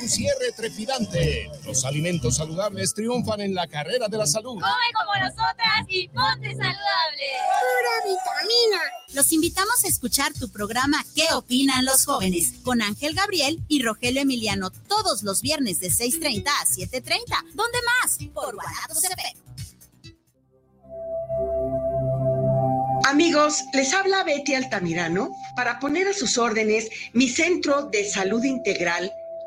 un cierre trepidante. Los alimentos saludables triunfan en la carrera de la salud. Come como nosotras y ponte saludable. Pura vitamina. Los invitamos a escuchar tu programa ¿Qué opinan los jóvenes? con Ángel Gabriel y Rogelio Emiliano todos los viernes de 6.30 a 7.30. ¿Dónde más? Por Guanatos FM. Amigos, les habla Betty Altamirano para poner a sus órdenes mi centro de salud integral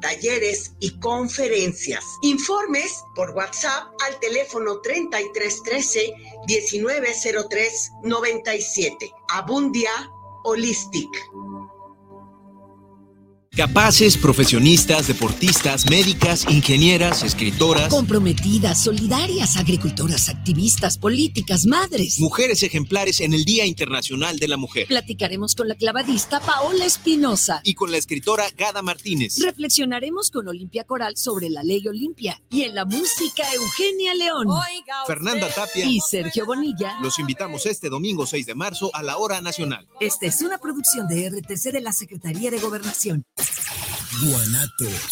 talleres y conferencias. Informes por WhatsApp al teléfono 3313 1903 97. Abundia Holistic. Capaces, profesionistas, deportistas, médicas, ingenieras, escritoras. Comprometidas, solidarias, agricultoras, activistas, políticas, madres. Mujeres ejemplares en el Día Internacional de la Mujer. Platicaremos con la clavadista Paola Espinosa. Y con la escritora Gada Martínez. Reflexionaremos con Olimpia Coral sobre la ley Olimpia. Y en la música Eugenia León. Fernanda Tapia. Y Sergio Bonilla. Los invitamos este domingo 6 de marzo a la hora nacional. Esta es una producción de RTC de la Secretaría de Gobernación. guanatosfm.net.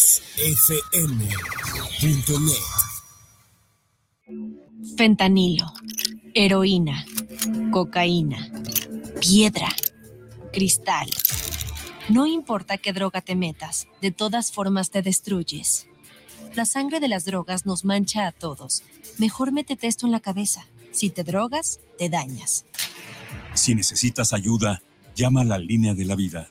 Fentanilo, heroína, cocaína, piedra, cristal. No importa qué droga te metas, de todas formas te destruyes. La sangre de las drogas nos mancha a todos. Mejor métete esto en la cabeza. Si te drogas, te dañas. Si necesitas ayuda, llama a la línea de la vida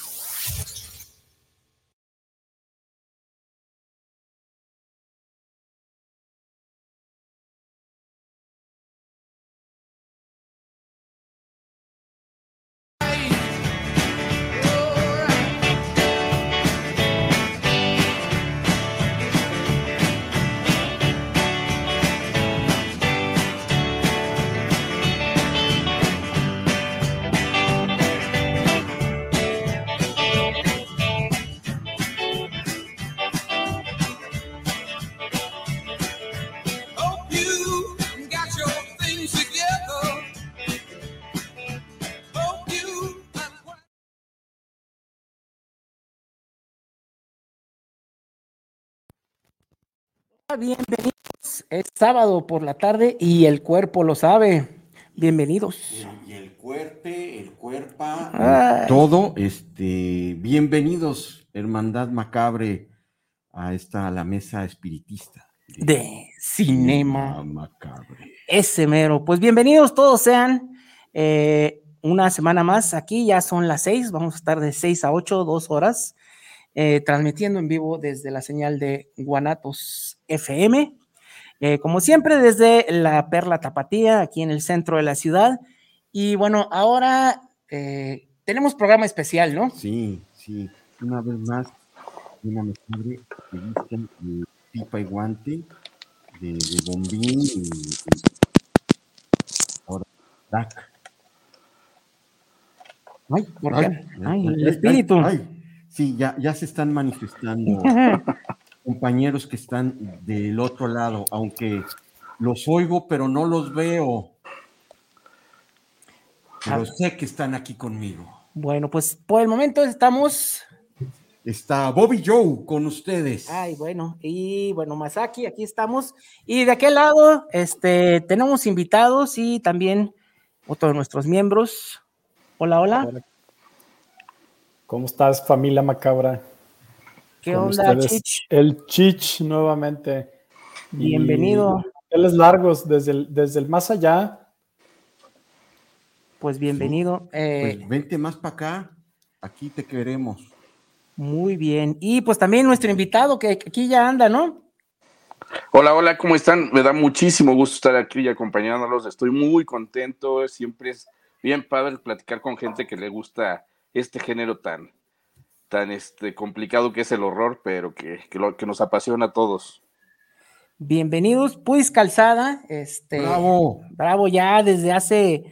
Bienvenidos. Es sábado por la tarde y el cuerpo lo sabe. Bienvenidos. Y el cuerpo, el cuerpo, todo, este, bienvenidos, hermandad macabre, a esta, a la mesa espiritista. De, Cinema Macabre. Ese mero. Pues bienvenidos todos sean. Eh, una semana más aquí, ya son las seis, vamos a estar de seis a ocho, dos horas. Eh, transmitiendo en vivo desde la señal de Guanatos FM. Eh, como siempre, desde la Perla Tapatía, aquí en el centro de la ciudad. Y bueno, ahora eh, tenemos programa especial, ¿no? Sí, sí. Una vez más, una que dicen pipa y guante de, de bombín y, ahora tac. Ay, ¿por qué? Ay, el espíritu. Ay, Sí, ya, ya se están manifestando compañeros que están del otro lado, aunque los oigo, pero no los veo. Pero sé que están aquí conmigo. Bueno, pues por el momento estamos. Está Bobby Joe con ustedes. Ay, bueno, y bueno, Masaki, aquí estamos. Y de aquel lado, este, tenemos invitados y también otro de nuestros miembros. Hola, hola. ¿Cómo estás, familia macabra? ¿Qué onda, Chich? El Chich nuevamente. Bienvenido. Él largos desde el, desde el más allá. Pues bienvenido. Eh, pues vente más para acá. Aquí te queremos. Muy bien. Y pues también nuestro invitado que aquí ya anda, ¿no? Hola, hola, ¿cómo están? Me da muchísimo gusto estar aquí y acompañándolos. Estoy muy contento. Siempre es bien padre platicar con gente que le gusta este género tan, tan este, complicado que es el horror, pero que, que, lo, que nos apasiona a todos. Bienvenidos, pues Calzada. Este, bravo. Bravo, ya desde hace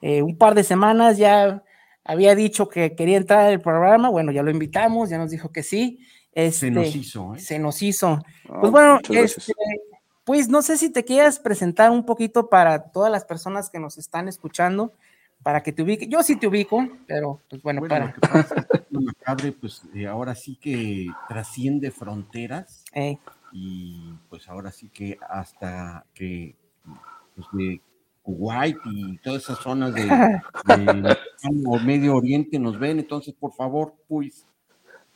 eh, un par de semanas ya había dicho que quería entrar al programa. Bueno, ya lo invitamos, ya nos dijo que sí. Este, se nos hizo, ¿eh? Se nos hizo. pues bueno, este, pues no sé si te quieras presentar un poquito para todas las personas que nos están escuchando, para que te ubique. Yo sí te ubico, pero pues bueno, bueno para. Macabre, pues eh, ahora sí que trasciende fronteras. Y pues ahora sí que hasta que pues, de Kuwait y todas esas zonas de, de Medio Oriente nos ven, entonces por favor, pues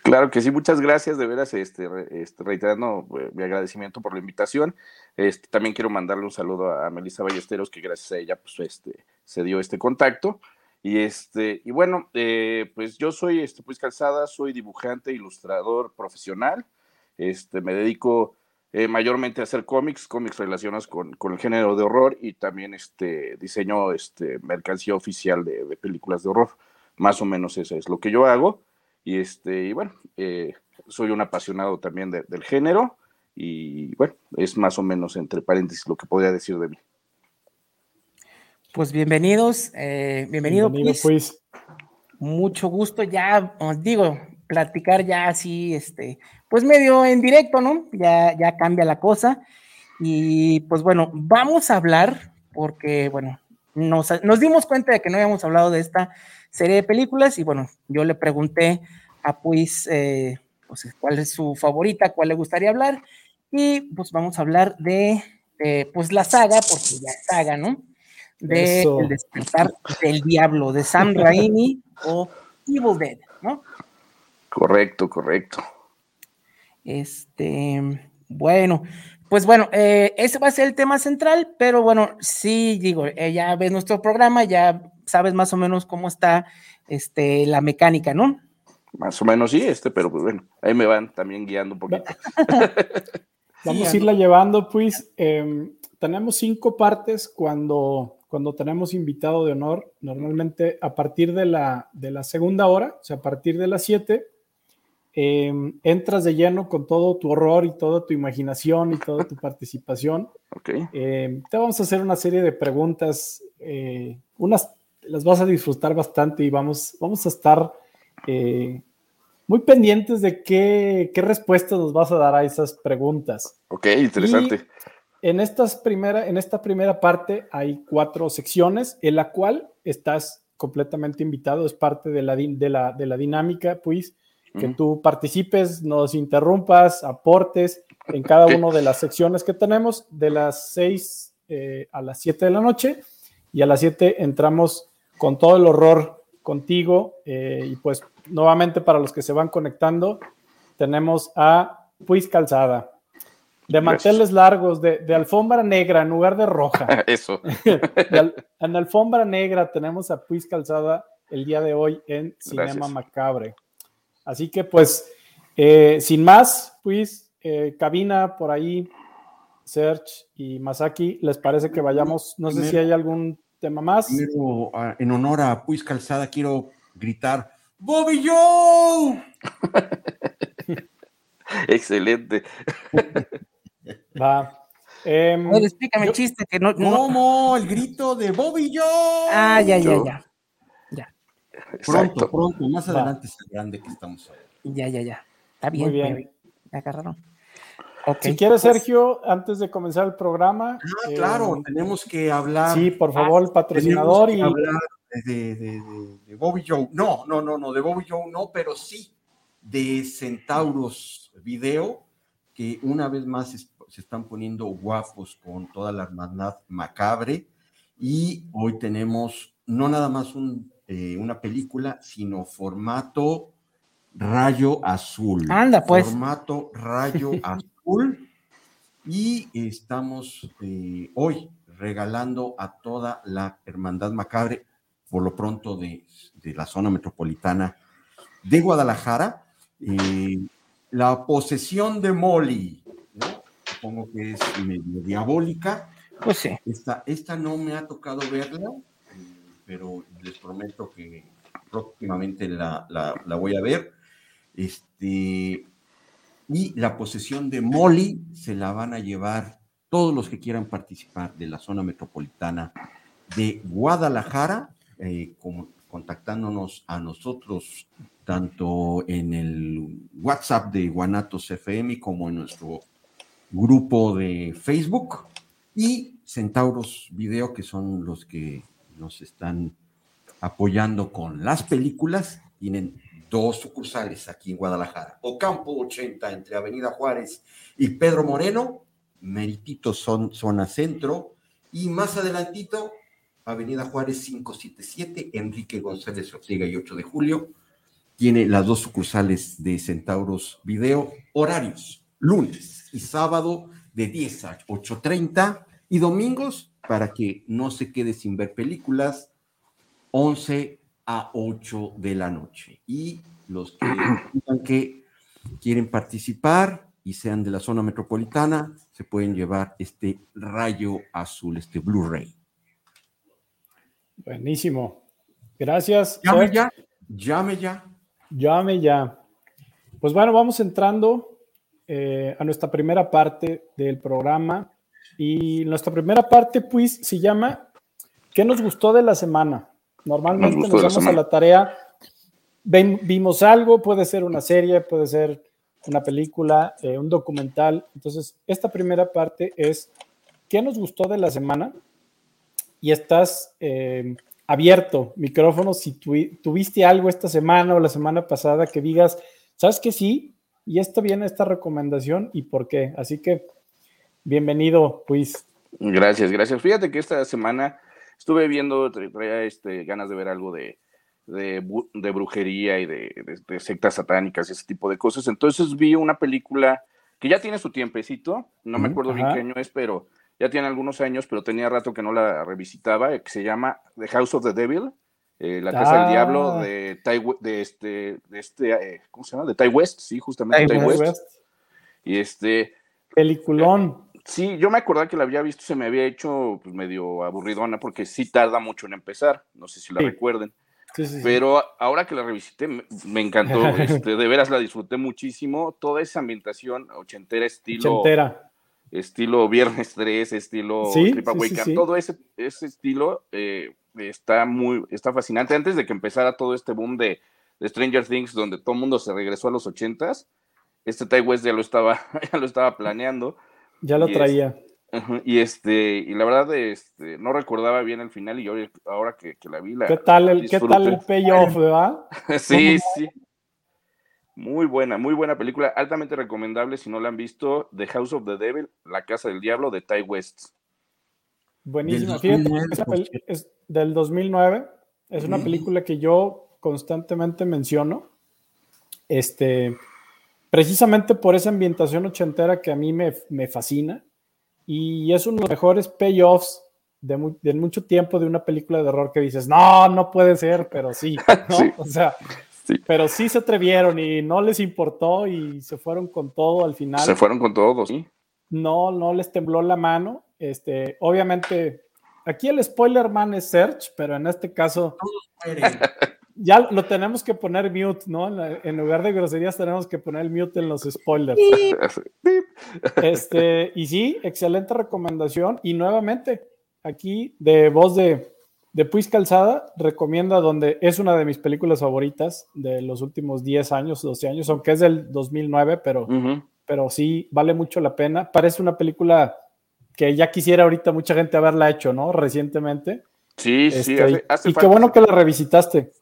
Claro que sí, muchas gracias, de veras, este, este reiterando eh, mi agradecimiento por la invitación. Este, también quiero mandarle un saludo a Melissa Ballesteros, que gracias a ella pues, este, se dio este contacto. Y, este, y bueno, eh, pues yo soy este, pues Calzada, soy dibujante, ilustrador profesional. Este, me dedico eh, mayormente a hacer cómics, cómics relacionados con, con, el género de horror y también este, diseño este, mercancía oficial de, películas de horror. Más o menos eso es lo que yo hago. Y, este, y bueno, eh, soy un apasionado también de, del género y bueno, es más o menos entre paréntesis lo que podría decir de mí. Pues bienvenidos, eh, bienvenido, Bienvenido pues. Mucho gusto, ya os digo, platicar ya así, este, pues medio en directo, ¿no? Ya, ya cambia la cosa. Y pues bueno, vamos a hablar, porque bueno, nos, nos dimos cuenta de que no habíamos hablado de esta serie de películas y bueno, yo le pregunté a Puis eh, pues, cuál es su favorita, cuál le gustaría hablar y pues vamos a hablar de, de pues la saga, porque ya es saga, ¿no? De El despertar del diablo, de Sam Raimi o Evil Dead, ¿no? Correcto, correcto. Este, bueno, pues bueno, eh, ese va a ser el tema central, pero bueno, sí, digo, eh, ya ves nuestro programa, ya sabes más o menos cómo está este, la mecánica, ¿no? Más o menos sí, este, pero pues bueno, ahí me van también guiando un poquito. Vamos a irla llevando, pues. Eh, tenemos cinco partes cuando, cuando tenemos invitado de honor. Normalmente a partir de la, de la segunda hora, o sea, a partir de las siete, eh, entras de lleno con todo tu horror y toda tu imaginación y toda tu participación. Okay. Eh, te vamos a hacer una serie de preguntas, unas las vas a disfrutar bastante y vamos, vamos a estar eh, muy pendientes de qué, qué, respuestas nos vas a dar a esas preguntas. Ok, interesante. Y en, estas primera, en esta primera parte hay cuatro secciones en la cual estás completamente invitado, es parte de la, de la, de la dinámica, pues, que uh -huh. tú participes, nos interrumpas, aportes en cada okay. una de las secciones que tenemos, de las 6 eh, a las 7 de la noche, y a las 7 entramos con todo el horror contigo. Eh, y pues nuevamente para los que se van conectando, tenemos a Puis Calzada. De manteles largos, de, de, alfombra negra en lugar de roja. Eso. de al, en alfombra negra tenemos a Puis Calzada el día de hoy en Cinema Gracias. Macabre. Así que pues, eh, sin más, pues, eh, cabina por ahí, Serge y Masaki, ¿les parece que vayamos? No sé si hay algún tema más. Primero, en honor a Puis Calzada, quiero gritar: ¡Bobby Joe! Excelente. Va. Eh, Oye, explícame el chiste que no, no. ¿Cómo? El grito de Bobby Joe. Ah, ya, ya, ya. ya. Pronto, pronto, más Va. adelante es el grande que estamos ahora. Ya, ya, ya. Está bien. Muy bien. Me agarraron. Okay. Si quieres, Sergio, antes de comenzar el programa. Ah, claro, eh, tenemos que hablar. Sí, por favor, el patrocinador y. Hablar de, de, de, de, Bobby Joe. No, no, no, no, de Bobby Joe no, pero sí de Centauros Video, que una vez más se están poniendo guapos con toda la hermandad macabre. Y hoy tenemos no nada más un, eh, una película, sino formato rayo azul. Anda, pues. Formato rayo azul. Y estamos eh, hoy regalando a toda la hermandad macabre, por lo pronto de, de la zona metropolitana de Guadalajara, Eh, la posesión de Molly. Supongo que es medio diabólica. Pues sí. Esta, esta no me ha tocado verla, eh, pero les prometo que próximamente la, la, la voy a ver. Este, y la posesión de Molly se la van a llevar todos los que quieran participar de la zona metropolitana de Guadalajara, eh, como, contactándonos a nosotros tanto en el WhatsApp de Guanatos FM como en nuestro grupo de Facebook y Centauros Video, que son los que nos están apoyando con las películas. Tienen dos sucursales aquí en Guadalajara. Ocampo 80 entre Avenida Juárez y Pedro Moreno, Meritito son zona centro y más adelantito Avenida Juárez 577, Enrique González Ortega y 8 de julio. Tiene las dos sucursales de Centauros Video, horarios, lunes y sábado de 10 a 8.30 y domingos para que no se quede sin ver películas, 11 a 8 de la noche. Y los que que quieren participar y sean de la zona metropolitana, se pueden llevar este rayo azul, este Blu-ray. Buenísimo. Gracias. Llame ya, llame ya. Llame ya. Pues bueno, vamos entrando eh, a nuestra primera parte del programa. Y nuestra primera parte, pues, se llama ¿Qué nos gustó de la semana? Normalmente Nos nos, la damos a la tarea, ven- vimos algo, puede ser una serie, puede ser una película, eh, un documental. Entonces, esta primera parte es ¿qué nos gustó de la semana? Y estás eh, abierto, micrófono, si tuvi- tuviste algo esta semana o la semana pasada que digas, ¿sabes que sí? Y esto viene esta recomendación y por qué. Así que, bienvenido, pues. Gracias, gracias. Fíjate que esta semana estuve viendo, tra- traía este, ganas de ver algo de, de, brujería y de, de- de sectas satánicas y ese tipo de cosas. Entonces vi una película que ya tiene su tiempecito, no me acuerdo bien qué año es, pero ya tiene algunos años, pero tenía rato que no la revisitaba, que se llama The House of the Devil, eh, La Casa del Ah. Diablo de Ty, de este, de este eh, ¿cómo se llama? De Ty West, sí, justamente Ty Ty West. West. Y este, Peliculón. Sí, yo me acordaba que la había visto, se me había hecho pues, medio aburridona porque sí tarda mucho en empezar, no sé si la Sí. recuerden, Sí, sí, pero ahora que la revisité me, me encantó, este, de veras la disfruté muchísimo, toda esa ambientación ochentera estilo, Ochentera. estilo Viernes 3, estilo Sí, Sleepaway sí, sí, todo ese, ese estilo eh, está muy, está fascinante, antes de que empezara todo este boom de, de Stranger Things, donde todo el mundo se regresó a los ochentas, este Ty West ya lo estaba, ya lo estaba planeando, Ya lo y traía. Y este, y la verdad, este, no recordaba bien el final y yo ahora que, que la vi la ¿Qué tal el, qué tal el payoff, verdad? Sí, sí. Muy buena, muy buena película, altamente recomendable si no la han visto, The House of the Devil, La Casa del Diablo de Ty West. Buenísima. Del Fíjate, 2009, es del 2009. Es una película que yo constantemente menciono. Este, precisamente por esa ambientación ochentera que a mí me, me fascina. Y es uno de los mejores payoffs de, mu- de mucho tiempo de una película de horror que dices, no, no puede ser, pero sí, ¿no? Sí. O sea, Sí. pero sí se atrevieron y no les importó y se fueron con todo al final Se fueron con todos, ¿sí? no, no les tembló la mano. Este, obviamente, aquí el spoiler man es Search, pero en este caso ya lo tenemos que poner mute, ¿no? En, la- en lugar de groserías tenemos que poner el mute en los spoilers. Este, y sí, excelente recomendación. Y nuevamente, aquí de voz de, de Puis Calzada, recomienda donde es una de mis películas favoritas de los últimos 10 años, 12 años, aunque es del 2009, pero Ujú. pero sí vale mucho la pena. Parece una película que ya quisiera ahorita mucha gente haberla hecho, ¿no? Recientemente. Sí, sí, Este, hace, hace y qué bueno que la revisitaste.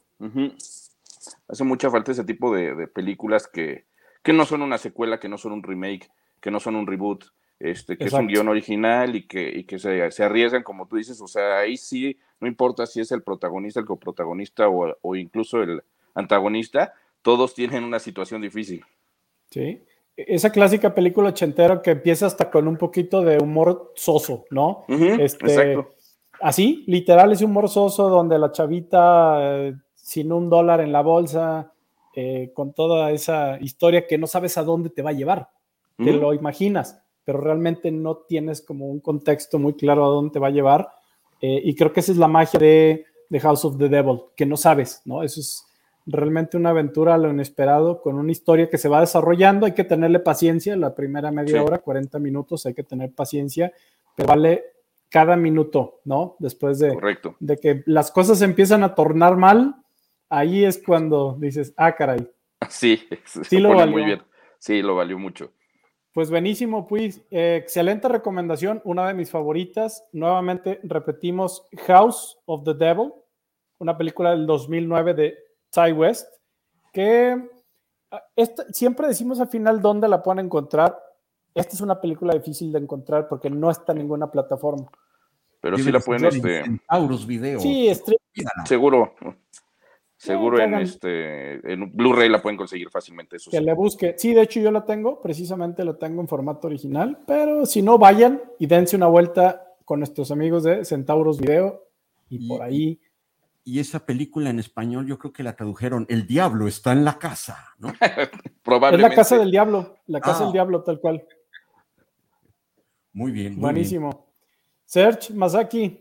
Hace mucha falta ese tipo de, de películas que, que no son una secuela, que no son un remake, que no son un reboot, este, que es un guion original y que, y que se, se arriesgan, como tú dices, o sea, ahí sí, no importa si es el protagonista, el coprotagonista o, o incluso el antagonista, todos tienen una situación difícil. Sí. Esa clásica película ochentera que empieza hasta con un poquito de humor soso, ¿no? Ujú, Este, exacto. Así, literal, es humor soso donde la chavita eh, sin un dólar en la bolsa, eh, con toda esa historia que no sabes a dónde te va a llevar. Te lo imaginas, pero realmente no tienes como un contexto muy claro a dónde te va a llevar. eh, y creo que esa es la magia de, de House of the Devil, que no sabes, ¿no? Eso es realmente una aventura a lo inesperado, con una historia que se va desarrollando. Hay que tenerle paciencia, la primera media Sí. hora, 40 minutos, hay que tener paciencia, pero vale cada minuto, ¿no? Después de, Correcto. de que las cosas empiezan a tornar mal, ahí es cuando dices, ah, caray. Sí, Sí lo valió. muy bien. Sí, lo valió mucho. Pues buenísimo, pues. Eh, excelente recomendación, una de mis favoritas. Nuevamente repetimos House of the Devil, una película del 2009 de Ty West, que ah, esta- siempre decimos al final dónde la pueden encontrar. Esta es una película difícil de encontrar porque no está en ninguna plataforma. Pero sí la de pueden, en este, Centauros Video. Sí, stream- Pídala. seguro, seguro en hagan- este, en Blu-ray la pueden conseguir fácilmente, eso que sí. le busque. Sí, de hecho yo la tengo, precisamente la tengo en formato original, pero si no, vayan y dense una vuelta con nuestros amigos de Centauros Video y, por ahí. Y esa película en español yo creo que la tradujeron El diablo está en la casa, ¿no? Es Probablemente. la casa del diablo, la casa Ah. del diablo tal cual. Muy bien. muy Buenísimo. Serge, Masaki,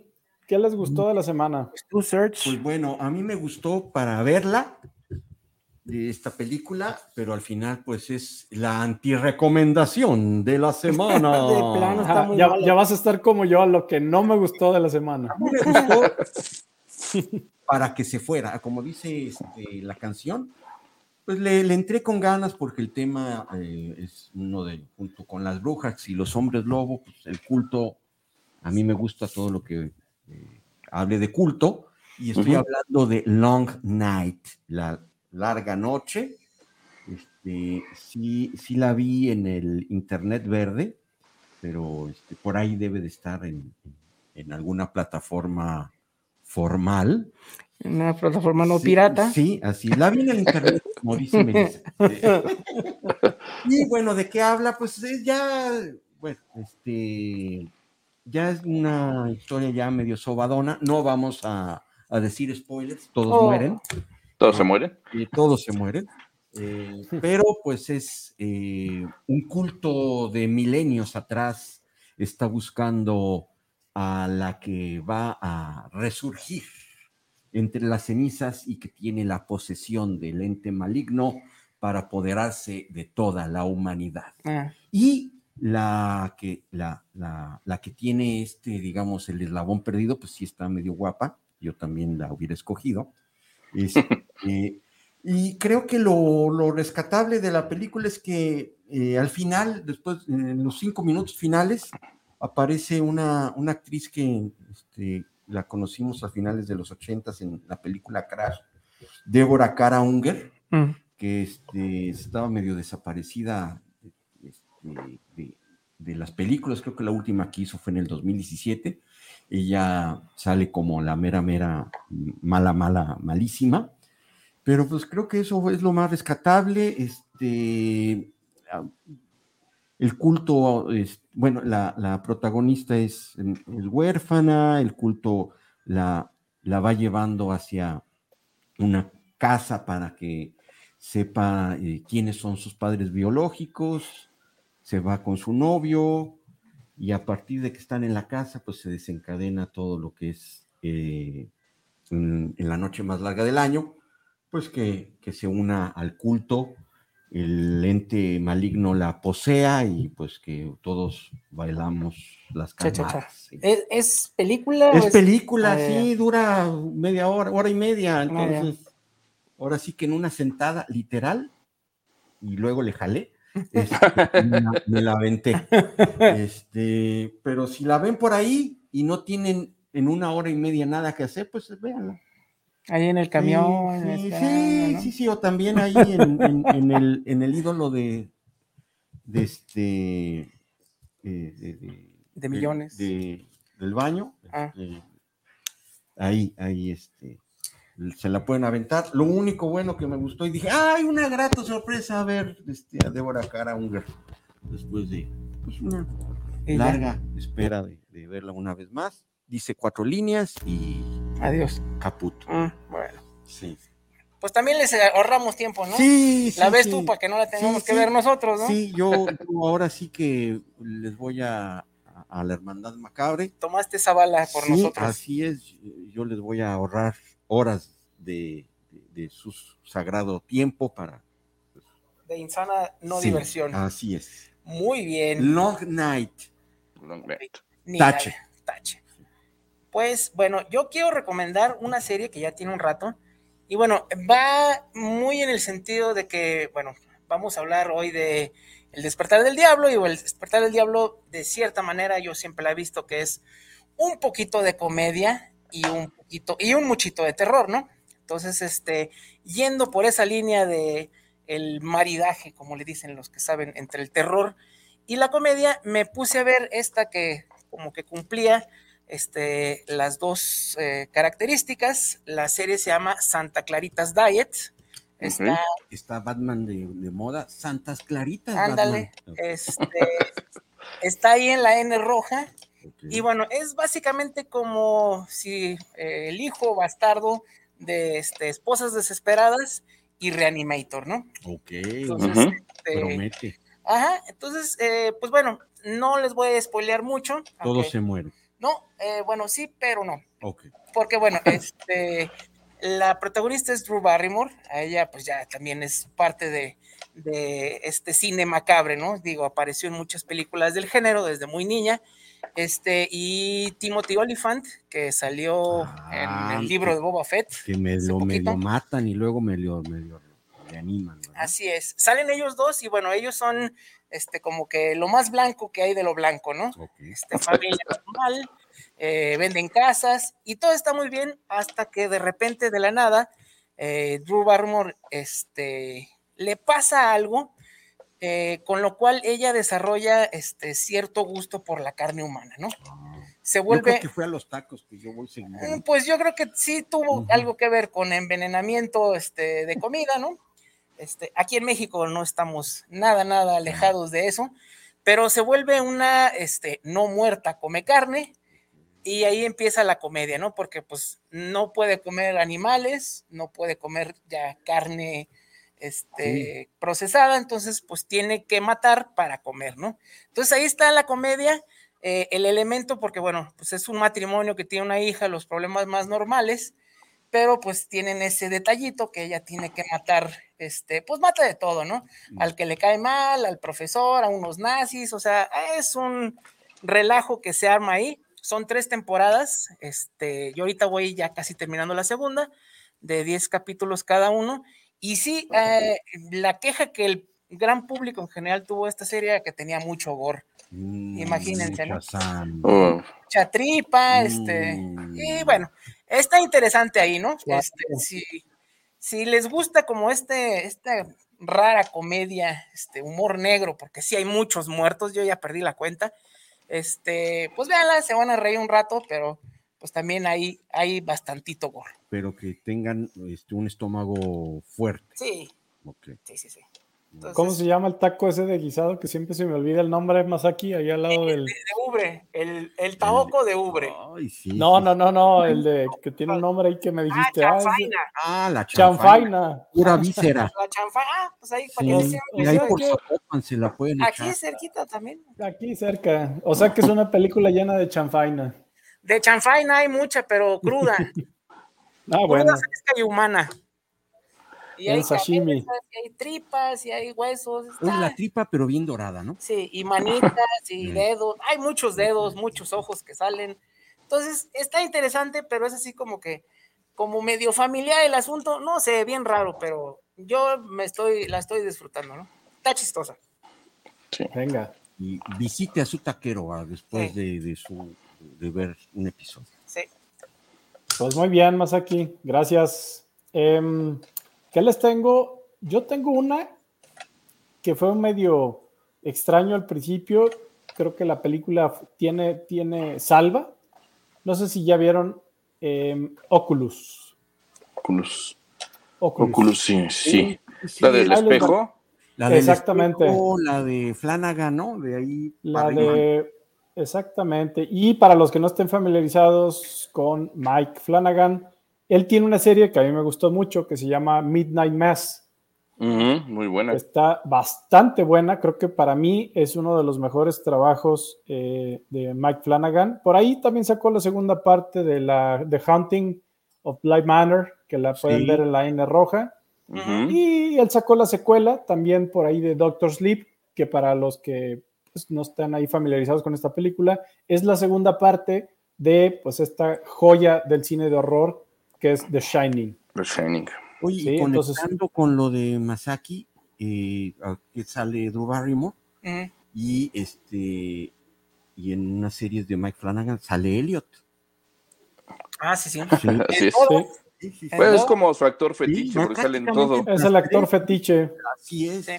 ¿qué les gustó de la semana? Tú, Search. Pues bueno, a mí me gustó para verla de esta película, pero al final pues es la antirecomendación de la semana. De plano está Ajá, muy ya, vas a estar como yo a lo que no me gustó de la semana. A mí me gustó para que se fuera, como dice este, la canción, pues le, le entré con ganas porque el tema eh, es uno de, junto con las brujas y los hombres lobo, pues el culto, a mí me gusta todo lo que eh, hable de culto, y estoy hablando de Long Night, la larga noche. Este, sí, sí la vi en el Internet Verde, pero este, por ahí debe de estar en, en alguna plataforma formal. Una plataforma no Sí, pirata. Sí, así. La vi en el internet, como dice Melissa. Eh, Y bueno, ¿de qué habla? Pues eh, ya, bueno, este, ya es una historia ya medio sobadona. No vamos a, a decir spoilers, todos Oh. mueren. ¿Todos se mueren? Y todos se mueren. Eh, pero pues es eh, un culto de milenios atrás, está buscando a la que va a resurgir entre las cenizas y que tiene la posesión del ente maligno para apoderarse de toda la humanidad. Ah, Y la que, la, la, la que tiene este, digamos, el eslabón perdido, pues sí está medio guapa. Yo también la hubiera escogido. Este, y creo que lo, lo rescatable de la película es que eh, al final, después, en los cinco minutos finales, aparece una, una actriz que este, la conocimos a finales de los ochentas en la película Crash, Débora Cara Unger, mm. que este, estaba medio desaparecida este, de, de las películas, creo que la última que hizo fue en el 2017, ella sale como la mera, mera, mala, mala, malísima, pero pues creo que eso es lo más rescatable, este, el culto, es, bueno, la, protagonista es, es huérfana, el culto la, va llevando hacia una casa para que sepa eh, quiénes son sus padres biológicos, se va con su novio y a partir de que están en la casa, pues se desencadena todo lo que es eh, en, la noche más larga del año, pues que, se una al culto, el ente maligno la posea y pues que todos bailamos las. Sí. ¿Es, es película? Es película, Ah, sí, dura media hora, hora y media. Ah. Entonces, ahora sí que en una sentada literal, y luego le jalé, este, me, la, me la aventé. Este, pero si la ven por ahí y no tienen en una hora y media nada que hacer, pues véanla. Ahí en el camión. Sí, sí, esperando, sí, ¿no? sí, sí, o también ahí en, en- en el, en el ídolo de, de este. eh, de, de- De millones. de- del baño. Ah. este, ahí, ahí, este. Se la pueden aventar. Lo único bueno que me gustó y dije, ¡ay, una grata sorpresa! A ver, este, a Débora Cara Unger. Después de pues, una larga espera de, de verla una vez más. Dice cuatro líneas y Adiós. caput. Mm, bueno. Sí. pues también les ahorramos tiempo, ¿no? Sí, sí. La ves sí. tú para que no la tengamos Sí, que sí. ver nosotros, ¿no? Sí, yo, yo ahora sí que les voy a, a- la Hermandad Macabre. Tomaste esa bala por Sí, nosotros. Así es, yo les voy a ahorrar horas de, de- de su sagrado tiempo para... De insana no Sí, diversión. Así es. Muy bien. Long Night. Ni Tache. nada, tache. Pues bueno, yo quiero recomendar una serie que ya tiene un rato. Y bueno, va muy en el sentido de que, bueno, vamos a hablar hoy de El despertar del diablo. Y el despertar del diablo, de cierta manera, yo siempre la he visto que es un poquito de comedia y un poquito, y un muchito de terror, ¿no? Entonces, este, yendo por esa línea de el maridaje, como le dicen los que saben, entre el terror y la comedia, me puse a ver esta que como que cumplía este, las dos eh, características. La serie se llama Santa Claritas Diet. Está, Está Batman de, de moda. Santas Claritas. ándale, este, está ahí en la N roja. Y bueno, es básicamente como si eh, el hijo bastardo de este, Esposas Desesperadas y Reanimator, ¿no? Ok. Entonces, este, Promete. Ajá, entonces, eh, pues bueno, no les voy a spoilear mucho. Todos aunque- se mueren. No, eh, bueno, sí, pero no. Ok. Porque bueno, este, la protagonista es Drew Barrymore, a ella pues ya también es parte de, de este cine macabre, ¿no? Digo, apareció en muchas películas del género desde muy niña. Este, y Timothy Olyphant, que salió en el libro de Boba Fett. Que me lo, me poquito. lo matan y luego me lo, me lo reaniman. ¿verdad? Así es. Salen ellos dos y bueno, ellos son este como que lo más blanco que hay de lo blanco, ¿no? Este, familia normal, eh, venden casas y todo está muy bien hasta que de repente de la nada eh, Drew Barrymore este, le pasa algo eh, con lo cual ella desarrolla este cierto gusto por la carne humana, ¿no? Se Yo vuelve creo que fue a los tacos que yo voy seguido. Mm, Pues yo creo que sí tuvo algo que ver con envenenamiento este, de comida, ¿no? Este, aquí en México no estamos nada, nada alejados de eso, pero se vuelve una este, no muerta, come carne, y ahí empieza la comedia, ¿no? Porque pues no puede comer animales, no puede comer ya carne este, procesada, entonces pues tiene que matar para comer, ¿no? Entonces ahí está la comedia, eh, el elemento, porque bueno, pues es un matrimonio que tiene una hija, los problemas más normales, pero pues tienen ese detallito que ella tiene que matar, este, pues mata de todo, ¿no? Al que le cae mal, al profesor, a unos nazis, o sea, es un relajo que se arma ahí. Son tres temporadas, este, yo ahorita voy ya casi terminando la segunda, de 10 capítulos cada uno, y sí, eh, la queja que el gran público en general tuvo esta serie era que tenía mucho gore. Mm, Imagínense, ¿no? mucha sangre. Oh, Mucha tripa, este, y bueno, está interesante ahí, ¿no? Este, si, si les gusta como este, esta rara comedia, este, humor negro, porque sí hay muchos muertos, yo ya perdí la cuenta, este, pues véanla, se van a reír un rato, pero pues también hay, hay bastantito gore. Pero que tengan este, un estómago fuerte. Sí, Ok. sí, sí, sí. ¿Cómo se llama el taco ese de guisado que siempre se me olvida el nombre más aquí, ahí al lado del... De ubre, el, el taoco de ubre. Ay, sí. No, no, no, no, el de que tiene un nombre ahí que me dijiste. Ah, es de- chanfaina. Ah, la Chanfaina. Pura víscera. La chanfaina, ah, pues ahí para Sí, que Y ahí por Zapopan se la pueden Aquí echar. cerquita también. Aquí cerca. O sea que es una película llena de chanfaina. De chanfaina hay mucha, pero cruda. Ah, cruda, bueno. fresca y humana. Y hay sashimi. cabezas, y hay tripas, y hay huesos. Es la tripa, pero bien dorada, ¿no? Sí, y manitas, y dedos. Hay muchos dedos, muchos ojos que salen. Entonces, está interesante, pero es así como que, como medio familiar el asunto. No sé, bien raro, pero yo me estoy, la estoy disfrutando, ¿no? Está chistosa. Venga. Y visite a su taquero ah, después de, de su de ver un episodio. Sí. Pues muy bien, Masaki. Gracias. Em, ¿Qué les tengo? Yo tengo una que fue medio extraño al principio. Creo que la película tiene, tiene salva. No sé si ya vieron em, Oculus. Oculus. Oculus. Oculus, sí, sí. Sí, La del espejo. La del Exactamente. espejo, la de Flanagan, ¿no? De ahí. La para de. Exactamente. Y para los que no estén familiarizados con Mike Flanagan, Él tiene una serie que a mí me gustó mucho que se llama Midnight Mass. muy buena. Está bastante buena. Creo que para mí es uno de los mejores trabajos eh, de Mike Flanagan. Por ahí también sacó la segunda parte de la The Hunting of Bly Manor, que la pueden Sí. ver en la N roja. Y él sacó la secuela también por ahí de Doctor Sleep, que para los que pues, no están ahí familiarizados con esta película, es la segunda parte de pues esta joya del cine de horror que es The Shining. The Shining. Oye, Sí, y entonces- conectando con lo de Masaki, eh, que sale Drew Barrymore, Ujú. y este y en unas series de Mike Flanagan sale Elliot. Ah, sí, sí. Sí. Así es. todo. Sí, sí. Pues es como su actor fetiche, porque sale en todo. Es el actor fetiche. Así es. Sí.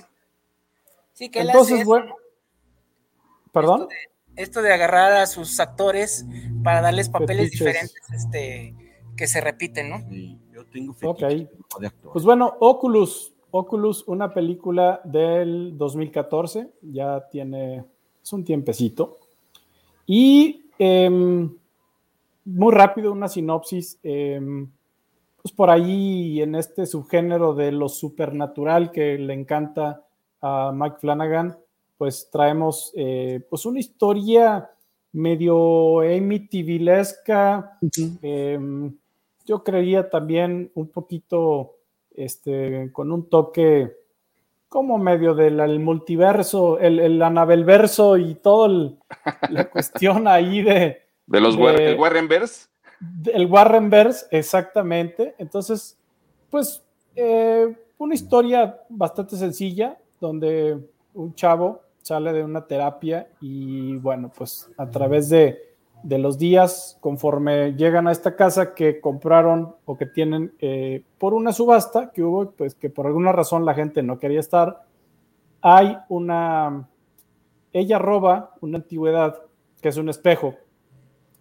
Sí, que él Entonces, hace bueno. ¿Perdón? esto de agarrar a sus actores para darles papeles Fetiches. diferentes este, que se repiten, ¿no? Sí, yo tengo Ok. fetiche de actor. Pues bueno, Oculus. Oculus, una película del 2014, ya tiene, es un tiempecito. Y em, muy rápido, una sinopsis. em, pues por ahí en este subgénero de lo supernatural que le encanta a Mike Flanagan, pues traemos eh, pues una historia medio Amityvillesca, em, yo creería también un poquito este, con un toque como medio del el multiverso, el, el Anabelverso y toda la cuestión ahí de, De los de- el Warrenverse. el Warrenverse, exactamente. Entonces, pues, eh, una historia bastante sencilla, donde un chavo sale de una terapia y, bueno, pues a través de, de los días, conforme llegan a esta casa que compraron o que tienen eh, por una subasta que hubo, pues que por alguna razón la gente no quería estar, hay una... Ella roba una antigüedad que es un espejo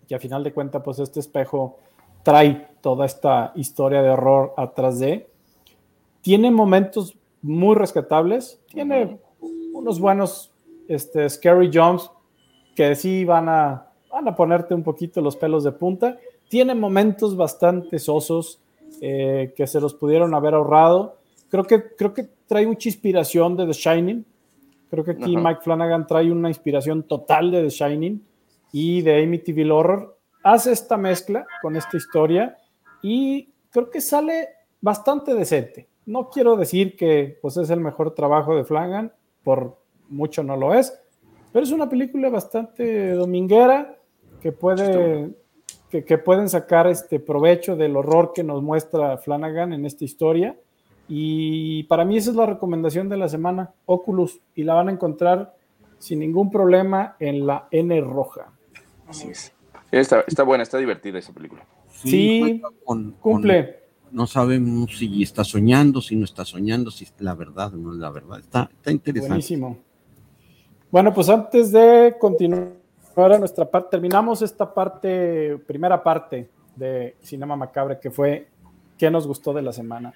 que a final de cuentas, pues este espejo trae toda esta historia de horror atrás de. Tiene momentos muy rescatables, tiene unos buenos este, scary jumps que sí van a, van a ponerte un poquito los pelos de punta. Tiene momentos bastante sosos eh, que se los pudieron haber ahorrado. Creo que, creo que trae mucha inspiración de The Shining. Creo que aquí Ajá. Mike Flanagan trae una inspiración total de The Shining y de Amityville Horror. Hace esta mezcla con esta historia y creo que sale bastante decente. No quiero decir que pues, es el mejor trabajo de Flanagan, por mucho no lo es, pero es una película bastante dominguera que puede que, que pueden sacar este provecho del horror que nos muestra Flanagan en esta historia. Y para mí esa es la recomendación de la semana, Oculus, y la van a encontrar sin ningún problema en la N roja. Así es. Está, está buena, está divertida esa película. Sí, juega con- cumple. con- no sabemos si está soñando, si no está soñando, si es la verdad o no es la verdad. Está, está interesante. Buenísimo. Bueno, pues antes de continuar a nuestra parte, terminamos esta parte, primera parte de Cinema Macabre, que fue qué nos gustó de la semana.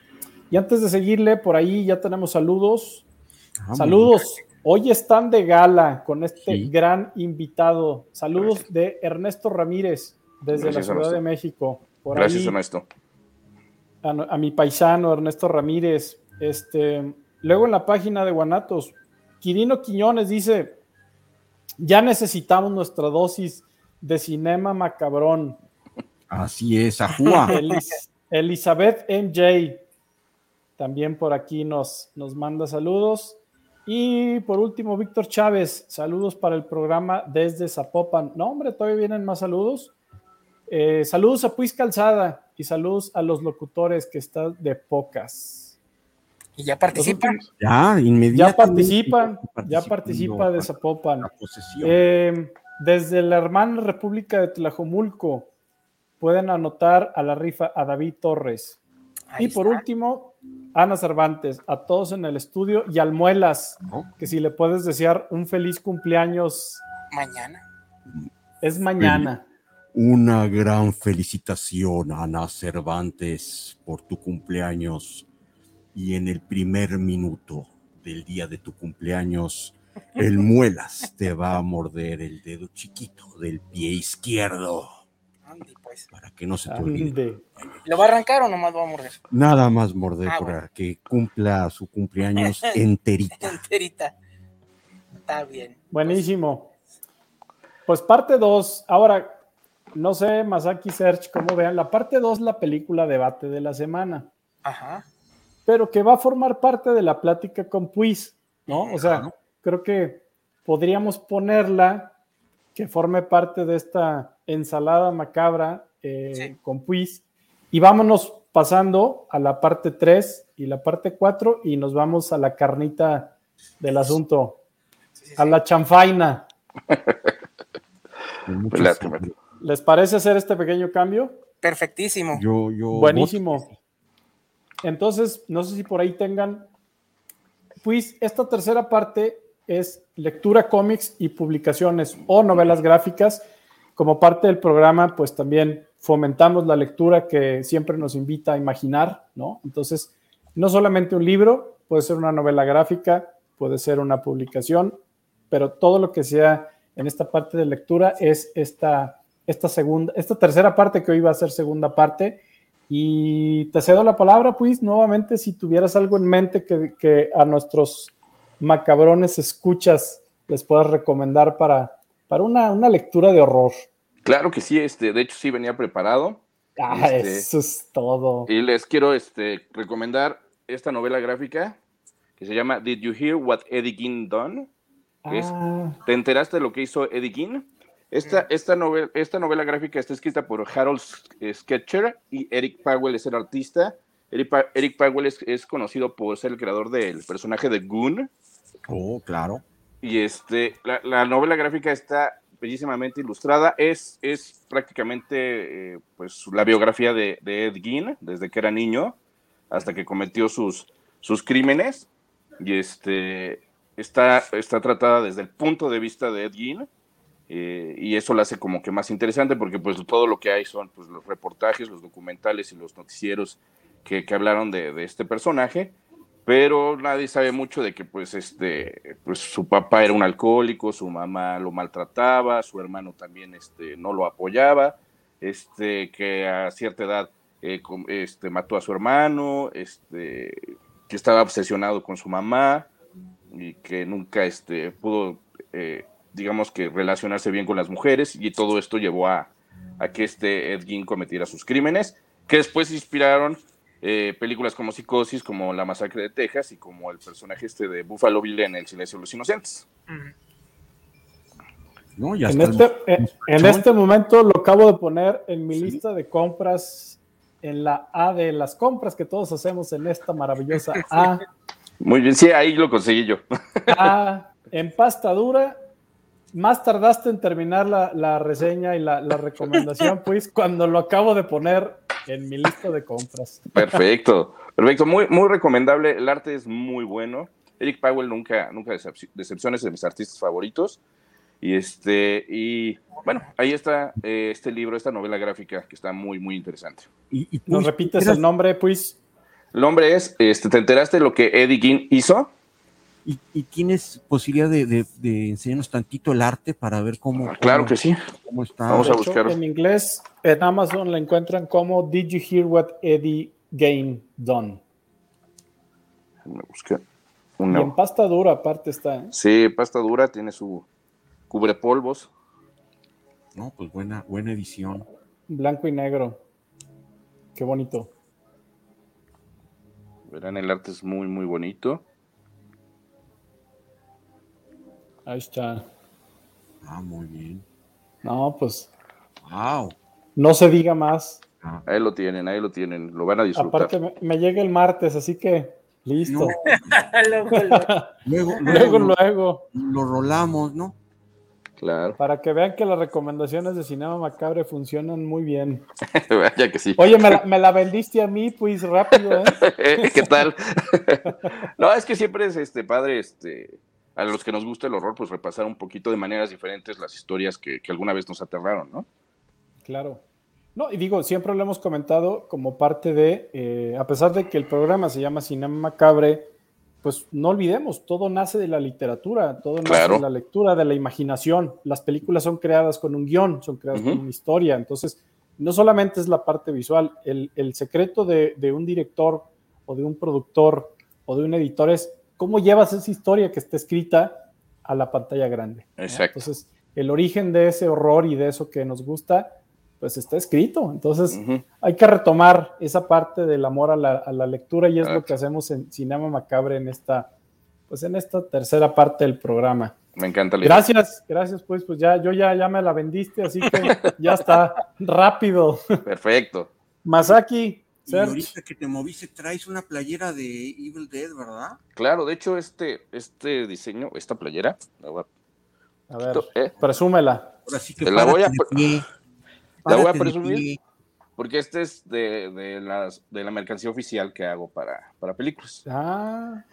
Y antes de seguirle, por ahí ya tenemos saludos. Ah, saludos. Hoy están de gala con este Sí. gran invitado. Saludos de Ernesto Ramírez desde Gracias, la Ciudad Ernesto. de México. Por Gracias, ahí, Ernesto. a, a mi paisano Ernesto Ramírez. Este, luego en la página de Guanatos, Quirino Quiñones dice: Ya necesitamos nuestra dosis de cinema macabrón. Así es, Ajúa. Elis- Elizabeth MJ también por aquí nos, nos manda saludos. Y por último, Víctor Chávez, saludos para el programa desde Zapopan. No, hombre, todavía vienen más saludos. Eh, saludos a Puis Calzada y saludos a los locutores que están de pocas. Y ya participan. Ya, Ya inmediatamente. participan, ya participa de Zapopan. la posesión. Eh, desde la hermana República de Tlajomulco pueden anotar a la rifa a David Torres. Ahí y por está. último, Ana Cervantes, a todos en el estudio y al Muelas, que si le puedes desear un feliz cumpleaños, Mañana. es mañana. Una gran felicitación, Ana Cervantes, por tu cumpleaños. Y en el primer minuto del día de tu cumpleaños, el muelas te va a morder el dedo chiquito del pie izquierdo. Andy, pues. Para que no se te olvide. ¿Lo va a arrancar o nomás va a morder? Nada más morder Ah, para bueno. que cumpla su cumpleaños enterita. Enterita. Está bien. Buenísimo. Pues parte 2. Ahora, no sé, Masaki Search, cómo vean. La parte 2, la película debate de la semana. Ajá. Pero que va a formar parte de la plática con Puis, ¿no? O sea, creo que podríamos ponerla que forme parte de esta ensalada macabra eh, con Puis y vámonos pasando a la parte 3 y la parte 4 y nos vamos a la carnita del asunto, a la chanfaina. ¿Les parece hacer este pequeño cambio? Perfectísimo. Yo, yo. Buenísimo. Entonces, no sé si por ahí tengan. Pues esta tercera parte es lectura cómics y publicaciones o novelas gráficas. Como parte del programa, pues también fomentamos la lectura que siempre nos invita a imaginar, ¿no? Entonces, no solamente un libro, puede ser una novela gráfica, puede ser una publicación, pero todo lo que sea en esta parte de lectura es esta, esta segunda, esta tercera parte que hoy va a ser segunda parte. Y te cedo la palabra, pues, nuevamente, si tuvieras algo en mente que, que a nuestros macabrones escuchas les puedas recomendar para, para una, una lectura de horror. Claro que sí, este, de hecho sí venía preparado. Ah, Este, eso es todo. Y les quiero este, recomendar esta novela gráfica que se llama Did You Hear What Eddie Gein Done? Que es, Ah, ¿Te enteraste de lo que hizo Eddie Gein? Esta, esta, novela, esta novela gráfica está escrita por Harold Sketcher y Eric Powell es el artista. Eric, Pa- Eric Powell es, es conocido por ser el creador del personaje de Goon. Oh, claro. Y este, la, la novela gráfica está bellísimamente ilustrada. Es, es prácticamente eh, pues, la biografía de, de Ed Gein, desde que era niño hasta que cometió sus, sus crímenes. Y este, está, está tratada desde el punto de vista de Ed Gein. Eh, y eso lo hace como que más interesante porque pues todo lo que hay son pues, los reportajes, los documentales y los noticieros que, que hablaron de, de este personaje pero nadie sabe mucho de que pues este pues su papá era un alcohólico, su mamá lo maltrataba, su hermano también este no lo apoyaba, este que a cierta edad eh, este mató a su hermano, este que estaba obsesionado con su mamá y que nunca este pudo eh, digamos que relacionarse bien con las mujeres y todo esto llevó a, a que este Ed Gein cometiera sus crímenes que después inspiraron eh, películas como Psicosis, como La Masacre de Texas y como el personaje este de Buffalo Bill en El Silencio de los Inocentes. No, ya en, este, en- en este momento lo acabo de poner en mi lista de compras, en la A de las compras que todos hacemos en esta maravillosa A. Muy bien, sí, ahí lo conseguí yo. A en pasta dura. Más tardaste en terminar la, la reseña y la, la recomendación, pues, cuando lo acabo de poner en mi lista de compras. Perfecto, perfecto, muy, muy recomendable. El arte es muy bueno. Eric Powell nunca, nunca decep- decepciona, es de mis artistas favoritos. Y este, y bueno, ahí está eh, este libro, esta novela gráfica que está muy, muy interesante. ¿Nos repites el nombre, pues? El nombre es, este, ¿te enteraste de lo que Eddie Gein hizo? ¿Y, y tienes posibilidad de, de- de enseñarnos tantito el arte para ver cómo. Claro cómo- que sí. cómo está? Vamos a buscar. En inglés, en Amazon la encuentran como Did you hear what Eddie Game done? Me busqué Y una- en pasta dura, aparte está. ¿eh? Sí, pasta dura, tiene su cubrepolvos. No, pues buena, buena edición. Blanco y negro. Qué bonito. Verán, el arte es muy, muy bonito. Ahí está. Ah, muy bien. No, pues Wow. no se diga más. Ahí lo tienen, ahí lo tienen, lo van a disfrutar. Aparte, me, me llega el martes, así que listo. Luego, luego. Luego, luego, luego, luego. Lo rolamos, ¿no? Claro. Para que vean que las recomendaciones de Cinema Macabre funcionan muy bien. Vaya que sí. Oye, me la, me la vendiste a mí, pues rápido, ¿eh? ¿Qué tal? no, es que siempre es este padre, este, a los que nos gusta el horror, pues repasar un poquito de maneras diferentes las historias que, que alguna vez nos aterraron, ¿no? Claro. No, y digo, siempre lo hemos comentado como parte de, eh, a pesar de que el programa se llama Cinema Macabre, pues no olvidemos, todo nace de la literatura, todo nace Claro. de la lectura, de la imaginación. Las películas son creadas con un guion, son creadas con una historia. Entonces, no solamente es la parte visual, el, el secreto de, de, un director o de un productor o de un editor es cómo llevas esa historia que está escrita a la pantalla grande. Exacto. Entonces, el origen de ese horror y de eso que nos gusta, pues está escrito. Entonces, uh -huh. hay que retomar esa parte del amor a la, a la lectura y es okay. lo que hacemos en Cinema Macabre en esta, pues en esta tercera parte del programa. Me encanta. La gracias, gracias, pues, pues ya, yo ya, ya me la vendiste, así que ya está rápido. Perfecto. Masaki. Y ahorita que te moviste, traes una playera de Evil Dead, ¿verdad? Claro, de hecho, este, este diseño, esta playera, la voy a, a ver, ¿eh? presúmela. Ahora sí que Te la voy a, la voy a presumir porque este es de, de, las, de la mercancía oficial que hago para, para películas. Ah,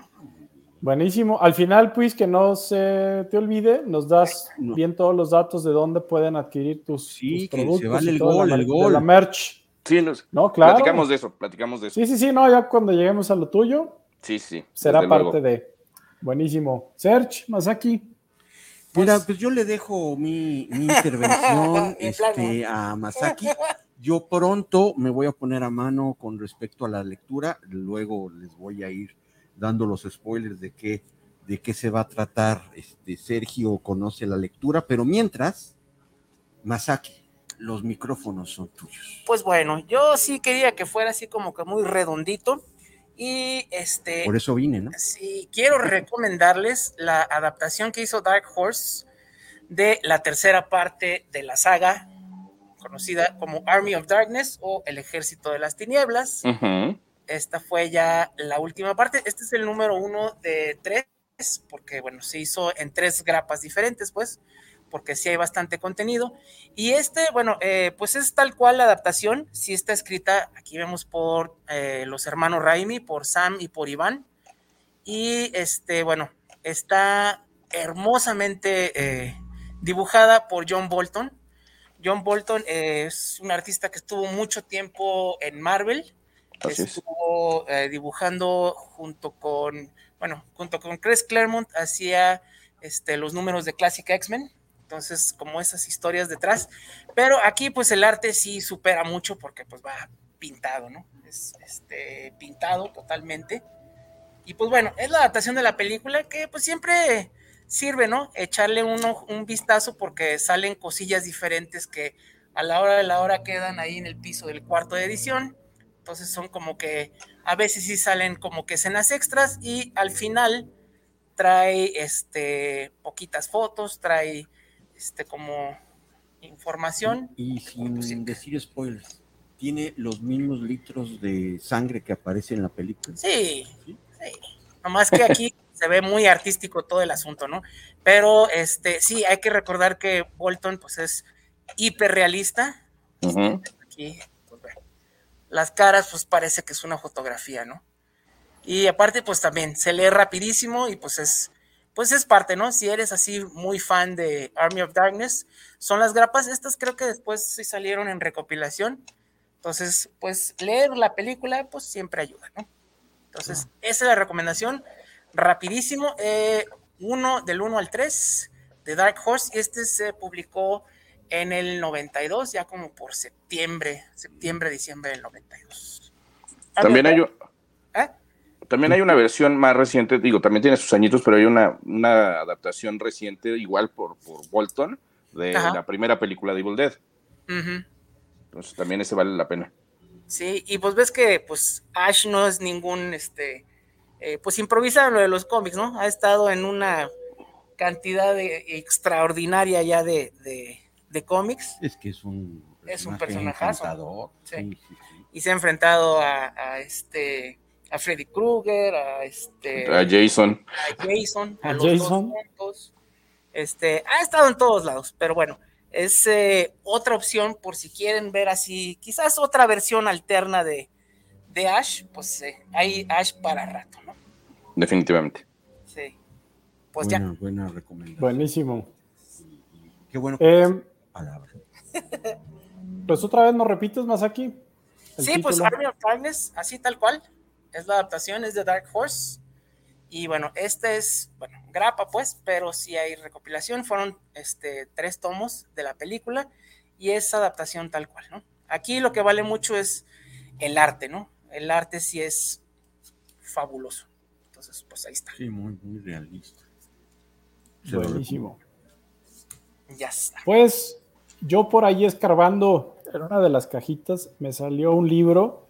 buenísimo. Al final, pues, que no se te olvide, nos das no. bien todos los datos de dónde pueden adquirir tus, sí, tus productos. Que se vale el gol, la, el gol. la merch. Sí, nos, no, claro. platicamos de eso, platicamos de eso. Sí, sí, sí, no, ya cuando lleguemos a lo tuyo, sí, sí, será parte luego. de. Buenísimo. Serge, Masaki. Mira, pues, pues yo le dejo mi, mi intervención este, a Masaki. Yo pronto me voy a poner a mano con respecto a la lectura, luego les voy a ir dando los spoilers de qué, de qué se va a tratar. Este, Sergio conoce la lectura, pero mientras, Masaki, los micrófonos son tuyos. Pues bueno, yo sí quería que fuera así como que muy redondito. Y este. Por eso vine, ¿no? Sí, quiero recomendarles la adaptación que hizo Dark Horse de la tercera parte de la saga, conocida como Army of Darkness o El Ejército de las Tinieblas. Uh -huh. Esta fue ya la última parte. Este es el número uno de tres, porque bueno, se hizo en tres grapas diferentes, pues porque sí hay bastante contenido. Y este, bueno, eh, pues es tal cual la adaptación, sí está escrita, aquí vemos por eh, los hermanos Raimi, por Sam y por Iván. Y este, bueno, está hermosamente eh, dibujada por John Bolton. John Bolton es un artista que estuvo mucho tiempo en Marvel. Así estuvo dibujando junto con, bueno, junto con Chris Claremont, hacía este, los números de Classic X-Men entonces como esas historias detrás, pero aquí pues el arte sí supera mucho porque pues va pintado, ¿no? Es este, pintado totalmente. Y pues bueno, es la adaptación de la película que pues siempre sirve, ¿no? Echarle uno, un vistazo porque salen cosillas diferentes que a la hora de la hora quedan ahí en el piso del cuarto de edición. Entonces son como que a veces sí salen como que escenas extras y al final trae este poquitas fotos, trae este, como información. Y, y sin pues, sí. decir spoilers, ¿tiene los mismos litros de sangre que aparece en la película? Sí, sí. sí. Nomás que aquí se ve muy artístico todo el asunto, ¿no? Pero este, sí, hay que recordar que Bolton pues es hiperrealista. Uh -huh. Aquí, pues, bueno, las caras, pues parece que es una fotografía, ¿no? Y aparte, pues también se lee rapidísimo y pues es pues es parte, ¿no? Si eres así muy fan de Army of Darkness, son las grapas, estas creo que después sí salieron en recopilación, entonces, pues leer la película, pues siempre ayuda, ¿no? Entonces, esa es la recomendación, rapidísimo, eh, uno del 1 al 3 de Dark Horse, y este se publicó en el 92, ya como por septiembre, septiembre, diciembre del 92. También hay, ¿Eh? También hay una versión más reciente, digo, también tiene sus añitos, pero hay una, una adaptación reciente, igual por, por Bolton, de Ajá. la primera película de Evil Dead. Uh -huh. Entonces también ese vale la pena. Sí, y pues ves que pues Ash no es ningún, este, eh, pues improvisa lo de los cómics, ¿no? Ha estado en una cantidad de, extraordinaria ya de, de, de, cómics. Es que es un es un personajazo. Sí. Sí, sí, y se ha enfrentado a, a este a Freddy Krueger, a este a Jason, a Jason, a, a los Jason. dos juntos. Este, ha estado en todos lados, pero bueno, es eh, otra opción por si quieren ver así, quizás otra versión alterna de, de Ash, pues eh, hay Ash para rato, ¿no? Definitivamente. Sí. Pues buena, ya. Buena recomendación. Buenísimo. Qué bueno. Eh, palabra. pues otra vez nos repites más aquí. Sí, título. pues Army of Darkness, así tal cual es la adaptación, es de Dark Horse. Y bueno, este es, bueno, grapa pues, pero sí hay recopilación. Fueron este, tres tomos de la película y es adaptación tal cual, ¿no? Aquí lo que vale mucho es el arte, ¿no? El arte sí es fabuloso. Entonces, pues ahí está. Sí, muy, muy realista. Buenísimo. Ya está. Pues yo por ahí escarbando en una de las cajitas me salió un libro.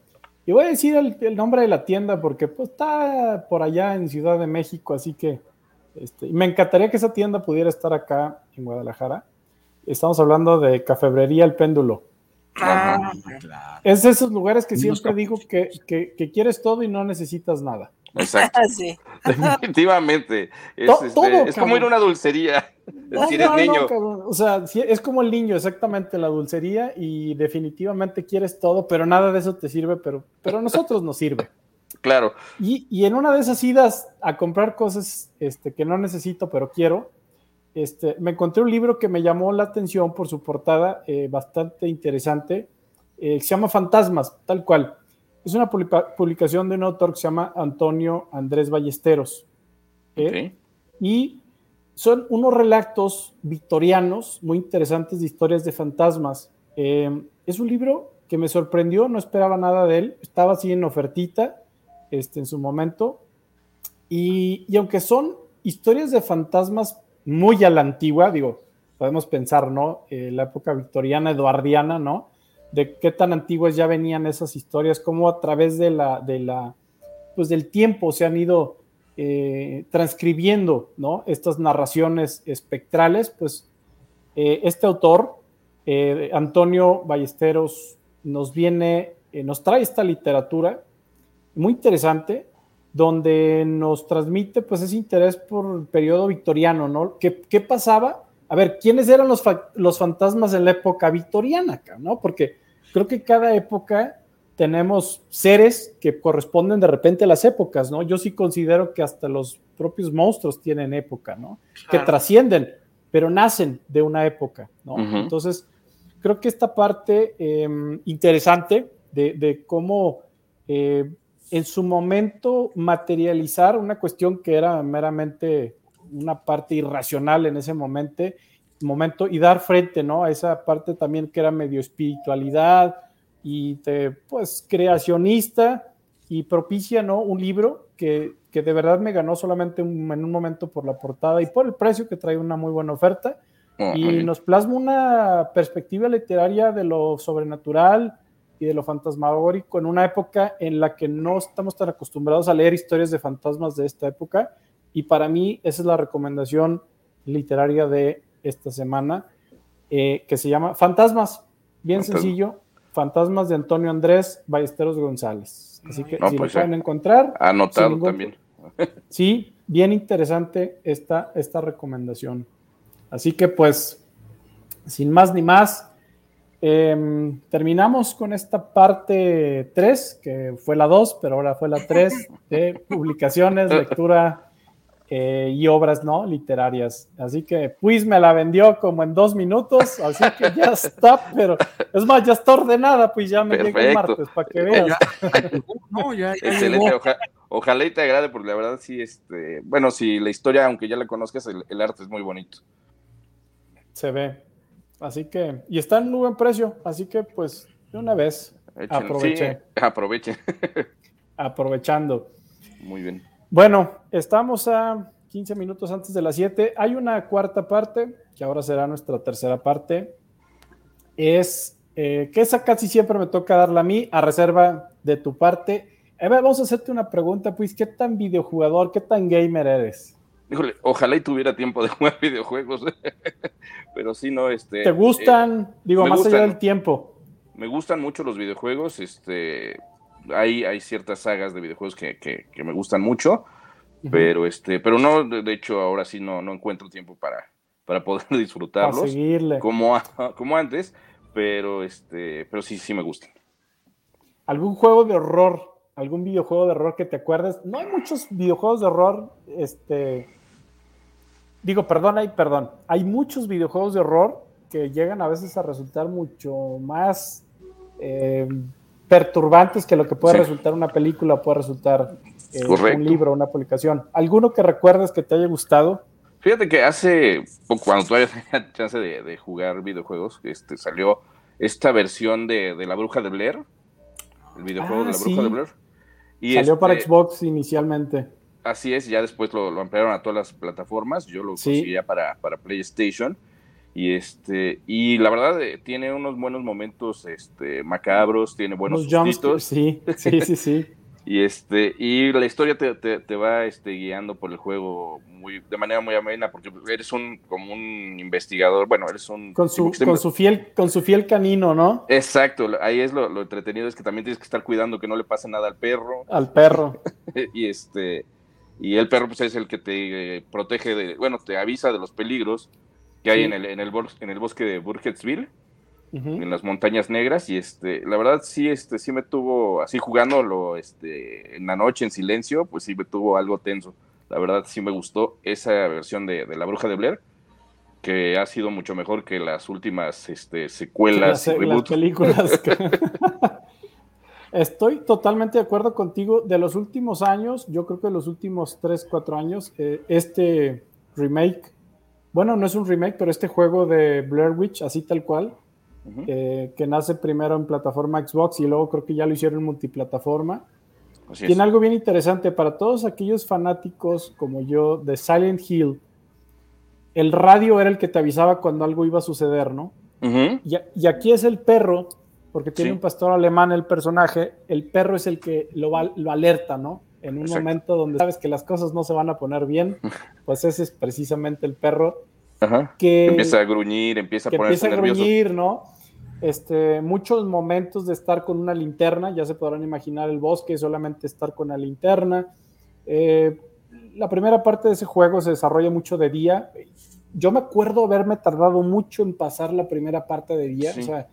Y voy a decir el, el nombre de la tienda porque pues, está por allá en Ciudad de México, así que este, y me encantaría que esa tienda pudiera estar acá en Guadalajara. Estamos hablando de Cafebrería El Péndulo. Ah, Es de esos lugares que siempre digo que, que- que quieres todo y no necesitas nada. Exacto. sí. Definitivamente. Es, este, todo, es como ir a una dulcería. No, si eres no, niño. o sea, es como el niño, exactamente, la dulcería y definitivamente quieres todo, pero nada de eso te sirve, pero, pero a nosotros nos sirve. claro. Y, y en una de esas idas a comprar cosas este, que no necesito, pero quiero, este, me encontré un libro que me llamó la atención por su portada, eh, bastante interesante, eh, se llama Fantasmas, tal cual. Es una publica- publicación de un autor que se llama Antonio Andrés Ballesteros. ¿eh? Y son unos relatos victorianos muy interesantes de historias de fantasmas. Eh, es un libro que me sorprendió, no esperaba nada de él, estaba así en ofertita este, en su momento. Y, y aunque son historias de fantasmas muy a la antigua, digo, podemos pensar, ¿no? Eh, la época victoriana, eduardiana, ¿no? De qué tan antiguas ya venían esas historias, cómo a través de la, de la, pues del tiempo se han ido eh, transcribiendo, ¿no? Estas narraciones espectrales, pues eh, este autor, eh, Antonio Ballesteros, nos viene, nos trae esta literatura muy interesante, donde nos transmite pues ese interés por el periodo victoriano, ¿no? ¿Qué, qué pasaba? A ver, ¿quiénes eran los, fa- los fantasmas en la época victoriana, acá, ¿no? Porque creo que cada época tenemos seres que corresponden de repente a las épocas, ¿no? Yo sí considero que hasta los propios monstruos tienen época, ¿no? Que trascienden, pero nacen de una época, ¿no? Entonces, creo que esta parte eh, interesante de, de cómo eh, en su momento materializar una cuestión que era meramente una parte irracional en ese momento, momento y dar frente ¿no? a esa parte también que era medio espiritualidad y te, pues creacionista y propicia ¿no? un libro que, que de verdad me ganó solamente un- en un momento por la portada y por el precio que trae una muy buena oferta Oh, y nos plasma una perspectiva literaria de lo sobrenatural y de lo fantasmagórico en una época en la que no estamos tan acostumbrados a leer historias de fantasmas de esta época y para mí esa es la recomendación literaria de esta semana eh, que se llama Fantasmas, bien Fantasma. sencillo, Fantasmas de Antonio Andrés Ballesteros González. Así que No, si pues lo pueden encontrar. Anotado ningún- también. Sí, bien interesante esta, esta recomendación. Así que pues, sin más ni más, em, terminamos con esta parte 3, que fue la 2, pero ahora fue la 3 de publicaciones, lectura eh, y obras no literarias. Así que pues me la vendió como en dos minutos, así que ya está, pero es más, ya está ordenada, pues ya me llega el Perfecto. martes para que veas. No, ya, ya Excelente, oja- ojalá y te agrade, porque la verdad sí, este, bueno, si la historia, aunque ya la conozcas, el, el arte es muy bonito. Se ve. Así que, y está en muy buen precio, así que pues de una vez Échenle. aproveché, Sí, aprovechen. aprovechando. muy bien. Bueno, estamos a 15 minutos antes de las 7. Hay una cuarta parte, que ahora será nuestra tercera parte. Es eh, que esa casi siempre me toca darla a mí, a reserva de tu parte. A ver, vamos a hacerte una pregunta, pues, ¿qué tan videojugador, qué tan gamer eres? Híjole, ojalá y tuviera tiempo de jugar videojuegos, pero sí, no, este... ¿Te gustan? eh, Digo, más allá gustan. del tiempo. Me gustan mucho los videojuegos, este, hay, hay ciertas sagas de videojuegos que, que- que me gustan mucho, pero este, pero no, de, de hecho ahora sí no, no encuentro tiempo para, para poder disfrutarlos como, a- como antes, pero este, pero sí, sí me gustan. ¿Algún juego de horror? ¿Algún videojuego de horror que te acuerdes? No hay muchos videojuegos de horror, este... Digo, perdón, hay, perdón. Hay muchos videojuegos de horror que llegan a veces a resultar mucho más eh, perturbantes que lo que puede Sí. resultar una película puede resultar eh, un libro, una publicación. ¿Alguno que recuerdes que te haya gustado? Fíjate que hace poco, cuando todavía tenía chance de, de jugar videojuegos, este, salió esta versión de, de La Bruja de Blair, el videojuego Ah, de La Bruja sí. de Blair. Y Salió para este, Xbox inicialmente. Así es, ya después lo, lo ampliaron a todas las plataformas. Yo lo Sí. conseguía para, para PlayStation. Y este, y la verdad eh, tiene unos buenos momentos este, macabros, tiene buenos sustitos. sí, sí, sí, sí. Y este, y la historia te, te- te va este, guiando por el juego muy, de manera muy amena, porque eres un como un investigador, bueno, eres un Con su, con su fiel, con su fiel canino, ¿no? Exacto, ahí es lo, lo entretenido, es que también tienes que estar cuidando que no le pase nada al perro. Al perro. y este y el perro pues es el que te eh, protege de bueno te avisa de los peligros que hay Sí. en el en el bos- en el bosque de Burkittsville Ujú. en las montañas negras y este la verdad sí este sí me tuvo así jugándolo este en la noche en silencio pues sí me tuvo algo tenso la verdad sí me gustó esa versión de, de la bruja de Blair que ha sido mucho mejor que las últimas este, secuelas Las- y las películas. que- Estoy totalmente de acuerdo contigo. De los últimos años, yo creo que de los últimos 3, 4 años, eh, este remake, bueno, no es un remake, pero este juego de Blair Witch, así tal cual, eh, que nace primero en plataforma Xbox y luego creo que ya lo hicieron en multiplataforma. Así es. Tiene algo bien interesante para todos aquellos fanáticos como yo de Silent Hill. El radio era el que te avisaba cuando algo iba a suceder, ¿no? Y, aquí es el perro, porque tiene Sí. un pastor alemán el personaje, el perro es el que lo alerta, ¿no? En un Exacto. momento donde sabes que las cosas no se van a poner bien, pues ese es precisamente el perro Ajá. que empieza a gruñir empieza a que ponerse empieza a nervioso gruñir, ¿no? Este, muchos momentos de estar con una linterna, ya se podrán imaginar el bosque, solamente estar con la linterna. Eh, la primera parte de ese juego se desarrolla mucho de día. Yo me acuerdo haberme tardado mucho en pasar la primera parte de día, Sí. o sea,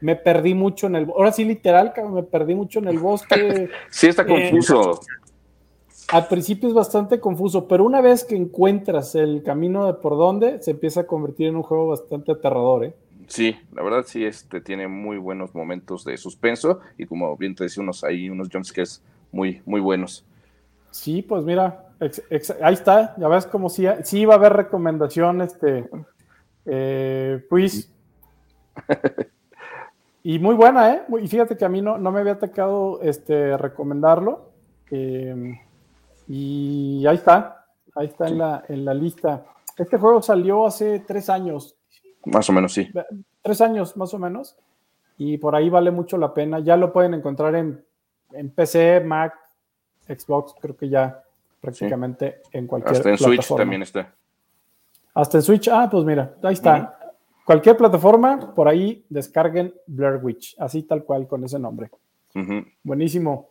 me perdí mucho en el, ahora sí literal, me perdí mucho en el bosque. sí está Eh, confuso al principio es bastante confuso, pero una vez que encuentras el camino de por dónde, se empieza a convertir en un juego bastante aterrador, ¿eh? Sí, la verdad sí, este tiene muy buenos momentos de suspenso y como bien te decía, unos hay unos jumpscares muy, muy buenos. Sí, pues mira, ex- ex- ahí está, ya ves como si sí va a haber recomendación, este, eh, pues, y muy buena, ¿eh? Y fíjate que a mí no, no me había atacado este, recomendarlo, eh, y ahí está, ahí está en la, en la lista. Este juego salió hace tres años, Más o menos sí. tres años más o menos, y por ahí vale mucho la pena. Ya lo pueden encontrar en, en PC, Mac, Xbox, creo que ya prácticamente en cualquier Hasta en Switch también está. Hasta en Switch, ah, pues mira, ahí está. Cualquier plataforma, por ahí descarguen Blair Witch, así tal cual con ese nombre. Buenísimo.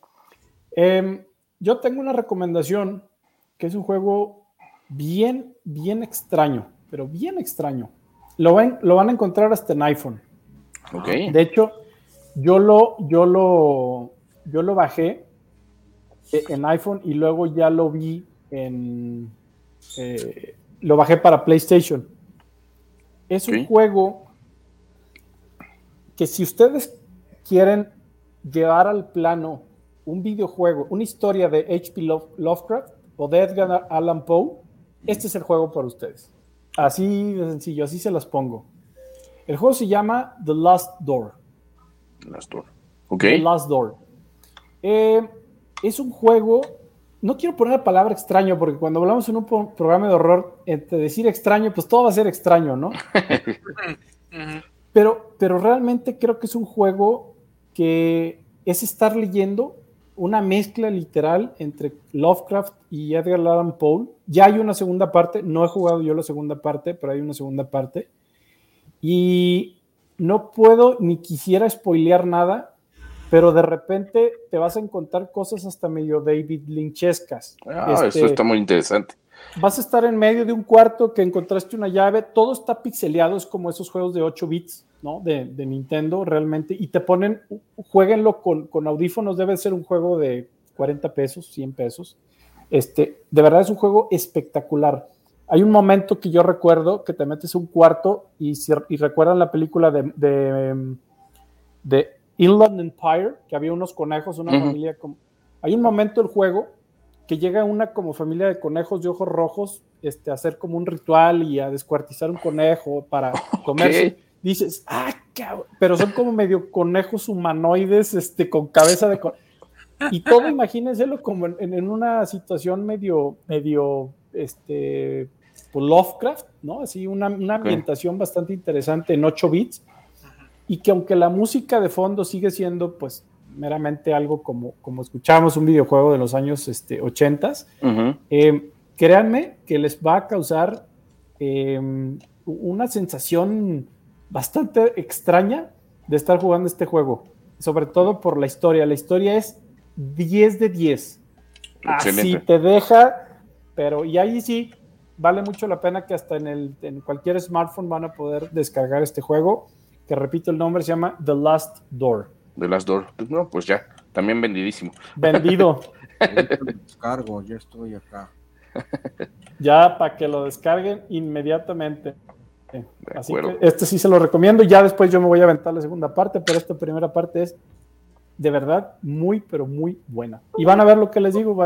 Em, yo tengo una recomendación que es un juego bien, bien extraño, pero bien extraño. Lo, ven- lo van a encontrar hasta en iPhone. Ok. De hecho, yo lo, yo lo, yo lo bajé eh, en iPhone y luego ya lo vi en, eh, lo bajé para PlayStation. Es un juego que si ustedes quieren llevar al plano un videojuego, una historia de H.P. Love- Lovecraft o de Edgar Allan Poe, este es el juego para ustedes. Así de sencillo, así se las pongo. El juego se llama The Last Door. Last Door. Ok. The Last Door. Eh, es un juego. No quiero poner la palabra extraño, porque cuando hablamos en un pro- programa de horror, entre decir extraño, pues todo va a ser extraño, ¿no? Pero, pero realmente creo que es un juego que es estar leyendo una mezcla literal entre Lovecraft y Edgar Allan Poe. Ya hay una segunda parte, no he jugado yo la segunda parte, pero hay una segunda parte. Y no puedo ni quisiera spoilear nada, pero de repente te vas a encontrar cosas hasta medio David Lynchescas. Ah, Este, eso está muy interesante. Vas a estar en medio de un cuarto que encontraste una llave, todo está pixeleado, es como esos juegos de 8 bits, ¿no? De, de Nintendo realmente, y te ponen, jueguenlo con, con audífonos, debe ser un juego de 40 pesos, 100 pesos. Este, de verdad es un juego espectacular. Hay un momento que yo recuerdo que te metes a un cuarto y, si- y recuerdan la película de, de, de Inland Empire, que había unos conejos, una Ujú. familia como... Hay un momento del juego que llega una como familia de conejos de ojos rojos este, a hacer como un ritual y a descuartizar un conejo para comerse. dices, ah, cabrón", pero son como medio conejos humanoides, este, con cabeza de... co- Y todo, imagínenselo como en, en una situación medio, medio, este, pues, Lovecraft, ¿no? Así una, una ambientación bastante interesante en 8 bits y que aunque la música de fondo sigue siendo, pues, meramente algo como, como escuchamos un videojuego de los años este, 80s, eh, créanme que les va a causar eh, una sensación bastante extraña de estar jugando este juego, sobre todo por la historia. La historia es 10 de 10. Así Excelente. te deja, pero y ahí sí vale mucho la pena que hasta en, el, en cualquier smartphone van a poder descargar este juego, que repito el nombre, se llama The Last Door. The Last Door. Pues no, pues ya, también vendidísimo. Vendido. Descargo, ya estoy acá. ya para que lo descarguen inmediatamente. Así acuerdo. que este sí se lo recomiendo. Ya después yo me voy a aventar la segunda parte, pero esta primera parte es de verdad muy, pero muy buena. Y van a ver lo que les digo,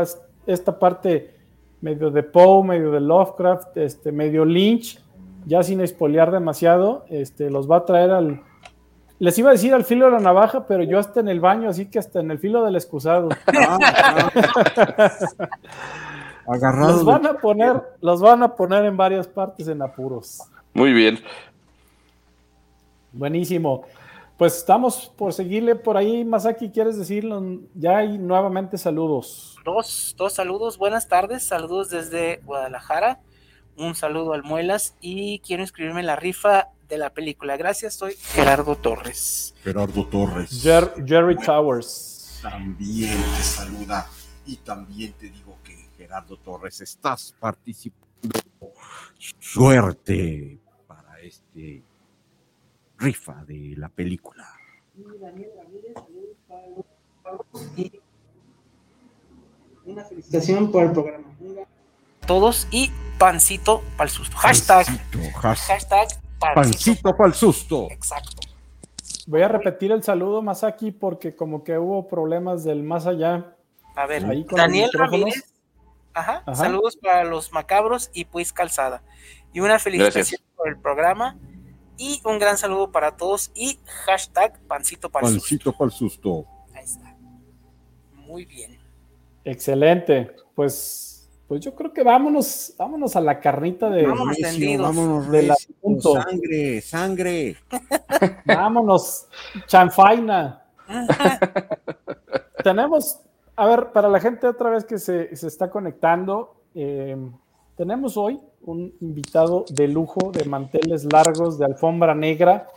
esta parte medio de Poe, medio de Lovecraft, este, medio Lynch, ya sin espolear demasiado, este, los va a traer al... Les iba a decir al filo de la navaja, pero yo hasta en el baño, así que hasta en el filo del excusado. Agarrado los van a poner, los van a poner en varias partes en apuros. Muy bien. Buenísimo. Pues estamos por seguirle por ahí. Masaki, ¿quieres decirlo? Ya hay nuevamente saludos. Dos, dos saludos, buenas tardes, saludos desde Guadalajara, un saludo al Muelas y quiero inscribirme en la rifa de la película. Gracias, soy Gerardo Torres. Gerardo Torres. Jer- Jerry Towers. También te saluda y también te digo que Gerardo Torres estás participando. Suerte para este rifa de la película. Una felicitación por el programa. Todos y pancito para el susto. Hashtag. has- Hashtag Pancito para el susto. Exacto. Voy a repetir el saludo, Masaki, porque como que hubo problemas del más allá. A ver, Ahí con los Daniel. Ramírez. Ajá, Ajá. Saludos para los macabros y pues calzada. Y una felicitación por el programa. Y un gran saludo para todos. Y hashtag pancito para el susto. Pancito para el susto. Ahí está. Muy bien. Excelente. Pues, pues yo creo que vámonos, vámonos a la carnita de, Vámonos Recio, vámonos, del recio, asunto. Sangre, sangre. Vámonos, chanfaina. Tenemos, a ver, para la gente otra vez que se, se está conectando, eh, tenemos hoy un invitado de lujo, de manteles largos, de alfombra negra,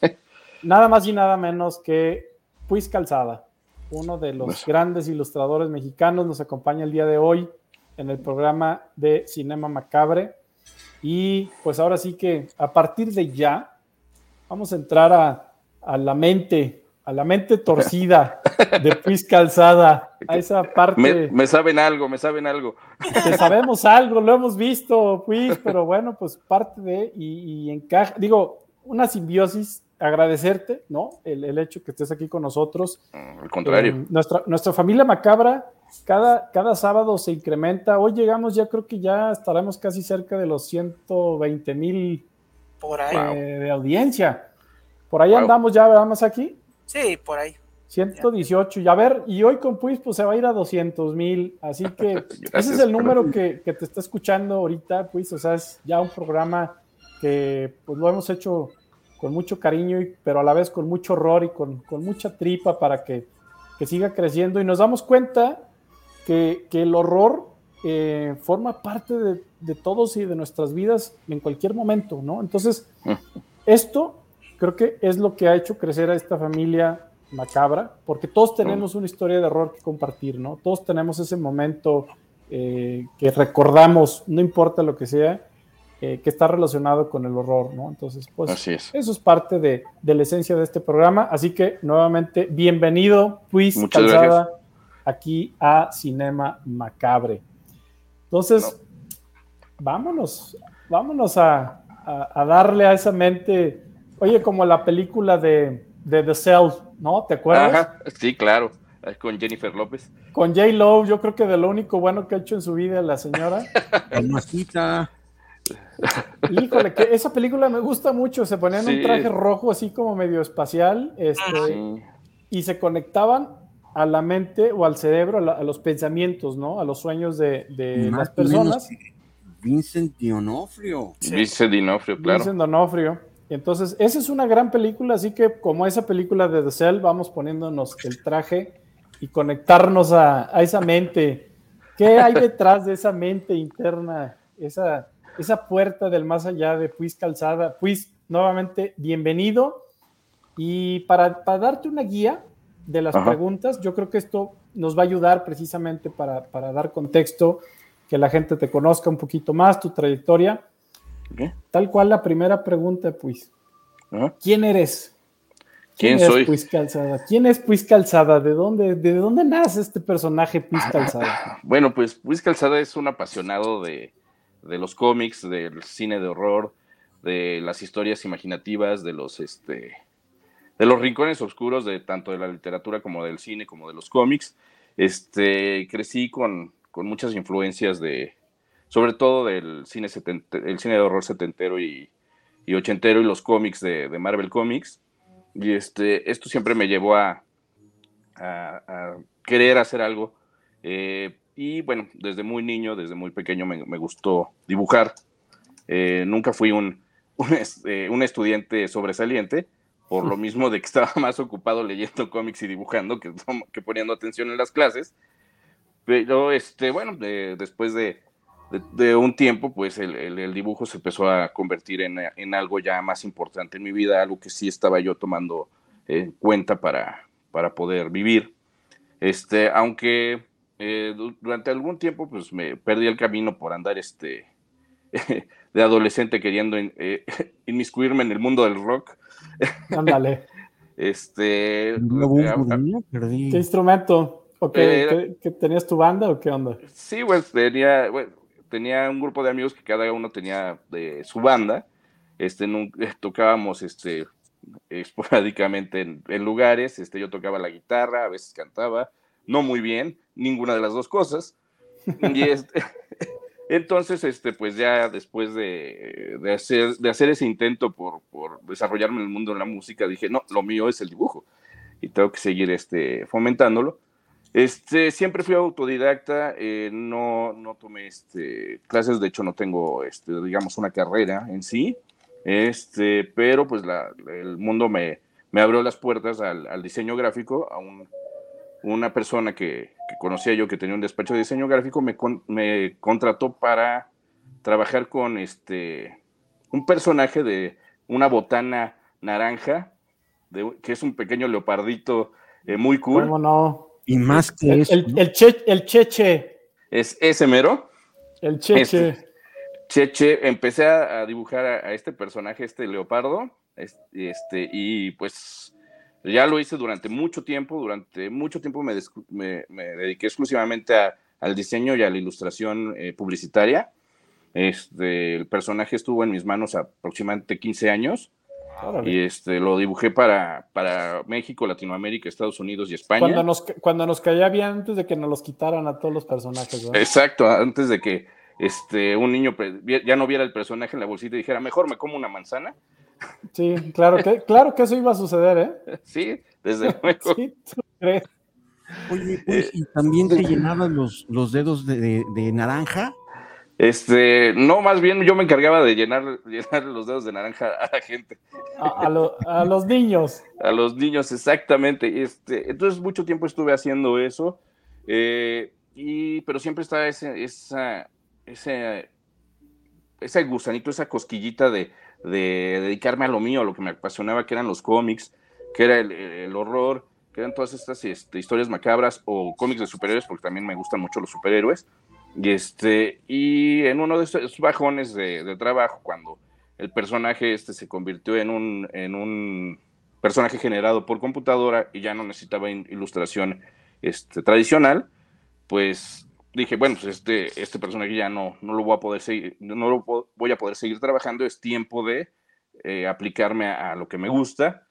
nada más y nada menos que Puis Calzada, uno de los Pues. grandes ilustradores mexicanos, nos acompaña el día de hoy en el programa de Cinema Macabre. Y pues ahora sí que a partir de ya, vamos a entrar a, a la mente, a la mente torcida de Puis Calzada, a esa parte Me, me saben algo, me saben algo. que sabemos algo, lo hemos visto, Puis, pero bueno, pues parte de y, y encaja, digo, una simbiosis, agradecerte, ¿no? El, el hecho que estés aquí con nosotros. Al contrario. Eh, nuestra, nuestra familia macabra, cada, cada sábado se incrementa. Hoy llegamos, ya creo que ya estaremos casi cerca de los 120 mil Por ahí. eh, de audiencia. Por ahí Wow. andamos ya, ¿verdad, más aquí? Sí, por ahí. 118. Y a ver, y hoy con Puis, pues se va a ir a 200 mil. Así que ese es el número que, que te está escuchando ahorita, Puis. O sea, es ya un programa que pues lo hemos hecho con mucho cariño, y- pero a la vez con mucho horror y con, con mucha tripa para que, que siga creciendo. Y nos damos cuenta que, que el horror eh, forma parte de, de todos y de nuestras vidas en cualquier momento, ¿no? Entonces, esto creo que es lo que ha hecho crecer a esta familia macabra, porque todos tenemos una historia de horror que compartir, ¿no? Todos tenemos ese momento eh, que recordamos, no importa lo que sea, eh, que está relacionado con el horror, ¿no? Entonces, pues Así es. eso es parte de, de la esencia de este programa. Así que nuevamente, bienvenido, Puis Muchas Calzada, aquí a Cinema Macabre. Entonces, vámonos, vámonos a, a- a darle a esa mente, oye, como la película de, de The Cell, ¿no? ¿Te acuerdas? Ajá, sí, claro. Ahí Con Jennifer López. Con J. Lo, yo creo que de lo único bueno que ha hecho en su vida la señora. Mamacita. Híjole, que esa película me gusta mucho. Se ponían Sí. un traje rojo así como medio espacial, este, Sí. y se conectaban a la mente o al cerebro, a, la- a los pensamientos, ¿no? A los sueños de, de Más las personas. Vincent D'Onofrio. Vincent D'Onofrio, claro. Vincent D'Onofrio. Entonces, esa es una gran película, así que como esa película de The Cell, vamos poniéndonos el traje y conectarnos a, a esa mente. ¿Qué hay detrás de esa mente interna? Esa, esa puerta del más allá de Puis Calzada. Puis, nuevamente, bienvenido. Y para, para darte una guía de las Ajá. preguntas, yo creo que esto nos va a ayudar precisamente para, para dar contexto, que la gente te conozca un poquito más, tu trayectoria. Tal cual la primera pregunta, pues. Ajá. ¿Quién eres? ¿Quién es soy? Puis Calzada? ¿Quién es Puis Calzada? ¿De dónde, ¿De dónde nace este personaje Puis Calzada? Bueno, pues Luis Calzada es un apasionado de, de los cómics, del cine de horror, de las historias imaginativas, de los este de los rincones oscuros de tanto de la literatura como del cine, como de los cómics. Este, crecí con, con muchas influencias de, sobre todo del cine, setente- el cine de horror setentero y, y ochentero y los cómics de, de Marvel Comics. Y este, esto siempre me llevó a, a- a querer hacer algo. Eh, y bueno, desde muy niño, desde muy pequeño me, me gustó dibujar. Eh, nunca fui un, un, es- eh, un estudiante sobresaliente, por lo mismo de que estaba más ocupado leyendo cómics y dibujando que, que poniendo atención en las clases. Pero este, bueno, de- después de, de- de un tiempo, pues el, el- el dibujo se empezó a convertir en, en algo ya más importante en mi vida, algo que sí estaba yo tomando en cuenta para, para poder vivir. Este, aunque eh, du- durante algún tiempo, pues me perdí el camino por andar este, de adolescente queriendo in- eh, inmiscuirme en el mundo del rock. Ándale. Este, perdí. ¿Qué instrumento? ¿O qué, Eh, qué- qué tenías tu banda o qué onda? Sí, pues tenía, bueno, tenía un grupo de amigos que cada uno tenía de su banda. Este, eh, tocábamos este, esporádicamente en, en lugares. Este, yo tocaba la guitarra, a veces cantaba, no muy bien, ninguna de las dos cosas. Y este, entonces, este, pues ya después de, de hacer, de hacer ese intento por, por desarrollarme en el mundo de la música, dije, no, lo mío es el dibujo y tengo que seguir este, fomentándolo. Este, siempre fui autodidacta, eh, no, no tomé este, clases, de hecho no tengo, este, digamos, una carrera en sí, este, pero pues la- el mundo me, me abrió las puertas al, diseño gráfico, a una persona que, que conocía yo que tenía un despacho de diseño gráfico me, con- me contrató para trabajar con este, un personaje de una botana naranja, de- que es un pequeño leopardito eh, muy cool. ¿Cómo no? Y más que El, eso, el, el che- el cheche. Es ese mero. El cheche. Este, Cheche, empecé a, a dibujar a, a este personaje, este leopardo, es- este, y pues ya lo hice durante mucho tiempo, durante mucho tiempo me, des- me- me dediqué exclusivamente a- al diseño y a la ilustración eh, publicitaria. Este, el personaje estuvo en mis manos aproximadamente 15 años Órale. y este, lo dibujé para, para México, Latinoamérica, Estados Unidos y España. Cuando nos, cuando nos caía bien antes de que nos los quitaran a todos los personajes, ¿verdad? Exacto, antes de que este, un niño ya no viera el personaje en la bolsita y dijera, mejor me como una manzana. Sí, claro que, claro que eso iba a suceder, ¿eh? Sí, desde luego. Sí, ¿tú crees? oye, pues, y también te llenabas los, los dedos de, de- de naranja. Este, no, más bien yo me encargaba de llenar, llenar los dedos de naranja a la gente, A, a lo- a los niños. a los niños, exactamente. Este, entonces, mucho tiempo estuve haciendo eso, eh, y, pero siempre estaba ese, esa, ese, ese gusanito, esa cosquillita de, de dedicarme a lo mío, a lo que me apasionaba, que eran los cómics, que era el, horror, que eran todas estas este, historias macabras o cómics de superhéroes, porque también me gustan mucho los superhéroes. Y, este, y en uno de esos bajones de, trabajo, cuando el personaje este se convirtió en un, en un personaje generado por computadora y ya no necesitaba ilustración este, tradicional, pues dije, bueno, pues este, este personaje ya no, no lo voy a poder seguir, no lo voy a poder seguir trabajando, es tiempo de eh, aplicarme a, lo que me gusta.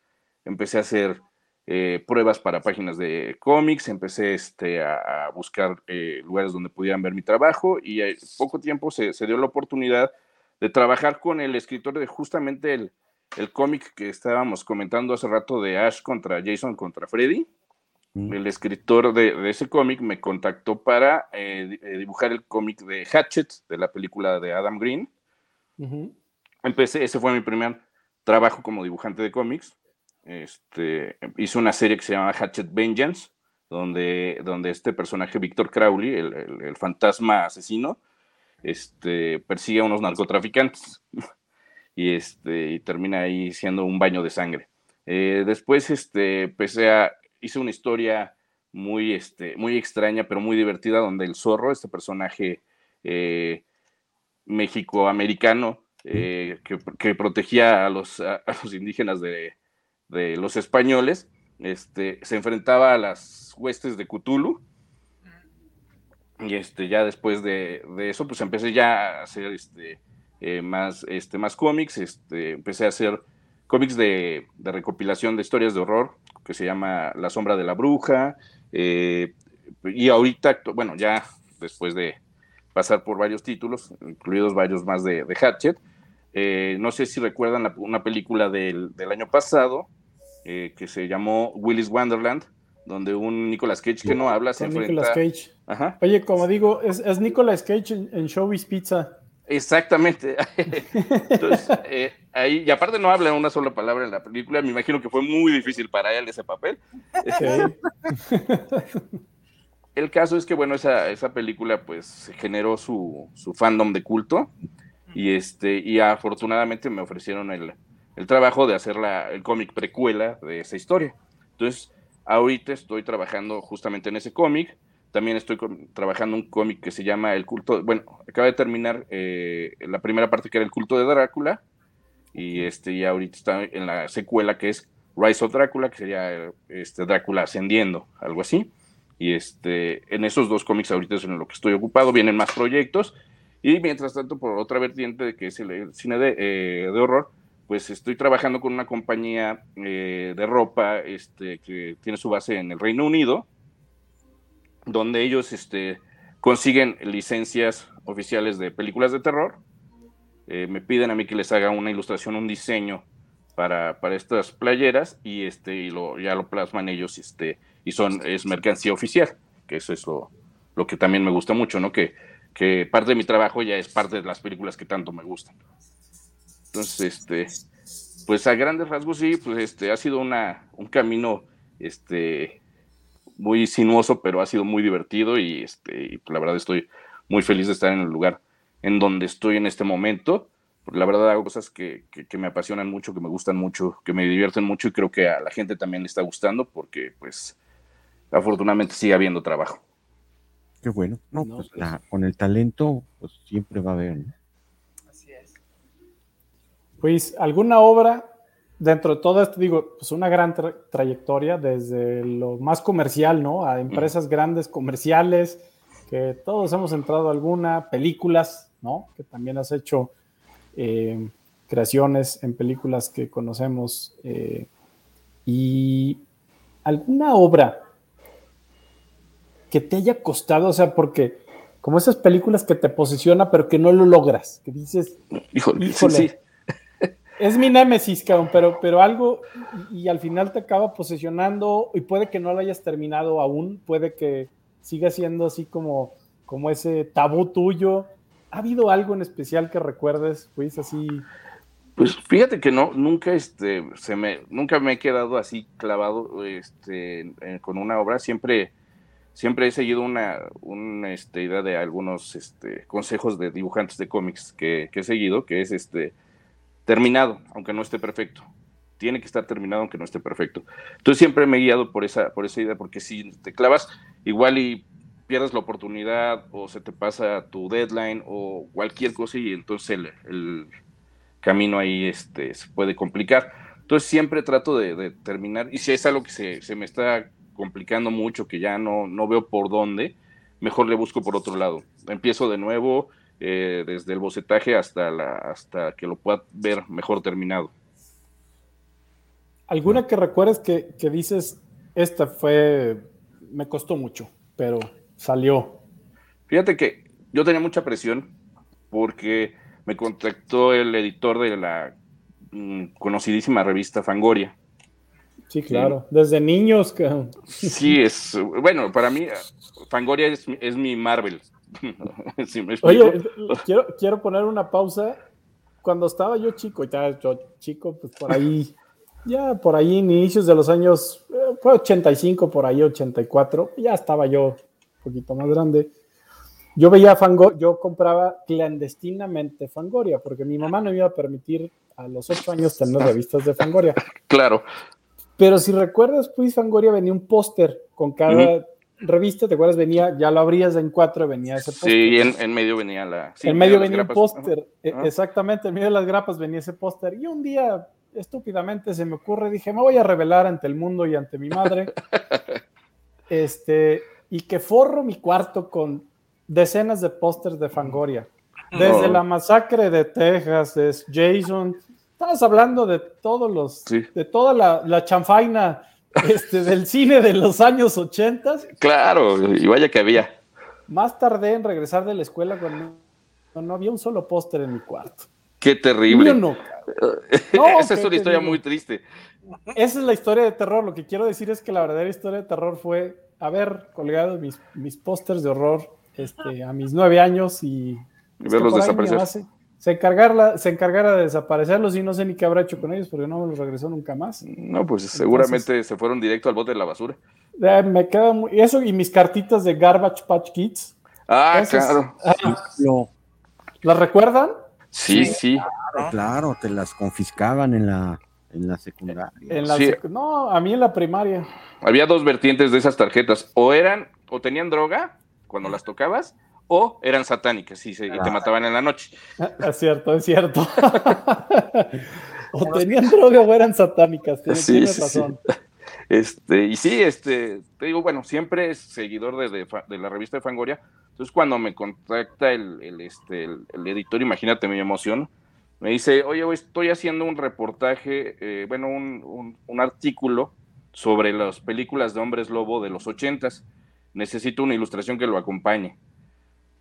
Empecé a hacer eh, pruebas para páginas de cómics, empecé este, a, a buscar eh, lugares donde pudieran ver mi trabajo y en poco tiempo se, se dio la oportunidad de trabajar con el escritor de justamente el, el cómic que estábamos comentando hace rato de Ash contra Jason contra Freddy. El escritor de, de ese cómic me contactó para eh, eh, dibujar el cómic de Hatchet, de la película de Adam Green. Empecé, ese fue mi primer trabajo como dibujante de cómics. Este, hice una serie que se llama Hatchet Vengeance, donde, donde este personaje, Víctor Crowley, el, el- el fantasma asesino, este, persigue a unos narcotraficantes y, este, y termina ahí siendo un baño de sangre. Eh, después este, empecé a, hice una historia muy, este, muy extraña, pero muy divertida, donde el zorro, este personaje eh, mexicoamericano, eh, que, protegía a los, a los indígenas de, de los españoles, este, se enfrentaba a las huestes de Cthulhu. Y este, ya después de, de eso, pues empecé ya a hacer este, eh, más, este, más cómics. Este, empecé a hacer cómics de, de recopilación de historias de horror, que se llama La sombra de la bruja. eh, y ahorita, bueno, ya después de pasar por varios títulos, incluidos varios más de, de Hatchet, eh, no sé si recuerdan la- una película del, del año pasado eh, que se llamó Willy's Wonderland, donde un Nicolas Cage que no habla se Con enfrenta. Nicolas Cage. Ajá. Oye, como digo, es, es Nicolas Cage en, en Showbiz Pizza. Exactamente. Entonces, eh, ahí, y aparte no habla una sola palabra en la película, me imagino que fue muy difícil para él ese papel. El caso es que, bueno, esa, esa película pues generó su, su fandom de culto y, este, y afortunadamente me ofrecieron el, el trabajo de hacer la, el cómic precuela de esa historia. Entonces, ahorita estoy trabajando justamente en ese cómic. También estoy con- trabajando un cómic que se llama El culto. Bueno, acaba de terminar eh, la primera parte que era el culto de Drácula. Y este, y ahorita está en la secuela que es Rise of Drácula, que sería este, Drácula ascendiendo, algo así. Y este, en esos dos cómics ahorita es en lo que estoy ocupado. Vienen más proyectos. Y mientras tanto, por otra vertiente, de que es el, el cine de, eh, de horror, pues estoy trabajando con una compañía eh, de ropa este, que tiene su base en el Reino Unido, donde ellos este, consiguen licencias oficiales de películas de terror. Eh, me piden a mí que les haga una ilustración, un diseño para, para estas playeras y, este, y lo, ya lo plasman ellos este, y son, es mercancía oficial, que eso es lo, lo que también me gusta mucho, ¿no? Que, que parte de mi trabajo ya es parte de las películas que tanto me gustan. Entonces, este, pues a grandes rasgos sí, pues este, ha sido una, un camino, este, muy sinuoso, pero ha sido muy divertido y, este, y, pues, la verdad estoy muy feliz de estar en el lugar en donde estoy en este momento. Porque la verdad hago cosas que, que- que me apasionan mucho, que me gustan mucho, que me divierten mucho y creo que a la gente también le está gustando porque pues afortunadamente sigue habiendo trabajo. Qué bueno. No, pues, la- con el talento, pues siempre va a haber. ¿no? Pues alguna obra dentro de todo esto, digo, pues una gran tra- trayectoria desde lo más comercial, ¿no? A empresas grandes comerciales, que todos hemos entrado a alguna, películas, ¿no? Que también has hecho eh, creaciones en películas que conocemos. eh, y alguna obra que te haya costado, o sea, porque como esas películas que te posiciona, pero que no lo logras, que dices, Híjole, sí, Híjole. sí. Es mi némesis, cabrón, pero, pero algo, y, al final te acaba posicionando, y puede que no lo hayas terminado aún, puede que siga siendo así como, como ese tabú tuyo. ¿Ha habido algo en especial que recuerdes, pues así? Pues fíjate que no, nunca este, se me, nunca me he quedado así clavado este, con una obra. Siempre, siempre he seguido una, una este, idea de algunos este, consejos de dibujantes de cómics que, que he seguido, que es este terminado, aunque no esté perfecto. Tiene que estar terminado aunque no esté perfecto. Entonces siempre me he guiado por esa, por esa idea, porque si te clavas, igual y pierdes la oportunidad, o se te pasa tu deadline, o cualquier cosa, y entonces el, el camino ahí este, se puede complicar. Entonces siempre trato de, de terminar, y si es algo que se, se me está complicando mucho, que ya no, no veo por dónde, mejor le busco por otro lado. Empiezo de nuevo, eh, desde el bocetaje hasta, la, hasta que lo pueda ver mejor terminado. ¿Alguna que recuerdes que, que dices, esta fue, me costó mucho, pero salió? Fíjate que yo tenía mucha presión porque me contactó el editor de la mm, conocidísima revista Fangoria. Sí, claro, desde niños. Que... Sí, es, bueno, para mí Fangoria es, es mi Marvel. ¿Sí me Oye, quiero, quiero poner una pausa. Cuando estaba yo chico, ya yo chico, pues por ahí, ya por ahí, inicios de los años, eh, fue 85, por ahí 84, ya estaba yo un poquito más grande. Yo veía Fangoria, yo compraba clandestinamente Fangoria, porque mi mamá no me iba a permitir a los ocho años tener revistas de Fangoria. Claro. Pero si recuerdas, pues Fangoria venía un póster con cada revista, ¿te acuerdas? Venía, ya lo abrías en cuatro, venía ese póster. Sí, en, en, medio venía la. Sí, en medio venía un póster, exactamente, en medio de las grapas venía ese póster. Y un día, estúpidamente, se me ocurre, dije, me voy a revelar ante el mundo y ante mi madre. este, y que forro mi cuarto con decenas de pósters de Fangoria. Desde Oh. la masacre de Texas, es Jason. Estabas hablando de todos los, de toda la, la chanfaina este, del cine de los años 80. Claro, y vaya que había. Más tardé en regresar de la escuela cuando no, no había un solo póster en mi cuarto. Qué terrible. No, Esa es ¿qué una historia muy triste. Esa es la historia de terror. Lo que quiero decir es que la verdadera historia de terror fue haber colgado mis, mis pósters de horror este, a mis nueve años y, verlos mi desaparecer. Se, encargarla- se encargara de desaparecerlos y no sé ni qué habrá hecho con ellos porque no me los regresó nunca más. No, pues seguramente se fueron directo al bote de la basura. Eh, me queda muy, eso y mis cartitas de Garbage Patch Kids. Ah, Esas- claro. Ah, ¿Las recuerdan? Sí, sí. Claro, claro, te las confiscaban en la, en la secundaria. En la Sí. secu- no, a mí en la primaria. Había dos vertientes de esas tarjetas. O eran, o tenían droga cuando las tocabas, o eran satánicas y, se- y te Ah. mataban en la noche. Es cierto, es cierto. o tenían droga o eran satánicas. Tienes, Sí, tienes sí, sí. razón. Este, y sí, este, te digo, bueno, siempre es seguidor de, de la revista de Fangoria. Entonces, cuando me contacta el, el, este, el, el editor, imagínate mi emoción, me dice, oye, güey, estoy haciendo un reportaje, eh, bueno, un, un- un artículo sobre las películas de hombres lobo de los ochentas. Necesito una ilustración que lo acompañe.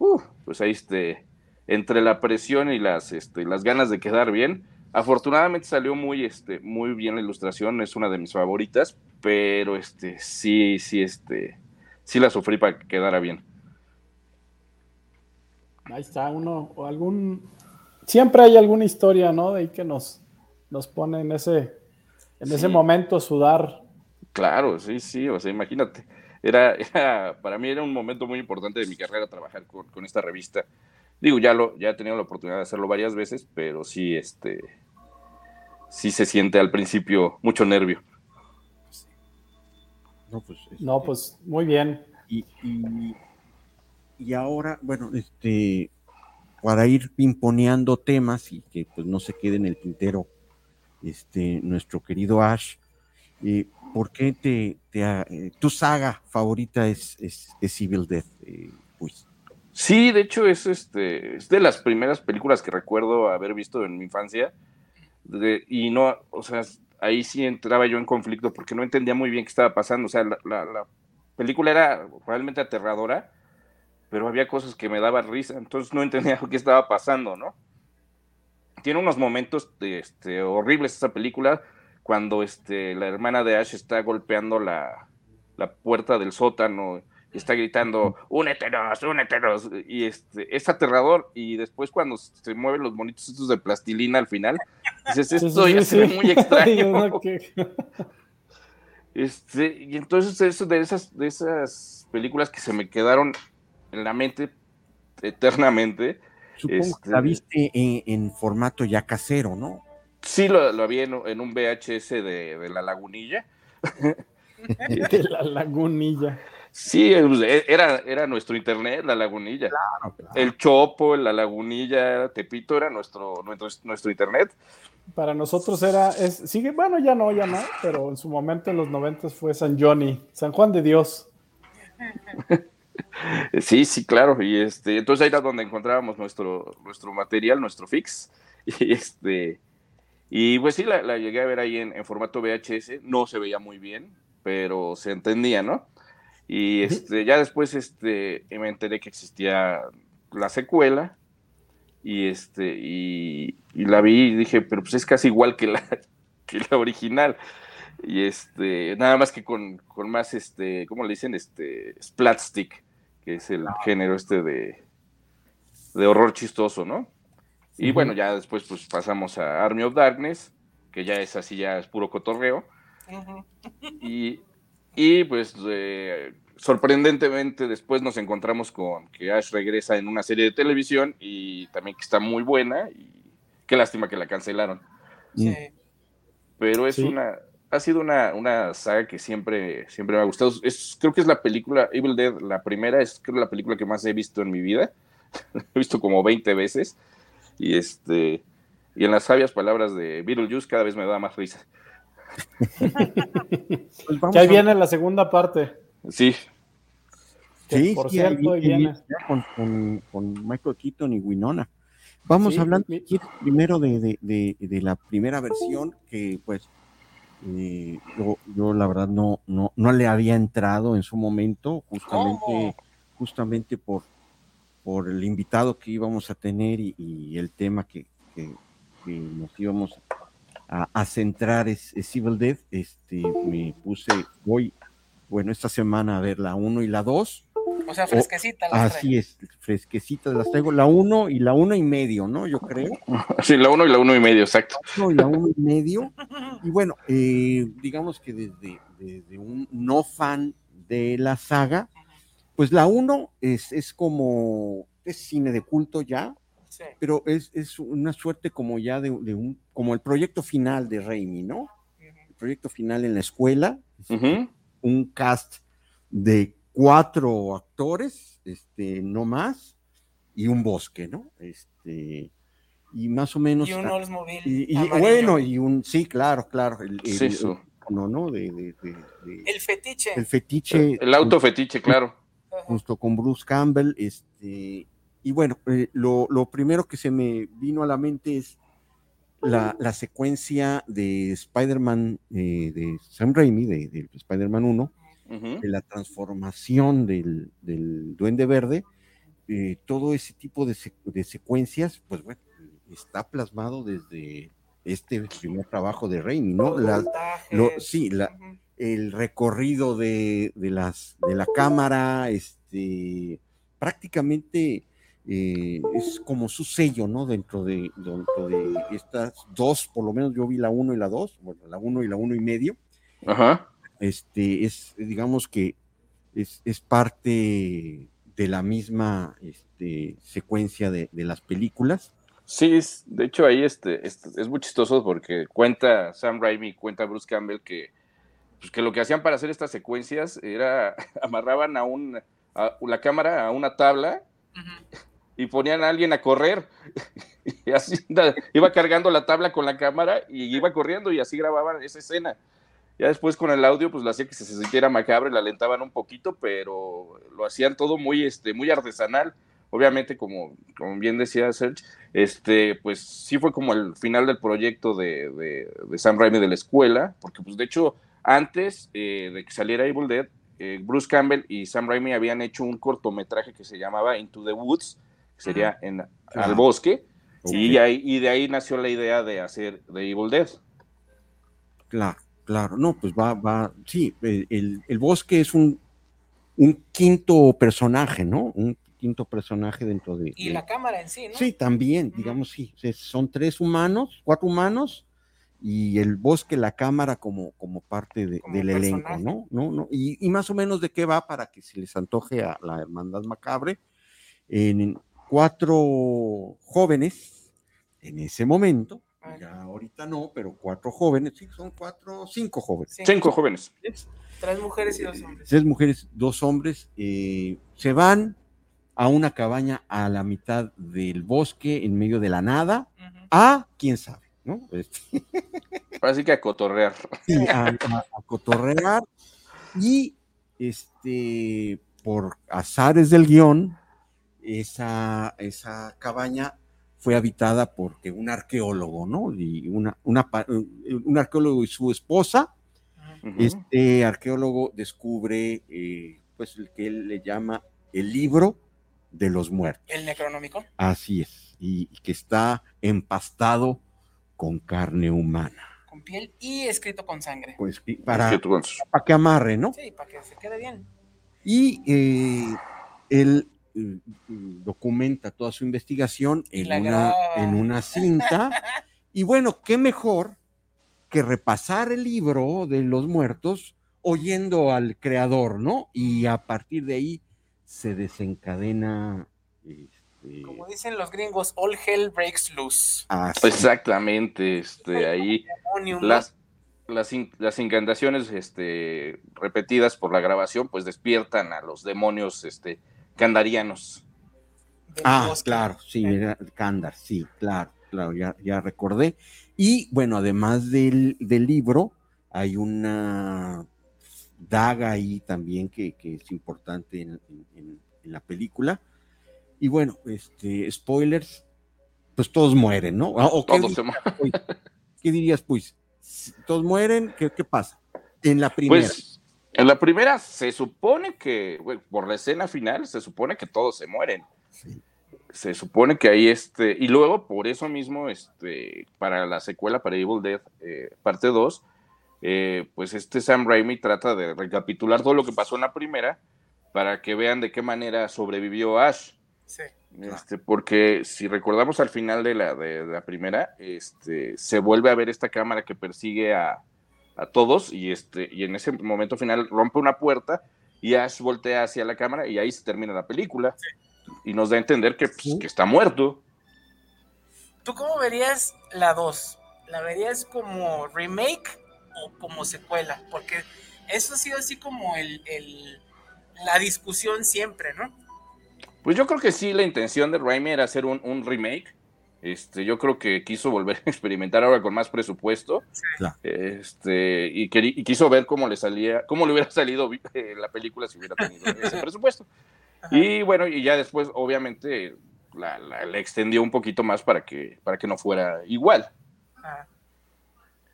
Uf, pues ahí, este, entre la presión y las, este, las ganas de quedar bien, afortunadamente salió muy, este, muy bien la ilustración, es una de mis favoritas, pero este, sí, sí, este, sí la sufrí para que quedara bien. Ahí está uno, o algún. Siempre hay alguna historia, ¿no? De ahí que nos, nos pone en ese, en ese momento a sudar. Claro, sí, sí, o sea, imagínate. Era, era- para mí era un momento muy importante de mi carrera trabajar con, con esta revista. Digo, ya lo, ya he tenido la oportunidad de hacerlo varias veces, pero sí, este, sí se siente al principio mucho nervio. No, pues, No, pues muy bien. Y, y, y ahora, bueno, este, para ir pimponeando temas y que pues no se quede en el tintero, este, nuestro querido Ash, eh, ¿por qué te, te ha- eh, tu saga favorita es, es, es Evil Death? eh, Sí, de hecho es este es de las primeras películas que recuerdo haber visto en mi infancia. De- y no, o sea, ahí sí entraba yo en conflicto porque no entendía muy bien qué estaba pasando. O sea, la, la- la película era realmente aterradora, pero había cosas que me daban risa, entonces no entendía qué estaba pasando, ¿no? Tiene unos momentos este, horribles esa película, cuando este, la hermana de Ash está golpeando la, la puerta del sótano y está gritando, únetenos, únetenos, y este, es aterrador, y después cuando se mueven los monitos estos de plastilina al final, dices, sí, esto ya sí, se ve muy extraño. Este, y entonces eso de esas, de esas películas que se me quedaron en la mente eternamente. supongo este, que la viste en, en formato ya casero, ¿no? Sí, lo, lo había en, en un VHS de, de la lagunilla. de la lagunilla. Sí, pues, e- era, era nuestro internet, la lagunilla. El Chopo, la lagunilla, Tepito era nuestro, nuestro, nuestro internet. Para nosotros era, es, sigue, bueno, ya no, ya no, pero en su momento en los noventas fue San Johnny, San Juan de Dios. Sí, sí, claro. Y este, entonces ahí era donde encontrábamos nuestro, nuestro material, nuestro fix. Y este, y pues sí, la, la llegué a ver ahí en, en formato VHS. No se veía muy bien, pero se entendía, ¿no? Y este, ya después este, me enteré que existía la secuela. y este, y, y la vi y dije, pero pues es casi igual que la, que la original. Y este, nada más que con, con más, este, ¿cómo le dicen? Este, splatstick, que es el género este de, de horror chistoso, ¿no? Y bueno, ya después pues pasamos a Army of Darkness, que ya es así, ya es puro cotorreo. Y, y, pues eh, sorprendentemente después nos encontramos con que Ash regresa en una serie de televisión y también que está muy buena y qué lástima que la cancelaron. Pero es Sí. una, ha sido una, una saga que siempre, siempre me ha gustado. Es, creo que es la película, Evil Dead, la primera, es creo la película que más he visto en mi vida. he visto como 20 veces. Y este y en las sabias palabras de Beetlejuice cada vez me da más risa. Pues vamos Que ahí a- viene la segunda parte. Sí. Que, Sí, por sí, cierto, ahí viene. con, con- con Michael Keaton y Winona. Vamos Sí, hablando mi- primero de, de- de- de la primera versión, que pues eh, yo, yo la verdad no, no, no le había entrado en su momento, justamente, justamente por, por el invitado que íbamos a tener y, y el tema que, que- que nos íbamos a, a centrar es, es Evil Dead. Este, me puse, voy, bueno, esta semana a ver la 1 y la 2. O sea, fresquecita las Así es, fresquecitas las traigo, la 1 y la 1 y medio, ¿no? Yo creo. Sí, la uno y la uno y medio, exacto. No, y la 1 y medio. Y bueno, eh, digamos que desde, desde un no fan de la saga, pues la 1 es, es como, es cine de culto ya, pero es, es una suerte como ya de, de un, como el proyecto final de Raimi, ¿no? El proyecto final en la escuela, un cast de cuatro actores, este, no más, y un bosque, ¿no? Este, y más o menos. Y un Oldsmobile y- y- bueno, y un, sí, claro, claro. El, el- Sí, eso. no, no, de, de- de- de- El fetiche. el fetiche. El auto fetiche, claro. Junto con Bruce Campbell, este, y bueno, eh, lo, lo primero que se me vino a la mente es la, la secuencia de Spider-Man, eh, de Sam Raimi, de, de Spider-Man 1, de la transformación del, del Duende Verde, eh, todo ese tipo de, sec- de secuencias, pues bueno, está plasmado desde este primer trabajo de Raimi, ¿no? La- lo- sí, la- el recorrido de, de las, de la cámara, este, prácticamente eh, es como su sello, ¿no? Dentro de, dentro de estas dos, por lo menos yo vi la uno y la dos, bueno, la uno y la uno y medio. Ajá. Este, es, digamos que es, es parte de la misma este, secuencia de, de las películas. Sí, es- de hecho ahí este, este, es muy chistoso porque cuenta Sam Raimi, cuenta Bruce Campbell que, pues, que lo que hacían para hacer estas secuencias era amarraban a, un, a la cámara a una tabla y ponían a alguien a correr y así iba cargando la tabla con la cámara y iba corriendo y así grababan esa escena. Ya después con el audio, pues lo hacía que se sintiera macabro y la alentaban un poquito, pero lo hacían todo muy, este, muy artesanal. Obviamente, como, como bien decía Serge, este, pues sí fue como el final del proyecto de, de- de Sam Raimi de la escuela, porque pues de hecho, antes eh, de que saliera Evil Dead, eh, Bruce Campbell y Sam Raimi habían hecho un cortometraje que se llamaba Into the Woods, que sería en, al bosque, y, ahí, y de ahí nació la idea de hacer de Evil Dead. Claro, claro, no, pues va, va, sí, el, el- bosque es un, un quinto personaje, ¿no? Un quinto personaje dentro de... Y de- la cámara en sí, ¿no? Sí, también, digamos, sí, son tres humanos, cuatro humanos, y el bosque, la cámara como, como parte de- del elenco. ¿no? ¿no? ¿no? Y, y más o menos de qué va para que se les antoje a la hermandad macabre. En cuatro jóvenes, en ese momento, ya ahorita no, pero cuatro jóvenes, sí, son cuatro, cinco jóvenes. Cinco jóvenes. Tres mujeres y dos hombres. Tres mujeres, dos hombres, eh, se van a una cabaña a la mitad del bosque, en medio de la nada, a quién sabe, ¿no? Este, Así que a cotorrear. sí, a, a- a cotorrear y este por azares del guion esa, esa cabaña fue habitada porque un arqueólogo, ¿no? Y una, una un arqueólogo y su esposa, este arqueólogo descubre eh, pues el que él le llama el libro de los muertos. El necronómico. Así es. y, y que está empastado con carne humana. Con piel y escrito con sangre. Pues para, Escrito con- para que amarre, ¿no? Sí, para que se quede bien. Y eh, él eh, documenta toda su investigación en la una, graba. en una cinta. y bueno, qué mejor que repasar el libro de los muertos oyendo al creador, ¿no? Y a partir de ahí se desencadena. Este, Como dicen los gringos, all hell breaks loose. así. Exactamente, este, ahí las, las, in- las incantaciones este, repetidas por la grabación, pues despiertan a los demonios este, candarianos. Ah, claro, sí, era Kandar, sí, claro, claro, ya, ya recordé. Y bueno, además del, del libro, hay una daga ahí también que, que es importante en- en la película. Y bueno, este, spoilers, pues todos mueren, ¿no? Ah, ¿O qué Todos se pues? ¿Qué dirías, pues? Todos mueren, ¿qué, qué pasa? En la primera. Pues en la primera se supone que, bueno, por la escena final, se supone que todos se mueren. Se supone que ahí este, y luego por eso mismo, este, para la secuela, para Evil Dead, eh, parte 2, eh, pues este Sam Raimi trata de recapitular todo lo que pasó en la primera para que vean de qué manera sobrevivió Ash. Sí. Este, porque si recordamos al final de la, de la primera, este, se vuelve a ver esta cámara que persigue a, a todos y, este, y en ese momento final rompe una puerta y Ash voltea hacia la cámara y ahí se termina la película y nos da a entender que, pues, que está muerto. ¿Tú cómo verías la 2? ¿La verías como remake o como secuela? Porque eso ha sido así como el, el- la discusión siempre, ¿no? Pues yo creo que sí, la intención de Raimi era hacer un, un remake. Este, yo creo que quiso volver a experimentar ahora con más presupuesto. Claro. Este, y, quiso ver cómo le salía, cómo le hubiera salido eh, la película si hubiera tenido ese presupuesto. Y bueno, y ya después, obviamente, la, la- la extendió un poquito más para que, para que no fuera igual.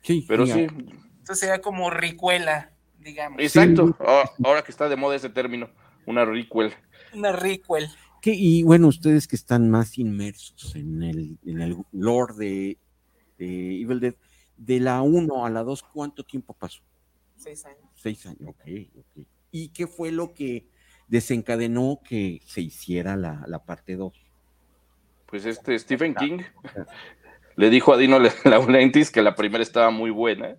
Sí, Pero sí, sí, entonces sería como ricuela, digamos. exacto. Ah, Ahora que está de moda ese término, una requel. Una requel. Que- y bueno, ustedes que están más inmersos en el, en el lore de, de Evil Dead, de la 1 a la 2, ¿cuánto tiempo pasó? Seis años. Seis años, ok, ok. ¿Y qué fue lo que desencadenó que se hiciera la, la parte 2? Pues este Stephen King le dijo a Dino Laurentiis que la primera estaba muy buena.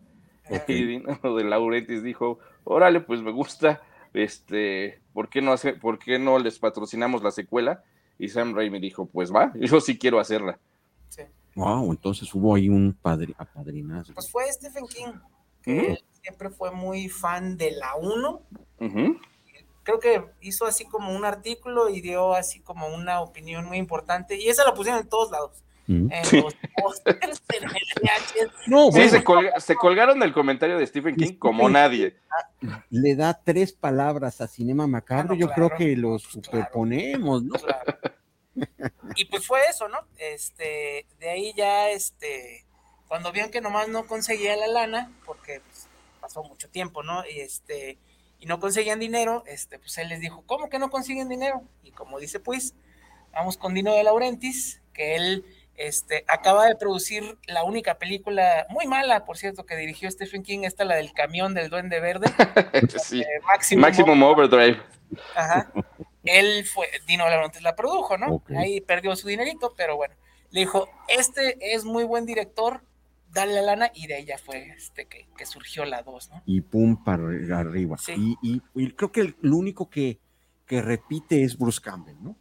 Y Dino de Laurentiis dijo, órale, pues me gusta, este, ¿por qué no hace, por qué no les patrocinamos la secuela? Y Sam Raimi dijo, pues va, yo sí quiero hacerla. Wow, entonces hubo ahí un padre, apadrinazgo. Pues fue Stephen King, que él siempre fue muy fan de la 1. Ujú. Creo que hizo así como un artículo y dio así como una opinión muy importante. Y esa la pusieron en todos lados. Mm. En los pósters, en el VHS. No, Sí, bueno. se, colga- se colgaron del comentario de Stephen King como nadie. Le da tres palabras a Cinema Macabro, yo creo que los superponemos, ¿no? Y pues fue eso, ¿no? Este, de ahí ya, este, cuando vieron que nomás no conseguía la lana, porque pues, pasó mucho tiempo, ¿no? Y este, y no conseguían dinero, este, pues él les dijo, ¿cómo que no consiguen dinero? Y como dice, pues, vamos con Dino de Laurentiis, que él, este, acaba de producir la única película, muy mala, por cierto, que dirigió Stephen King, esta la del camión del Duende Verde. Sí. Maximum Maximum Overdrive. Ajá. Él fue, Dino de Laurentiis la produjo, ¿no? Ahí perdió su dinerito, pero bueno. Le dijo, este es muy buen director, dale la lana, y de ahí ya fue este que, que surgió la 2, ¿no? Y pum, para arriba. Sí. Y, y- y creo que el, el único que, que repite es Bruce Campbell, ¿no?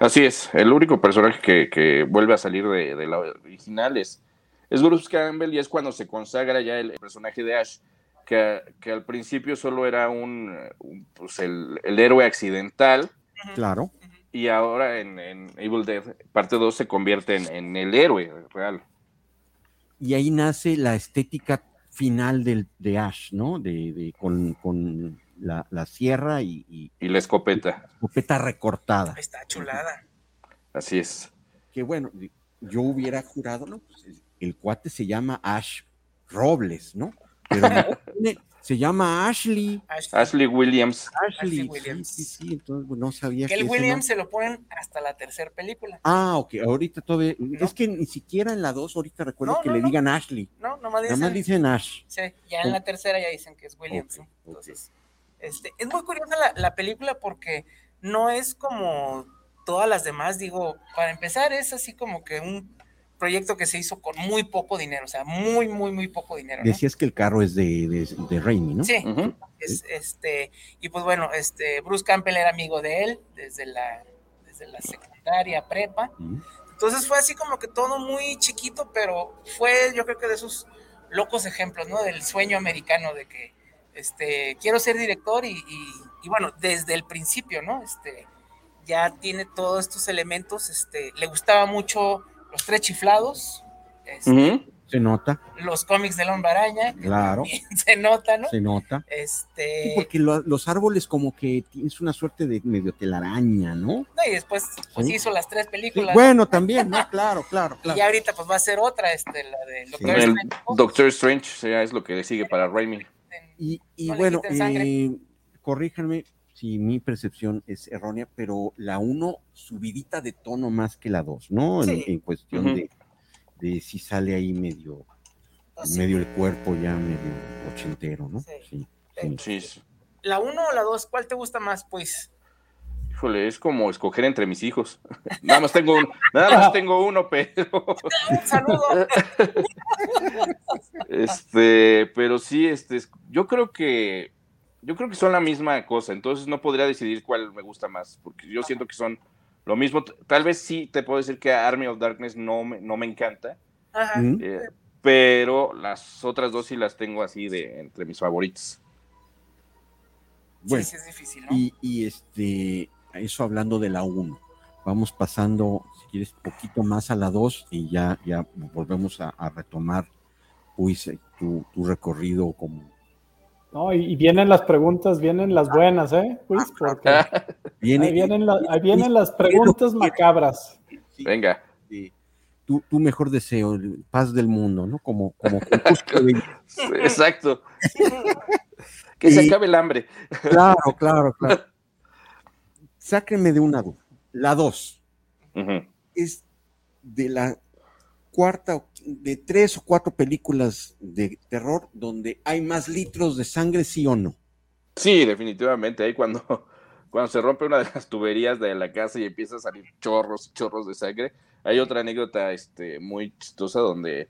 Así es, el único personaje que, que vuelve a salir de, de la original es, es Bruce Campbell y es cuando se consagra ya el personaje de Ash, que, que al principio solo era un, un, pues el, el héroe accidental Claro. y ahora en, en Evil Dead parte 2 se convierte en, en el héroe real. Y ahí nace la estética final del, de Ash, ¿no? De, de- con, con la, la sierra y, y- Y la escopeta, escopeta recortada. Está chulada. así es. Que bueno, yo hubiera jurado, ¿no? Pues el, el cuate se llama Ash Robles, ¿no? Pero no, tiene- Se llama Ashley. Ashley Williams. Ashley, Ashley Williams. Sí, sí, sí, entonces no sabía Que que el Williams se lo ponen hasta la tercera película. Ah, ok, ahorita todavía. Es que ni siquiera en la 2 ahorita recuerdo No, que no, le no. digan Ashley. No, nomás dicen, más dicen Ash. Sí, ya en Oh. la tercera ya dicen que es Williams. ¿no? Entonces, este, es muy curiosa la, la película porque no es como todas las demás. Digo, para empezar, es así como que un proyecto que se hizo con muy poco dinero, o sea, muy, muy, muy poco dinero. ¿no? Decías que el carro es de, de, de Raimi, ¿no? Sí, es, este, y pues bueno, este, Bruce Campbell era amigo de él desde la, desde la secundaria, prepa. Entonces fue así como que todo muy chiquito, pero fue yo creo que de esos locos ejemplos, ¿no? Del sueño americano de que, este, quiero ser director y, y- y bueno, desde el principio, ¿no? Este, ya tiene todos estos elementos, este, le gustaba mucho los tres chiflados, este, Se nota, los cómics de Hombre Araña, Claro. se nota, ¿no? se nota. Este, Sí, porque lo- los árboles como que tienes una suerte de medio telaraña, ¿no? no, y después pues, Sí. hizo las tres Sí, películas. bueno, también, ¿no? Claro, claro, Y claro. ya ahorita pues va a ser otra, este, la de lo que El Doctor Strange es lo que le sigue para Raimi. Y, y No bueno, eh, corríjanme si mi percepción es errónea, pero la 1 subidita de tono más que la 2, ¿no? En, Sí. en cuestión de, de si sale ahí medio, medio el cuerpo ya medio ochentero, ¿no? Sí. sí. Sí, sí. La uno o la dos, ¿cuál te gusta más, pues? Híjole, es como escoger entre mis hijos. Nada más tengo un, nada más tengo uno, pero Un saludo. este, pero sí, este, es- yo creo que yo creo que son la misma cosa, entonces no podría decidir cuál me gusta más, porque yo siento que son lo mismo. Tal vez sí te puedo decir que Army of Darkness no me, no me encanta, Ajá. Mm. eh, pero las otras dos sí las tengo así de entre mis favoritos. Bueno, sí es difícil, ¿no? y, y, este, eso hablando de la 1. Vamos pasando, si quieres, poquito más a la 2 y ya, ya volvemos a, a retomar pues, eh, tu, tu recorrido como No, y, y vienen las preguntas, vienen las buenas, ¿eh? Pues, porque Viene- ahí, vienen la- ahí vienen las preguntas macabras. Venga. tu, tu mejor deseo, el paz del mundo, ¿no? Como, como Exacto. que se acabe el hambre. Claro, claro, claro. Sáquenme de una duda. La 2 es de la cuarta, de tres o cuatro películas de terror donde hay más litros de sangre, sí o no. Sí, definitivamente. Ahí cuando, cuando se rompe una de las tuberías de la casa y empieza a salir chorros, chorros de sangre. Hay otra anécdota este, muy chistosa donde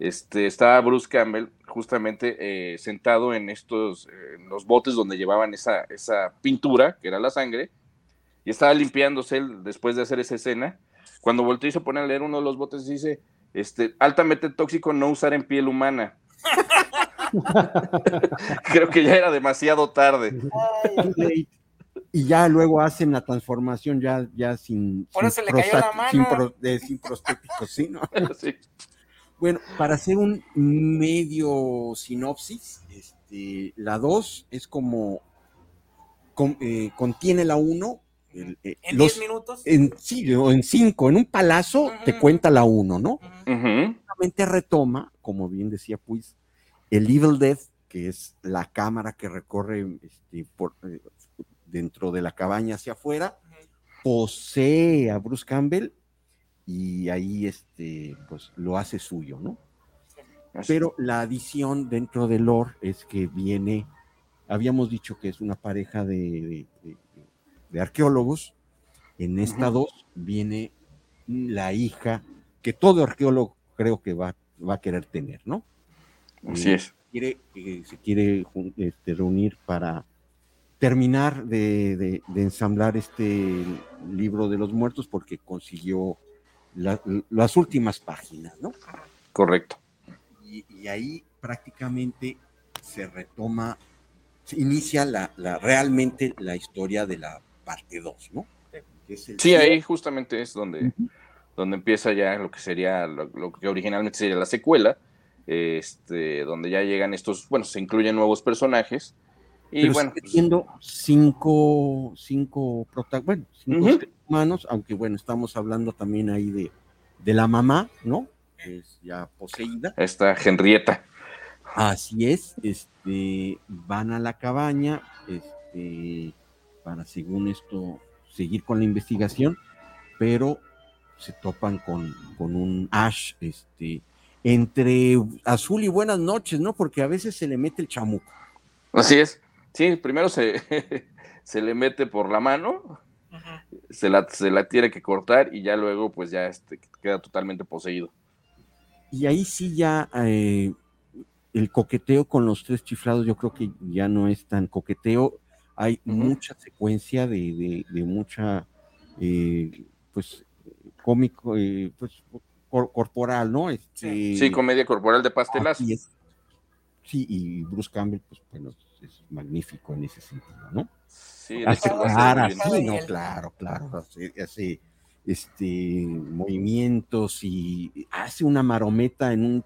este, estaba Bruce Campbell justamente eh, sentado en estos, eh, en los botes donde llevaban esa, esa pintura, que era la sangre, y estaba limpiándose él después de hacer esa escena. Cuando volteó y se pone a leer uno de los botes, dice, este, altamente tóxico no usar en piel humana. Creo que ya era demasiado tarde. Y ya luego hacen la transformación ya, ya sin, Por sin eso le cayó la sin, mano. pro- de- sin prostéticos, ¿sí? ¿no? Sí. Bueno, para hacer un medio sinopsis, este, la 2 es como con- eh, contiene la 1 ¿En 10 minutos? En, sí, o en 5, en un palazo te cuenta la 1, ¿no? Solamente retoma, como bien decía pues, el Evil Death, que es la cámara que recorre este, por, eh, dentro de la cabaña hacia afuera, posee a Bruce Campbell y ahí este, pues, lo hace suyo, ¿no? Pero la adición dentro del lore es que viene, habíamos dicho que es una pareja de, de- de- de arqueólogos, en esta dos viene la hija que todo arqueólogo creo que va, va a querer tener, ¿no? Así Eh, es. Quiere, eh, se quiere este, reunir para terminar de, de- de ensamblar este libro de los muertos porque consiguió la- las últimas páginas, ¿no? Correcto. Y, y ahí prácticamente se retoma, se inicia la, la- realmente la historia de la parte 2, ¿no? Que es el Sí, ahí justamente es donde, donde empieza ya lo que sería, lo, lo que originalmente sería la secuela, este, donde ya llegan estos, bueno, se incluyen nuevos personajes. Y Pero bueno, sigue pues, siendo cinco, cinco prota- bueno, cinco humanos, aunque bueno, estamos hablando también ahí de, de la mamá, ¿no? Que es ya poseída. esta Henrietta. Así es, este, van a la cabaña, este, para según esto seguir con la investigación, pero se topan con, con un Ash, este, entre azul y buenas noches, ¿no? Porque a veces se le mete el chamuco. Así es. Sí, primero se, se le mete por la mano, se, la, se la tiene que cortar y ya luego pues ya este, queda totalmente poseído. Y ahí sí ya eh, el coqueteo con los tres chiflados yo creo que ya no es tan coqueteo, hay mucha secuencia de, de, de mucha, eh, pues, cómico, eh, pues, cor- corporal, ¿no? Este, Sí, comedia corporal de pastelazo. Sí, y Bruce Campbell, pues, bueno, es magnífico en ese sentido, ¿no? Sí, hace muy bien. sí, no, claro, claro, hace, hace, este, movimientos y hace una marometa en un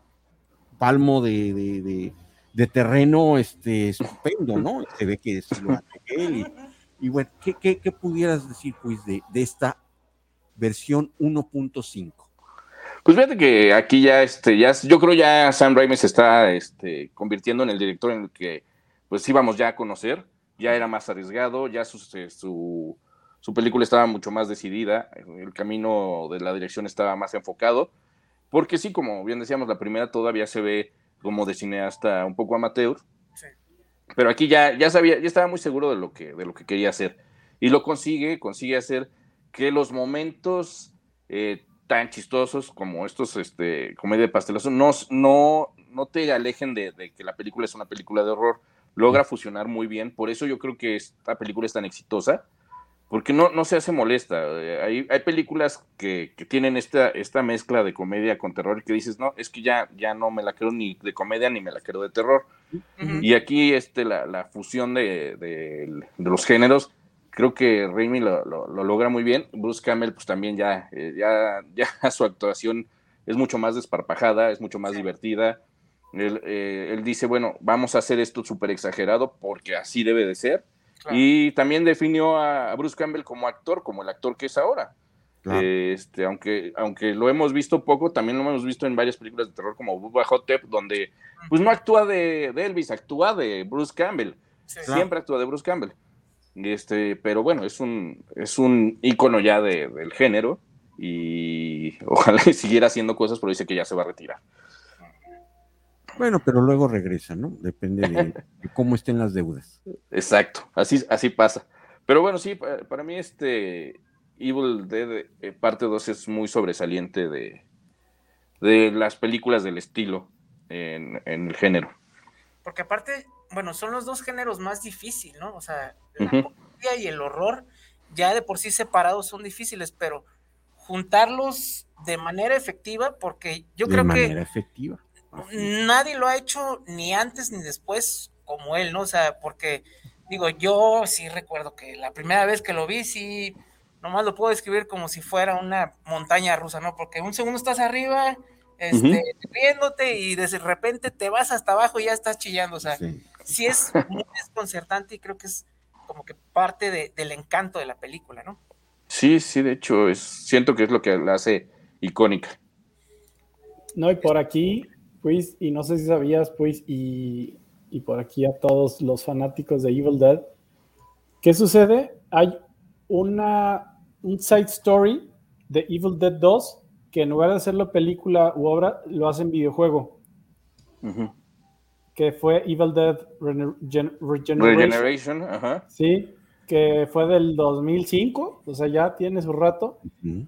palmo de, de- de- de terreno este, estupendo, ¿no? Se ve que sí lo él. Y, bueno, ¿qué, qué, qué pudieras decir, pues, de, de esta versión 1.5? Pues fíjate que aquí ya, este, ya, yo creo ya Sam Raimi se está este, convirtiendo en el director en el que, pues íbamos ya a conocer, ya era más arriesgado, ya su, su, su película estaba mucho más decidida, el camino de la dirección estaba más enfocado, porque sí, como bien decíamos, la primera todavía se ve como de cineasta un poco amateur, pero aquí ya, ya sabía, ya estaba muy seguro de lo que, de lo que quería hacer. Y lo consigue, consigue hacer que los momentos eh, tan chistosos como estos, este, comedia de pastelazo, no, no, no te alejen de, de que la película es una película de horror. Logra fusionar muy bien. Por eso yo creo que esta película es tan exitosa. Porque no, no se hace molesta. Eh, Hay, hay películas que, que tienen esta, esta mezcla de comedia con terror y que dices, no, es que ya, ya no me la creo ni de comedia ni me la creo de terror. Y aquí este, la, la fusión de, de- de los géneros, creo que Raimi lo, lo- lo logra muy bien. Bruce Campbell, pues también ya, eh, ya, ya su actuación es mucho más desparpajada, es mucho más divertida. Él, eh, él dice, bueno, vamos a hacer esto súper exagerado porque así debe de ser. Y también definió a, Bruce Campbell como actor, como el actor que es ahora. Claro. Este, aunque, aunque lo hemos visto poco, también lo hemos visto en varias películas de terror como Bubba Hotep, donde pues no actúa de, de Elvis, actúa de Bruce Campbell. Siempre actúa de Bruce Campbell. Este, pero bueno, es un, es un ícono ya de- del género y ojalá siguiera haciendo cosas, pero dice que ya se va a retirar. Bueno, pero luego regresa, ¿no? Depende de, de cómo estén las deudas. Exacto, así, así pasa. Pero bueno, sí, pa- para, mí este Evil Dead eh, parte 2 es muy sobresaliente de, de las películas del estilo en, en el género. Porque aparte, bueno, son los dos géneros más difíciles, ¿no? O sea, la Ujú. comedia y el horror ya de por sí separados son difíciles, pero juntarlos de manera efectiva, porque yo de creo manera que efectiva. Nadie lo ha hecho ni antes ni después como él, ¿no? O sea, porque digo, yo sí recuerdo que la primera vez que lo vi, sí, nomás lo puedo describir como si fuera una montaña rusa, ¿no? Porque un segundo estás arriba, este, riéndote y de repente te vas hasta abajo y ya estás chillando, o sea, sí, es muy desconcertante y creo que es como que parte de- del encanto de la película, ¿no? Sí, sí, de hecho, es, siento que es lo que la hace icónica. No, y por aquí, pues, y no sé si sabías, pues, y, y por aquí a todos los fanáticos de Evil Dead, ¿qué sucede? Hay una, un side story de Evil Dead 2 que en lugar de hacerlo película u obra, lo hacen videojuego, que fue Evil Dead Gen- Regeneration. Regeneration, ajá. Sí, que fue del 2005, o sea, ya tiene su rato,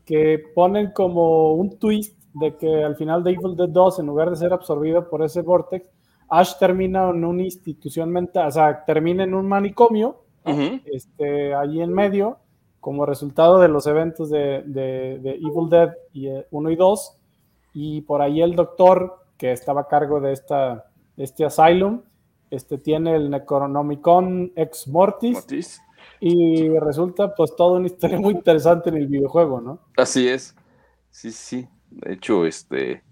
que ponen como un twist de que al final de Evil Dead 2, en lugar de ser absorbido por ese vortex, Ash termina en una institución mental, o sea, termina en un manicomio, este, ahí en medio, como resultado de los eventos de, de- de Evil Dead 1 y 2, y por ahí el doctor que estaba a cargo de, esta, este asylum, este, tiene el Necronomicon Ex Mortis, y resulta pues toda una historia muy interesante en el videojuego, ¿no? Así es. Sí, sí. De hecho, este.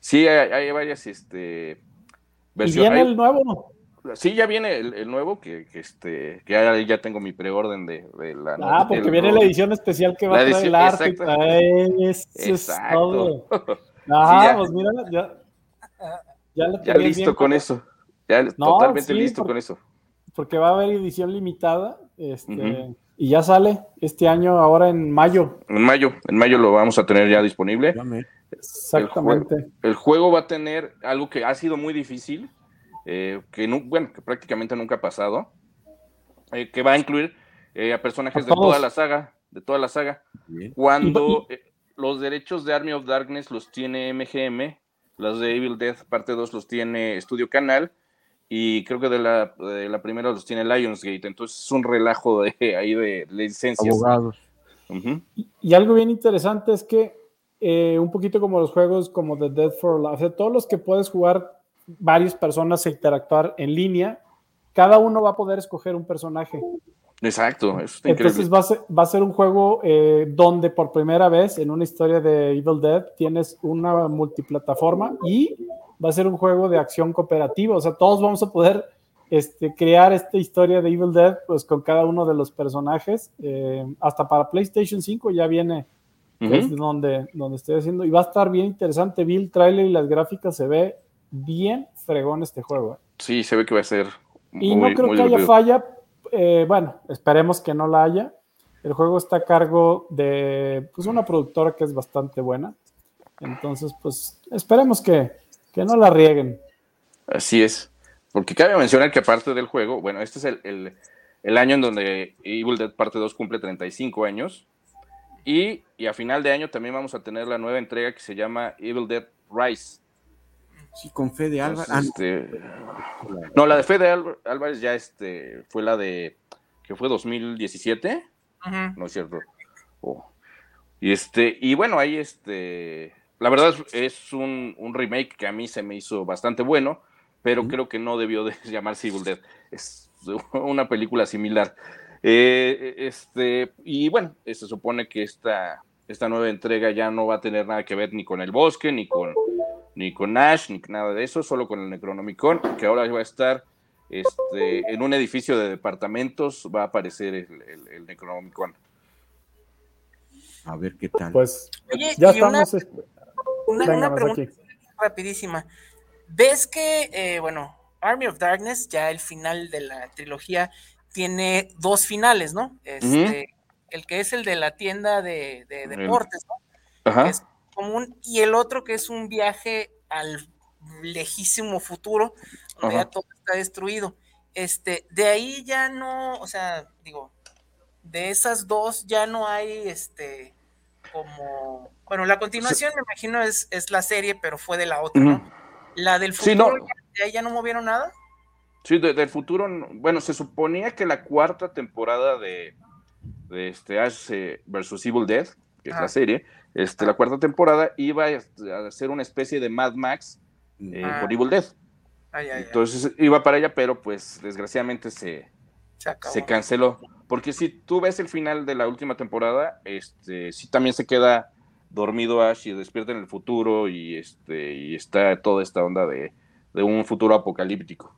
Sí, hay, hay varias este, Y versiones. viene Hay- el nuevo. Sí, ya viene el, el nuevo, que, que, este, que ya, ya tengo mi preorden de, de la. Ah, porque viene la edición especial que va a traer el arte. y exacto. todo. Sí, Ah, ya. pues mira, ya. Ya, Ya listo bien con eso. Ya No, totalmente sí, listo con eso. Porque va a haber edición limitada. Este, Y ya sale este año, ahora en mayo. En mayo, en mayo lo vamos a tener ya disponible. Exactamente. El juego, el juego va a tener algo que ha sido muy difícil, eh, que bueno, que prácticamente nunca ha pasado, eh, que va a incluir eh, a personajes A de toda la saga, de toda la saga. Cuando eh, los derechos de Army of Darkness los tiene MGM, los de Evil Death parte 2 los tiene Studio Canal y creo que de la, de la primera los tiene Lionsgate, entonces es un relajo de ahí de licencias. Abogados. Y algo bien interesante es que eh, un poquito como los juegos como The Dead for Life, o sea, todos los que puedes jugar varias personas e interactuar en línea, cada uno va a poder escoger un personaje. Exacto, eso está Entonces increíble. va a ser, va a ser un juego eh, donde por primera vez en una historia de Evil Dead tienes una multiplataforma y va a ser un juego de acción cooperativa. O sea, todos vamos a poder este, crear esta historia de Evil Dead pues con cada uno de los personajes. eh, hasta para PlayStation 5 ya viene, Ujú. es donde, donde estoy haciendo. Y va a estar bien interesante. Vi el trailer y las gráficas, se ve bien fregón este juego. ¿eh? Sí, se ve que va a ser Y muy, no creo muy que haya divertido. falla. Eh, bueno, esperemos que no la haya. El juego está a cargo de pues, una productora que es bastante buena. Entonces, pues esperemos que, que no la rieguen. Así es. Porque cabe mencionar que aparte del juego, bueno, este es el, el- el año en donde Evil Dead Parte 2 cumple 35 años. Y, y a final de año también vamos a tener la nueva entrega que se llama Evil Dead Rise. Sí, con Fede Álvarez. Entonces, este, no, la de Fede Álvar- Álvarez ya este, fue la de, que fue 2017. Ujú. No es cierto. Oh. Y este, y bueno, ahí este, la verdad es, es un, un remake que a mí se me hizo bastante bueno, pero creo que no debió de llamarse Evil Dead. Es una película similar. Eh, este, y bueno, eh, se supone que esta, esta nueva entrega ya no va a tener nada que ver ni con el bosque, ni con, ni con Ash, ni nada de eso, solo con el Necronomicon, que ahora va a estar este, en un edificio de departamentos, va a aparecer el, el- el Necronomicon. A ver qué tal. Pues Oye, ya y una- estamos. Una, más pregunta aquí. rapidísima. ¿Ves que, eh, bueno, Army of Darkness, ya el final de la trilogía, tiene dos finales, ¿no? Este, El que es el de la tienda de, deportes, ¿no? Ajá. Que es común, y el otro que es un viaje al lejísimo futuro, donde Ajá. ya todo está destruido. Este, de ahí ya no, o sea, digo, de esas dos ya no hay este como bueno, la continuación me imagino es, es la serie, pero fue de la otra. La del Sí, futuro, no. ya, de ahí ya no movieron nada. Sí, de- del futuro, no- bueno, se suponía que la cuarta temporada de, de este Ash eh, versus Evil Dead, que es la serie, este, la cuarta temporada iba a a ser una especie de Mad Max eh, Ah. por Evil Dead. Ay, ay, ay, Entonces iba para allá, pero pues desgraciadamente se, se canceló. Porque si tú ves el final de la última temporada, este, sí también se queda dormido Ash y despierta en el futuro y este y está toda esta onda de, de un futuro apocalíptico.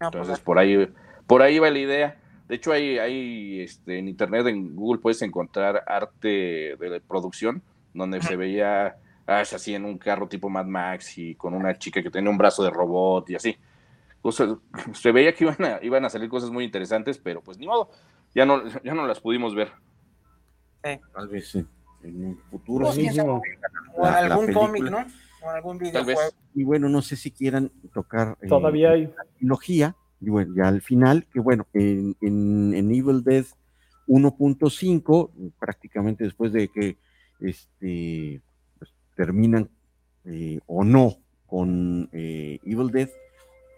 No, pues, Entonces por ahí, por ahí va la idea. De hecho, hay, hay este, en internet, en Google, puedes encontrar arte de producción donde se veía a Ash así en un carro tipo Mad Max y con una chica que tenía un brazo de robot y así. Cosas, se veía que iban a, iban a salir cosas muy interesantes, pero pues ni modo, ya no, ya no las pudimos ver. Tal vez en, en un futuro. Pues, o La- algún cómic. ¿no? O algún Tal vez. videojuego. Y bueno, no sé si quieran tocar eh, Todavía hay. la trilogía, y bueno, ya al final, que bueno, en, en, en Evil Dead 1.5, prácticamente después de que este, pues, terminan eh, o no con eh, Evil Dead,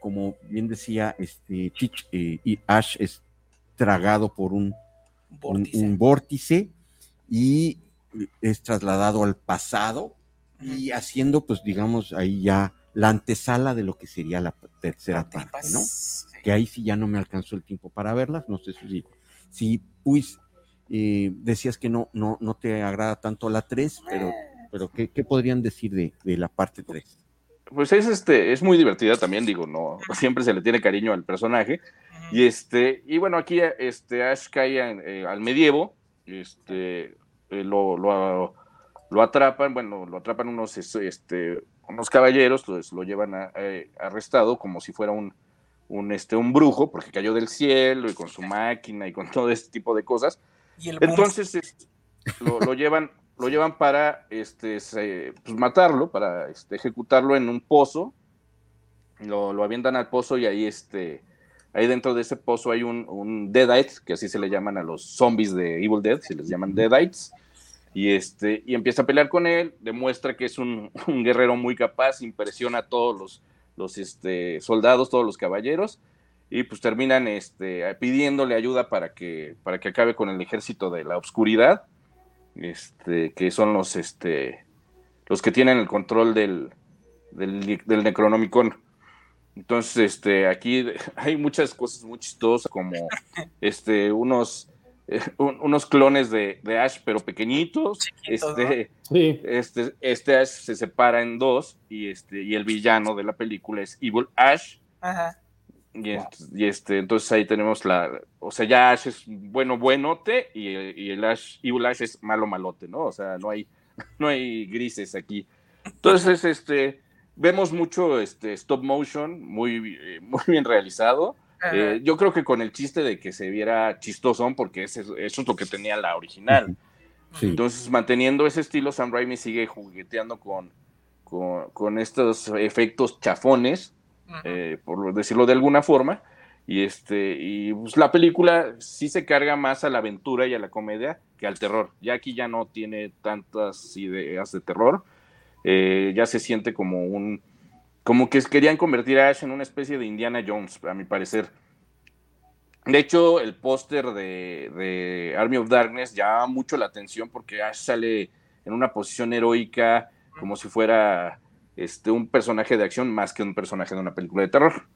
como bien decía este Chich, eh, y Ash es tragado por un un- un vórtice y es trasladado al pasado y haciendo, pues digamos, ahí ya la antesala de lo que sería la tercera parte, ¿no? Que ahí sí ya no me alcanzó el tiempo para verlas, no sé si, si pues, eh, decías que no, no, no te agrada tanto la 3, pero, pero ¿qué, qué podrían decir de, de la parte 3? Pues es este, es muy divertida también, digo, no, siempre se le tiene cariño al personaje. Y este, y bueno, aquí este Ash cae en, eh, al medievo, este, eh, lo, lo, lo atrapan, bueno, lo atrapan unos, este, unos caballeros, entonces lo llevan a, eh, arrestado como si fuera un, un, este, un brujo, porque cayó del cielo y con su máquina y con todo este tipo de cosas. Entonces es- lo, lo llevan, lo llevan para este, se- pues, matarlo, para este, ejecutarlo en un pozo. Lo, lo avientan al pozo y ahí, este, ahí dentro de ese pozo hay un, un Deadite, que así se le llaman a los zombies de Evil Dead, se les llaman Deadites. Y, este, y empieza a pelear con él, demuestra que es un, un guerrero muy capaz, impresiona a todos los, los este, soldados, todos los caballeros, y pues terminan este, pidiéndole ayuda para que, para que acabe con el ejército de la oscuridad, este, que son los, este, los que tienen el control del, del, Necronomicon. Entonces, este, aquí hay muchas cosas muy chistosas, como este, unos, eh, un- unos clones de, de Ash, pero pequeñitos. este, este, este Ash se separa en dos y, este, y el villano de la película es Evil Ash. Ajá. Y, est- y este, entonces ahí tenemos la, o sea, ya Ash es bueno, buenote y, y el Ash, Evil Ash es malo, malote, ¿no? O sea, no hay, no hay grises aquí. Entonces, este, vemos mucho este stop motion, muy, eh, muy bien realizado. Eh, yo creo que con el chiste de que se viera chistosón, porque ese- eso es lo que tenía la original. Entonces, manteniendo ese estilo, Sam Raimi sigue jugueteando con, con, con estos efectos chafones, eh, por decirlo de alguna forma. Y, este, y pues, la película sí se carga más a la aventura y a la comedia que al terror. Ya aquí ya no tiene tantas ideas de terror. Eh, ya se siente como un. Como que querían convertir a Ash en una especie de Indiana Jones, a mi parecer. De hecho, el póster de, de Army of Darkness llama mucho la atención porque Ash sale en una posición heroica, como si fuera este, un personaje de acción más que un personaje de una película de terror.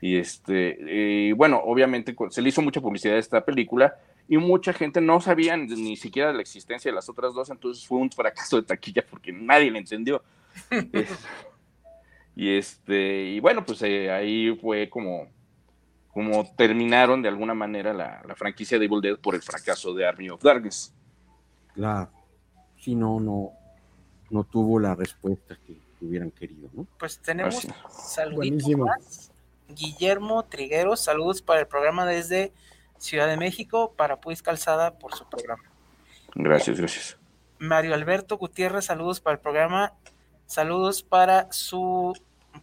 Y este, y bueno, obviamente se le hizo mucha publicidad a esta película y mucha gente no sabía ni, siquiera de la existencia de las otras dos, entonces fue un fracaso de taquilla porque nadie le entendió. Es- y este, y bueno, pues eh, ahí fue como, como terminaron de alguna manera la, la franquicia de Evil Dead por el fracaso de Army of Darkness. Claro. Si no, no, no tuvo la respuesta que, hubieran querido, ¿no? Pues tenemos Así. saluditos más. Guillermo Trigueros, saludos para el programa desde Ciudad de México, para Puis Calzada por su programa. Gracias, gracias. Mario Alberto Gutiérrez, saludos para el programa, saludos para su,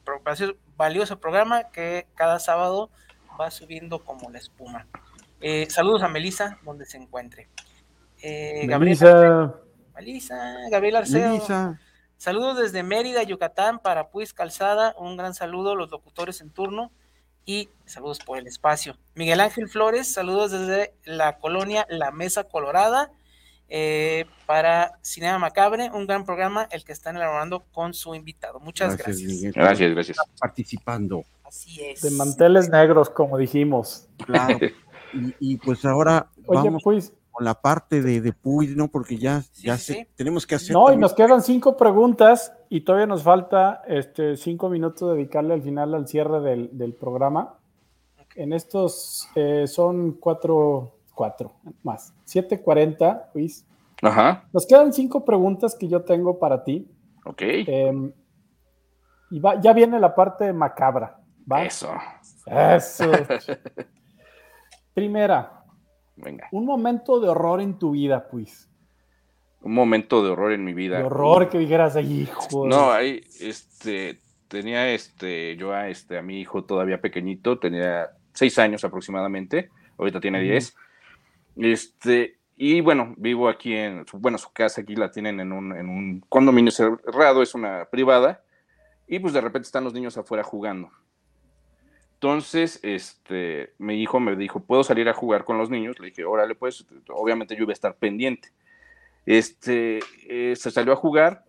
pro- para su valioso programa que cada sábado va subiendo como la espuma. Eh, saludos a Melissa, donde se encuentre. Eh, Gabriel Melissa, Melissa, Gabriel Arceo. Melissa. Saludos desde Mérida, Yucatán, para Puis Calzada. Un gran saludo a los locutores en turno y saludos por el espacio. Miguel Ángel Flores, saludos desde la colonia La Mesa Colorada. Eh, para Cinema Macabre, un gran programa, el que están elaborando con su invitado. Muchas gracias. Miguel. Gracias, gracias. Está participando. Así es. de manteles negros, como dijimos. Claro. Y, y pues ahora Oye, vamos pues. con la parte de, de Puy, ¿no? Porque ya, ya se, tenemos que hacer. No, y nos quedan cinco preguntas y todavía nos falta este, cinco minutos dedicarle al final al cierre del, del programa. En estos eh, son cuatro, cuatro más, 7.40, Luis. Ajá, Nos quedan cinco preguntas que yo tengo para ti. ok. Eh, y va- ya viene la parte macabra. ¿va? Eso. Eso. Primera, Venga. un momento de horror en tu vida, pues. Un momento de horror en mi vida. De horror que dijeras, "Ay, hijo. de-". No, ahí, este, tenía este, yo a este, a mi hijo todavía pequeñito, tenía seis años aproximadamente, ahorita tiene diez. Este, y bueno, vivo aquí en, bueno, su casa aquí la tienen en un, en un condominio cerrado, es una privada, y pues de repente están los niños afuera jugando. Entonces, este, mi hijo me dijo, ¿puedo salir a jugar con los niños? Le dije, órale, pues, obviamente yo iba a estar pendiente. Este, eh, se salió a jugar,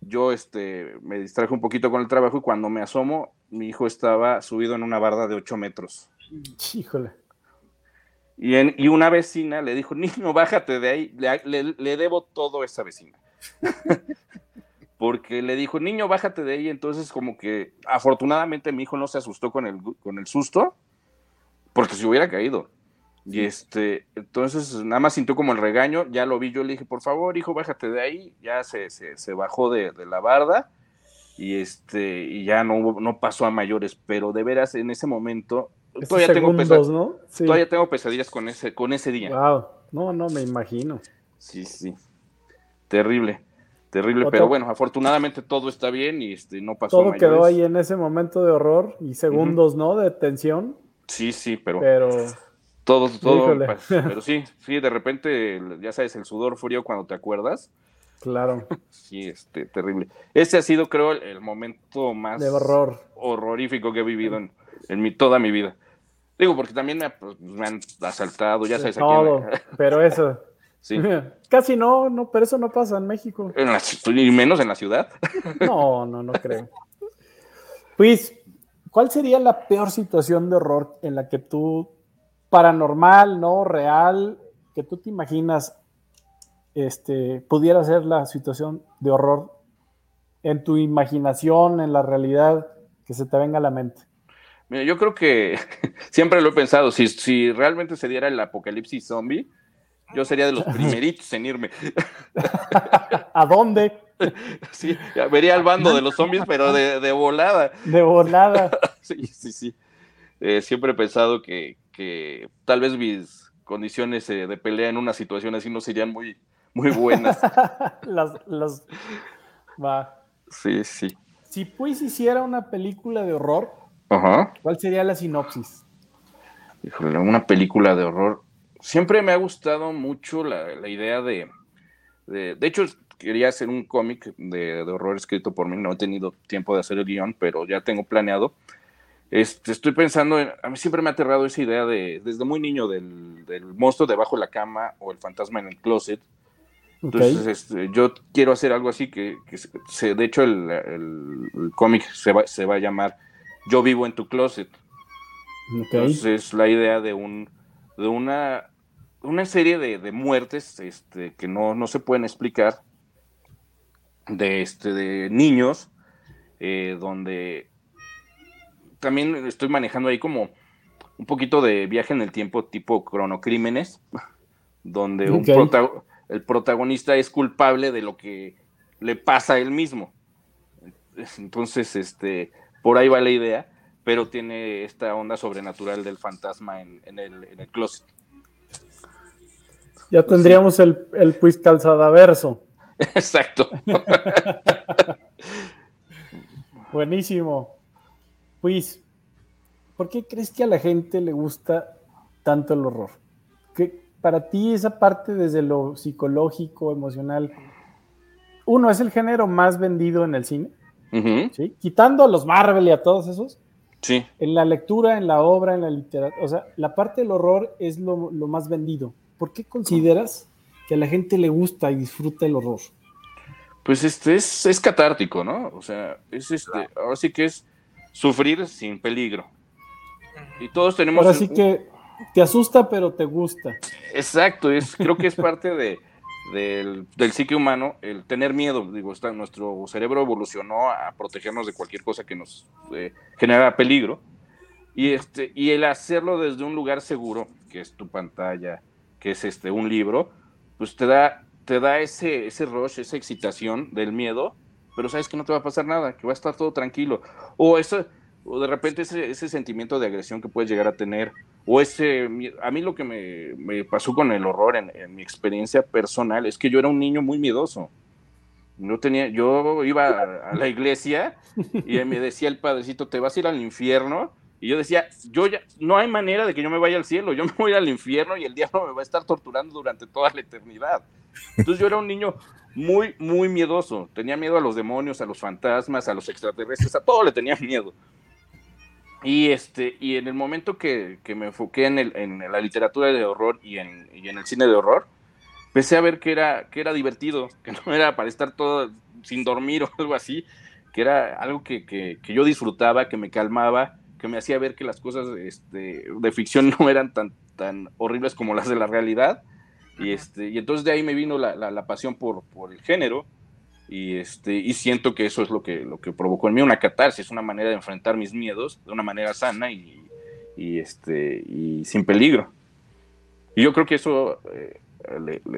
yo este, me distraje un poquito con el trabajo y cuando me asomo, mi hijo estaba subido en una barda de 8 metros. Híjole. Y, en- y una vecina le dijo, niño, bájate de ahí, le, le- le debo todo a esa vecina. Porque le dijo, niño, bájate de ahí. Entonces, como que afortunadamente mi hijo no se asustó con el, con el susto, porque se hubiera caído. Y este, entonces nada más sintió como el regaño, ya lo vi, yo le dije, por favor, hijo, bájate de ahí, ya se, se, se bajó de, de, la barda y este, y ya no no pasó a mayores, pero de veras en ese momento todavía tengo, segundos, pesadillas, ¿no? Sí. todavía tengo pesadillas con ese, con ese día. Wow. No, no, me imagino. Sí, sí. Terrible, terrible, Otro- pero bueno, afortunadamente todo está bien y este, no pasó Todo mayores. quedó ahí en ese momento de horror y segundos, ¿no? De tensión, Sí, sí, pero, pero todo, todo, Híjole. pero sí, sí, de repente, ya sabes, el sudor frío cuando te acuerdas. claro, Sí, este, terrible. Ese ha sido, creo, el, el momento más de horror. horrorífico que he vivido en, en mi, toda mi vida. Digo, porque también me, pues, me han asaltado, ya sabes, aquí en todo, la- pero eso. sí, Casi no, no, pero eso no pasa en México. en la- y menos en la ciudad. No, no, no creo. Luis, ¿cuál sería la peor situación de horror en la que tú, paranormal, no real, que tú te imaginas, este, pudiera ser la situación de horror en tu imaginación, en la realidad, que se te venga a la mente? Mira, yo creo que siempre lo he pensado, si, si realmente se diera el apocalipsis zombie, yo sería de los primeritos en irme. ¿A dónde? Sí, vería al bando de los zombies, pero de, de volada. De volada. Sí, sí, sí. Eh, siempre he pensado que, que tal vez mis condiciones eh, de pelea en una situación así no serían muy, muy buenas. las, las... Va. Sí, sí. Si pues hiciera una película de horror, Ajá. ¿cuál sería la sinopsis? Híjole, una película de horror. Siempre me ha gustado mucho la, la idea de, de. De hecho, quería hacer un cómic de, de horror escrito por mí. No he tenido tiempo de hacer el guion, pero ya tengo planeado. Este, estoy pensando en. A mí siempre me ha aterrado esa idea de. Desde muy niño, del, del monstruo debajo de la cama o el fantasma en el closet. Entonces, este, yo quiero hacer algo así que, que se- de hecho, el, el- el cómic se va, se va a llamar Yo vivo en tu closet. Entonces, la idea de un de una, una serie de, de muertes este, que no, no se pueden explicar de, este, de niños, eh, donde también estoy manejando ahí como un poquito de viaje en el tiempo tipo cronocrímenes, donde un prota- el protagonista es culpable de lo que le pasa a él mismo. Entonces, este, por ahí va la idea, pero tiene esta onda sobrenatural del fantasma en, en el, en el closet. Ya tendríamos el, el pues calzadaverso. Exacto. Buenísimo. Pues, ¿por qué crees que a la gente le gusta tanto el horror? Que para ti esa parte desde lo psicológico, emocional, uno es el género más vendido en el cine, ¿sí? Quitando a los Marvel y a todos esos, Sí. en la lectura, en la obra, en la literatura, o sea, la parte del horror es lo, lo más vendido. ¿Por qué consideras que a la gente le gusta y disfruta el horror? Pues este es, es catártico, ¿no? O sea, es este, ahora sí que es sufrir sin peligro. Y todos tenemos. Ahora sí que te asusta, pero te gusta. Exacto, es, creo que es parte de, del, del psique humano el tener miedo. Digo, está, nuestro cerebro evolucionó a protegernos de cualquier cosa que nos eh, genera peligro. Y, este, y el hacerlo desde un lugar seguro, que es tu pantalla, que es este, un libro, pues te da, te da ese, ese rush, esa excitación del miedo, pero sabes que no te va a pasar nada, que va a estar todo tranquilo. O eso, o de repente ese, ese sentimiento de agresión que puedes llegar a tener, o ese, a mí lo que me, pasó con el horror en, mi experiencia personal es que yo era un niño muy miedoso. No tenía, yo iba a, a la iglesia y me decía el padrecito, te vas a ir al infierno. Y yo decía, yo ya, no hay manera de que yo me vaya al cielo, yo me voy al infierno y el diablo me va a estar torturando durante toda la eternidad. Entonces yo era un niño muy, muy miedoso. Tenía miedo a los demonios, a los fantasmas, a los extraterrestres, a todo le tenía miedo. Y, este, y en el momento que, que me enfoqué en, el- en la literatura de horror y en, y en el cine de horror, empecé a ver que era, que era divertido, que no era para estar todo sin dormir o algo así, que era algo que, que- que yo disfrutaba, que me calmaba, que me hacía ver que las cosas este, de ficción no eran tan, tan horribles como las de la realidad. Y, este, y entonces de ahí me vino la, la- la pasión por, por el género. Y, este, y siento que eso es lo que, lo que provocó en mí una catarsis, una manera de enfrentar mis miedos de una manera sana y, y, este, y sin peligro. Y yo creo que eso eh,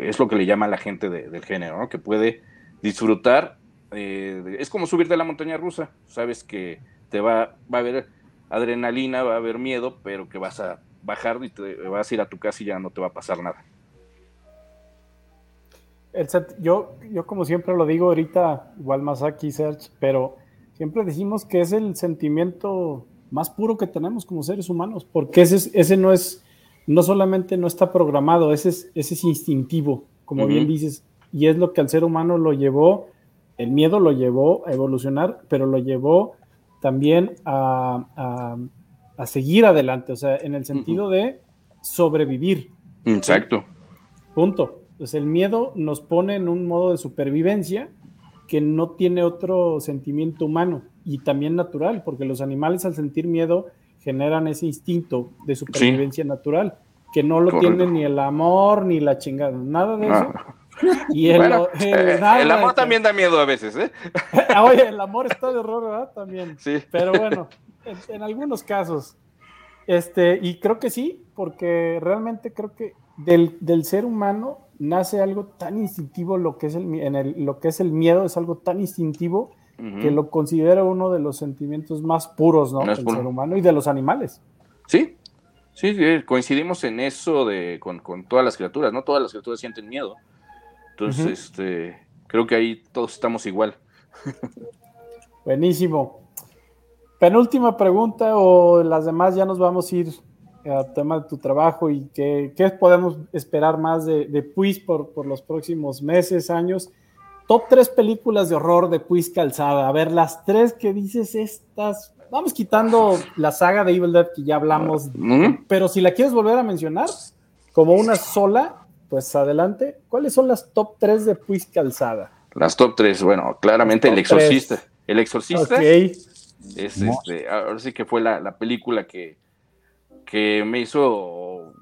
es lo que le llama a la gente de- del género, ¿no? Que puede disfrutar. eh, es como subirte a la montaña rusa. Sabes que te va, va a haber adrenalina, va a haber miedo, pero que vas a bajar y te vas a ir a tu casa y ya no te va a pasar nada. El set- yo, yo como siempre lo digo ahorita, igual Masaki Serge, pero siempre decimos que es el sentimiento más puro que tenemos como seres humanos, porque ese, es- ese no es, no solamente no está programado, ese es, ese es instintivo, como bien dices, y es lo que al ser humano lo llevó, el miedo lo llevó a evolucionar, pero lo llevó también a, a- a seguir adelante, o sea, en el sentido de sobrevivir. Exacto. Punto. Pues el miedo nos pone en un modo de supervivencia que no tiene otro sentimiento humano y también natural, porque los animales al sentir miedo generan ese instinto de supervivencia natural, que no lo Correcto. tiene ni el amor ni la chingada, nada de eso. Y el, Bueno, el- eh, el amor también da miedo a veces, ¿eh? Oye, el amor está de horror, ¿verdad? También. Sí. Pero bueno, en, en algunos casos. Este, y creo que sí, porque realmente creo que del, del ser humano nace algo tan instintivo, lo que, es el, mi- en el- lo que es el miedo es algo tan instintivo que lo considero uno de los sentimientos más puros, ¿no? Del puro. ser humano y de los animales. Sí, sí, sí, coincidimos en eso de con, con todas las criaturas, ¿no? Todas las criaturas sienten miedo. Entonces, este, creo que ahí todos estamos igual. Buenísimo. Penúltima pregunta o las demás ya nos vamos a ir al tema de tu trabajo y qué, qué podemos esperar más de, de Puis por, por los próximos meses, años. Top tres películas de horror de Puis Calzada. A ver, las tres que dices estas. Vamos quitando la saga de Evil Dead que ya hablamos, Ujú. pero si la quieres volver a mencionar como una sola, pues adelante. ¿Cuáles son las top tres de Puis Calzada? Las top 3, bueno, claramente El Exorcista. tres. El Exorcista Ok. es este, ahora sí que fue la, la película que, que me hizo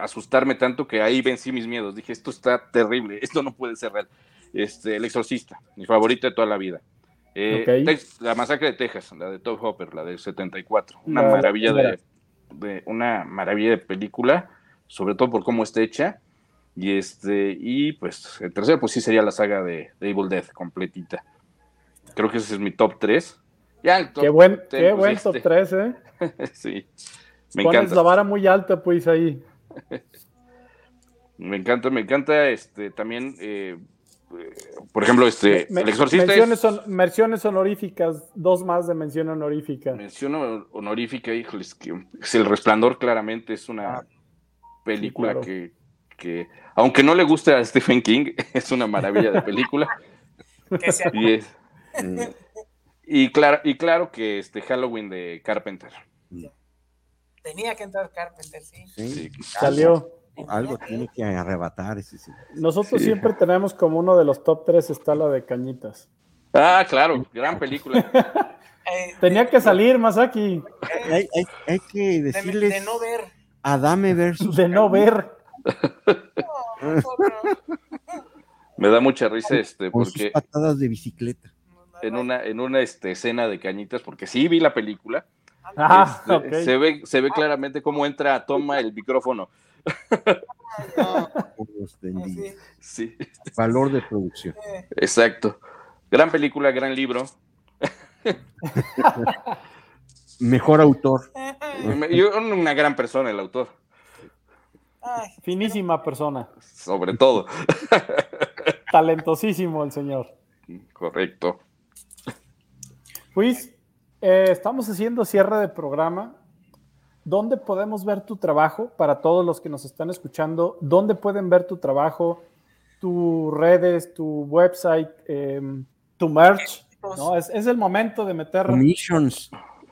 asustarme tanto que ahí vencí mis miedos. Dije, esto está terrible, esto no puede ser real. Este, El Exorcista, mi favorito de toda la vida. Eh. Tex- la masacre de Texas, la de Top Hopper, la del 74. Una La- maravilla la- de, de- una maravilla de película, sobre todo por cómo está hecha. Y este, y pues el tercero, pues sí sería la saga de, de Evil Dead completita. Creo que ese es mi top 3. Ya el top Qué buen, 10, qué pues, buen este, top 3, ¿eh? sí. Me Pones encanta. la vara muy alta, pues ahí. Me encanta, me encanta este también eh, por ejemplo, este Me- El Exorcista menciones, es son, menciones honoríficas, dos más de mención honorífica. mención hon- honorífica, híjoles, que es El Resplandor claramente es una película claro. que, que aunque no le guste a Stephen King, es una maravilla de película. Y es- y claro, y claro que este Halloween de Carpenter. Tenía que entrar Carpenter, sí. Sí. Salió. Algo tiene que arrebatar ese. sí. Nosotros Sí. siempre tenemos como uno de los top 3 está la de Cañitas. Ah, claro, gran película. Tenía que salir, Masaki. Hay, hay- hay que De, decirles de no ver. Adame versus. De no ver. Me da mucha risa este porque patadas de bicicleta. en una en una este, escena de cañitas porque sí vi la película. Ah, este, se ve se ve claramente cómo entra toma el micrófono. Sí, Valor de producción. exacto. Gran película, gran libro. Mejor autor. Y una gran persona el autor, Finísima persona. sobre todo. Talentosísimo el señor. Correcto. Luis, eh, estamos haciendo cierre de programa. ¿Dónde podemos ver tu trabajo para todos los que nos están escuchando? ¿Dónde pueden ver tu trabajo, tus redes, tu website, em, tu merch? ¿no? Es, es el momento de meter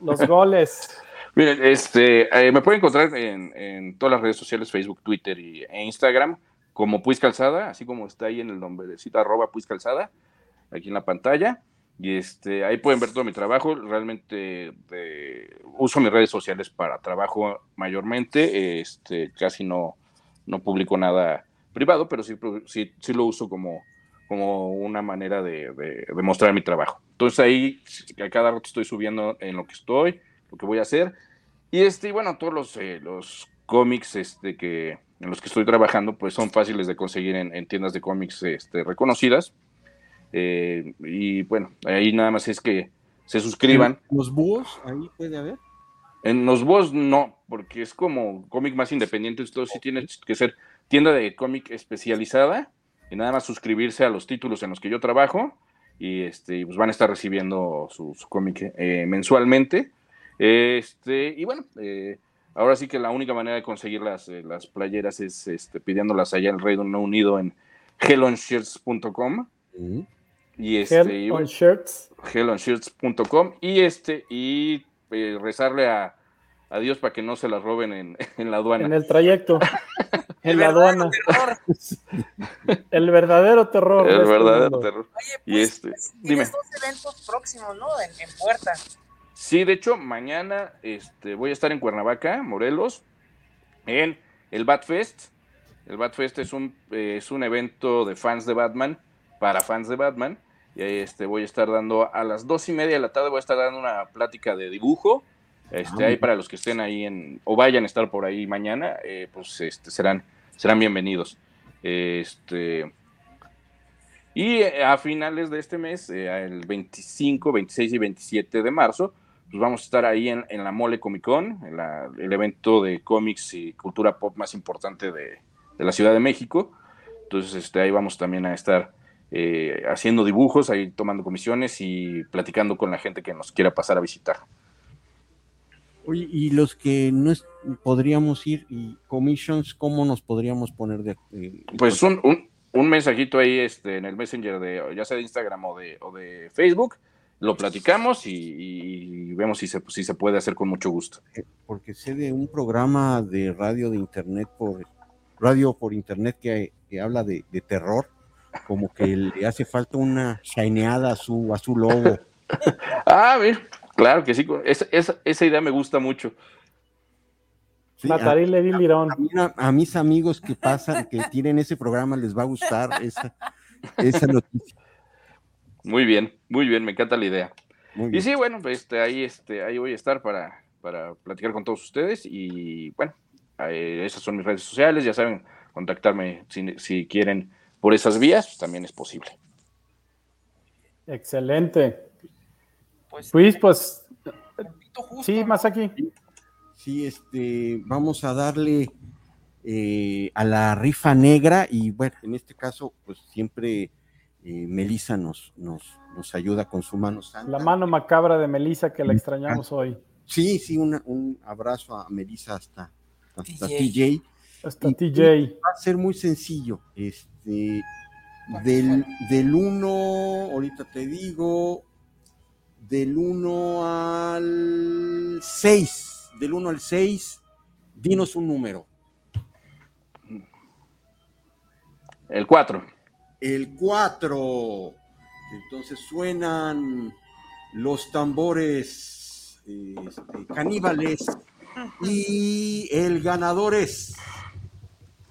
los goles. Miren, este, eh, me pueden encontrar en, en todas las redes sociales, Facebook, Twitter y, e Instagram, como Puis Calzada, así como está ahí en el nombrecito, arroba Puis Calzada, aquí en la pantalla. Y este, ahí pueden ver todo mi trabajo. Realmente de- uso mis redes sociales para trabajo mayormente. Este, casi no, no publico nada privado, pero sí, sí, sí lo uso como, como una manera de, de- de mostrar mi trabajo. Entonces ahí a cada rato estoy subiendo en lo que estoy, lo que voy a hacer. Y este, y bueno, todos los, eh, los cómics este, que, en los que estoy trabajando, pues son fáciles de conseguir en, en tiendas de cómics este, reconocidas. Eh, y bueno, ahí nada más es que se suscriban. ¿Los búhos ahí puede haber? En los búhos no, porque es como cómic más independiente, esto sí tiene que ser tienda de cómic especializada y nada más suscribirse a los títulos en los que yo trabajo y este pues van a estar recibiendo su, su cómic eh, mensualmente. Este, y bueno, eh, ahora sí que la única manera de conseguir las, eh, las playeras es este, pidiéndolas allá en Reino Unido en hellonshirts.com. Y este, Hell y on bueno, Shirts. hellonshirts.com y este y eh, rezarle a, a Dios para que no se las roben en, en la aduana. En el trayecto. en la aduana. el verdadero terror. El este verdadero mundo. terror. y este, dime. Tienes dos eventos próximos, ¿no? En, en puerta. Sí, de hecho, mañana este, voy a estar en Cuernavaca, Morelos, en el Batfest. El Batfest es un, eh, es un evento de fans de Batman, para fans de Batman. Y ahí este, voy a estar dando a las dos y media de la tarde, voy a estar dando una plática de dibujo. Este, Ah, ahí para los que estén ahí en, o vayan a estar por ahí mañana, eh, pues este, serán, serán bienvenidos. Este, y eh, a finales de este mes, eh, el 25, 26 y 27 de marzo, pues vamos a estar ahí en, en la Mole Comic Con, en la- el evento de cómics y cultura pop más importante de, de la Ciudad de México. Entonces, este, ahí vamos también a estar eh, haciendo dibujos, ahí tomando comisiones y platicando con la gente que nos quiera pasar a visitar. Oye, y los que no es- podríamos ir y commissions, ¿cómo nos podríamos poner de de- Pues un, un, un mensajito ahí este, en el Messenger de ya sea de Instagram o de, o de Facebook, lo platicamos y, y vemos si se, si se puede hacer con mucho gusto. porque sé de un programa de radio de internet por radio por internet que, que habla de, de terror, como que le hace falta una shineada a su a su logo. Ah, bien, claro que sí, esa, esa, esa idea me gusta mucho. Sí, Matarile a, Lirón. a mis amigos que pasan, que tienen ese programa, les va a gustar esa, esa noticia. Muy bien, muy bien, me encanta la idea. Y sí, bueno, pues, este, ahí, este, ahí voy a estar para, para platicar con todos ustedes y bueno, eh, esas son mis redes sociales, ya saben, contactarme si, si quieren por esas vías, también es posible. Excelente. Pues, Luis, pues. Sí, más aquí. Sí, este, vamos a darle eh, a la rifa negra y bueno, en este caso, pues siempre eh, Melissa nos, nos, nos ayuda con su mano santa. La mano macabra de Melissa que la extrañamos hoy. Sí, sí, una- un abrazo a Melissa hasta, hasta TJ. TJ. Hasta Y- TJ. Va a ser muy sencillo. Este, del, del 1, ahorita te digo, del 1 al 6, del 1 al 6, dinos un número. El 4. El 4. Entonces suenan los tambores este, caníbales y el ganador es,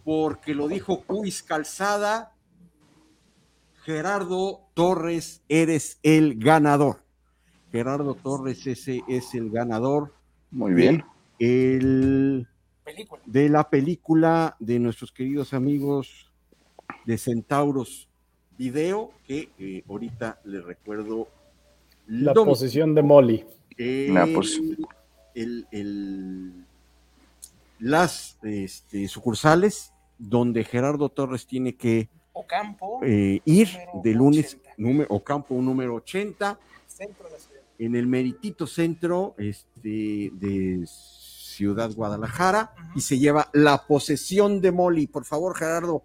porque lo dijo Cuis Calzada, Gerardo Torres, eres el ganador. Gerardo Torres, ese es el ganador. Muy bien. de el- de la película de nuestros queridos amigos de Centauros Video, que eh, ahorita les recuerdo. La posesión de Molly. el- La pos- el- el- las este, sucursales donde Gerardo Torres tiene que Ocampo, eh, ir de lunes, número, Ocampo número 80, centro de la ciudad. en el meritito centro este, de Ciudad Guadalajara y se lleva la posesión de Molly. Por favor, Gerardo,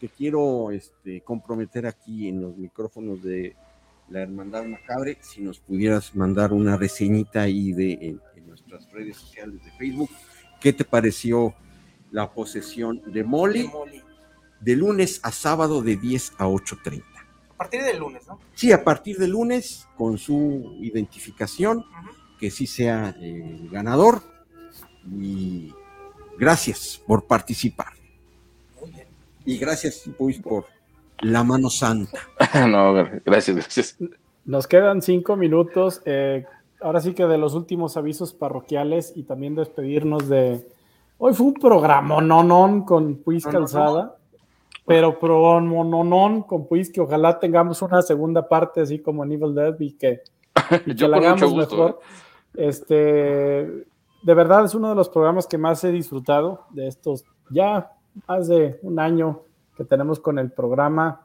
que quiero este, comprometer aquí en los micrófonos de la Hermandad Macabre, si nos pudieras mandar una reseñita ahí de, en, en nuestras redes sociales de Facebook. ¿Qué te pareció la posesión de Molly? De Molly. De lunes a sábado de 10 a 8.30. A partir del lunes, ¿no? Sí, a partir de lunes, con su identificación, que sí sea eh, el ganador. Y gracias por participar. Y gracias, pues, por la mano santa. no, gracias, gracias. Nos quedan cinco minutos. eh, ahora sí que de los últimos avisos parroquiales y también despedirnos de, Hoy fue un programa nonón con Puis Calzada, pero promononon con Puis que ojalá tengamos una segunda parte así como en Evil Dead y que, y que la hagamos gusto, mejor. Este, de verdad es uno de los programas que más he disfrutado de estos ya más de un año que tenemos con el programa.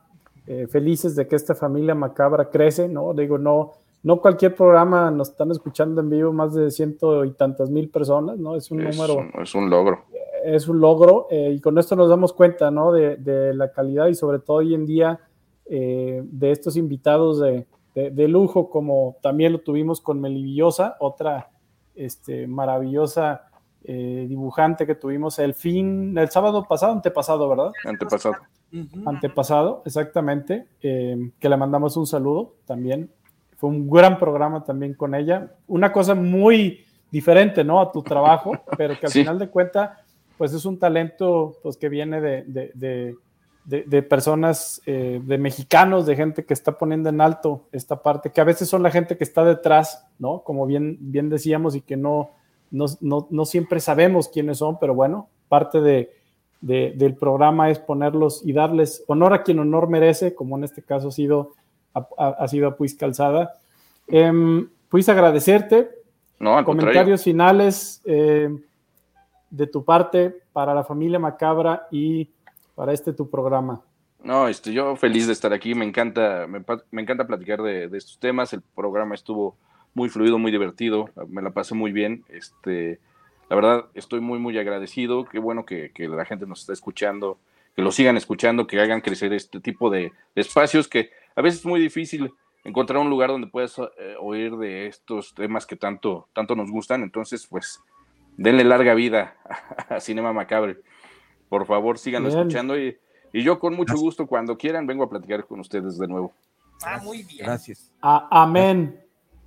Eh, felices de que esta familia macabra crece, ¿no? Digo, no, no cualquier programa nos están escuchando en vivo más de ciento y tantas mil personas, ¿no? Es un Es número es un logro. es un logro eh, y con esto nos damos cuenta ¿no? de, de la calidad y sobre todo hoy en día eh, de estos invitados de, de- de lujo como también lo tuvimos con Melivillosa, otra este, maravillosa eh, dibujante que tuvimos el fin, el sábado pasado, antepasado, ¿verdad? Antepasado. Antepasado, exactamente, eh, que le mandamos un saludo también. Fue un gran programa también con ella. Una cosa muy diferente, ¿no? A tu trabajo, pero que al Sí. final de cuentas, pues es un talento pues, que viene de, de- de- de- de personas, eh, de mexicanos, de gente que está poniendo en alto esta parte, que a veces son la gente que está detrás, ¿no? Como bien, bien decíamos y que no, no, no- no siempre sabemos quiénes son, pero bueno, parte de, de- del programa es ponerlos y darles honor a quien honor merece, como en este caso ha sido a, a- ha sido a Puis Calzada. Em, pues agradecerte. No, al contrario. Comentarios finales eh, de tu parte para la familia Macabra y para este tu programa. No, este, yo feliz de estar aquí, me encanta, me, me encanta platicar de, de estos temas, el programa estuvo muy fluido, muy divertido, me la pasé muy bien, este, la verdad estoy muy, muy agradecido, qué bueno que, que la gente nos está escuchando, que lo sigan escuchando, que hagan crecer este tipo de, de espacios, que a veces es muy difícil encontrar un lugar donde puedas eh, oír de estos temas que tanto, tanto nos gustan, entonces pues denle larga vida a Cinema Macabre, por favor síganlo Bien. escuchando y y yo con mucho gusto, cuando quieran, vengo a platicar con ustedes de nuevo. Ah, muy bien. Gracias. A- amén.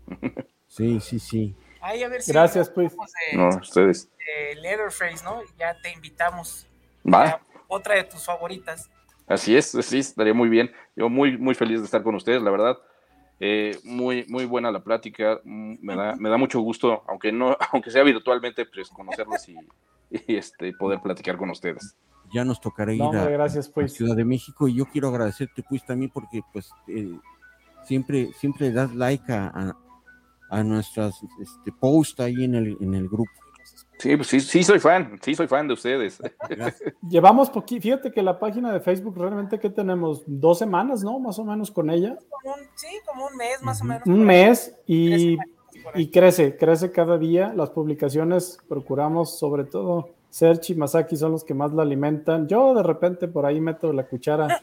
Sí, sí, sí. Ahí a ver si Gracias, pues. de- No, ustedes. de Leatherface, ¿no? Ya te invitamos. Va, otra de tus favoritas. Así es, sí, estaría muy bien. Yo muy, muy feliz de estar con ustedes, la verdad. Eh, muy, muy buena la plática. mm, Me da, me da mucho gusto, aunque no, aunque sea virtualmente, pues conocerlos y, y, este, poder platicar con ustedes. Ya nos tocará ir No, a, gracias, a pues. Ciudad de México y yo quiero agradecerte pues también porque pues eh, siempre siempre das like a, a, a nuestras este, posts ahí en el, en el grupo. Sí, pues sí, sí soy fan, sí soy fan de ustedes. Llevamos poquito, fíjate que la página de Facebook realmente que tenemos dos semanas, ¿no? Más o menos con ella. Como un- sí, como un mes más o menos. Un mes y, y crece, crece cada día. Las publicaciones procuramos, sobre todo, Serchi y Masaki son los que más la alimentan. Yo de repente por ahí meto la cuchara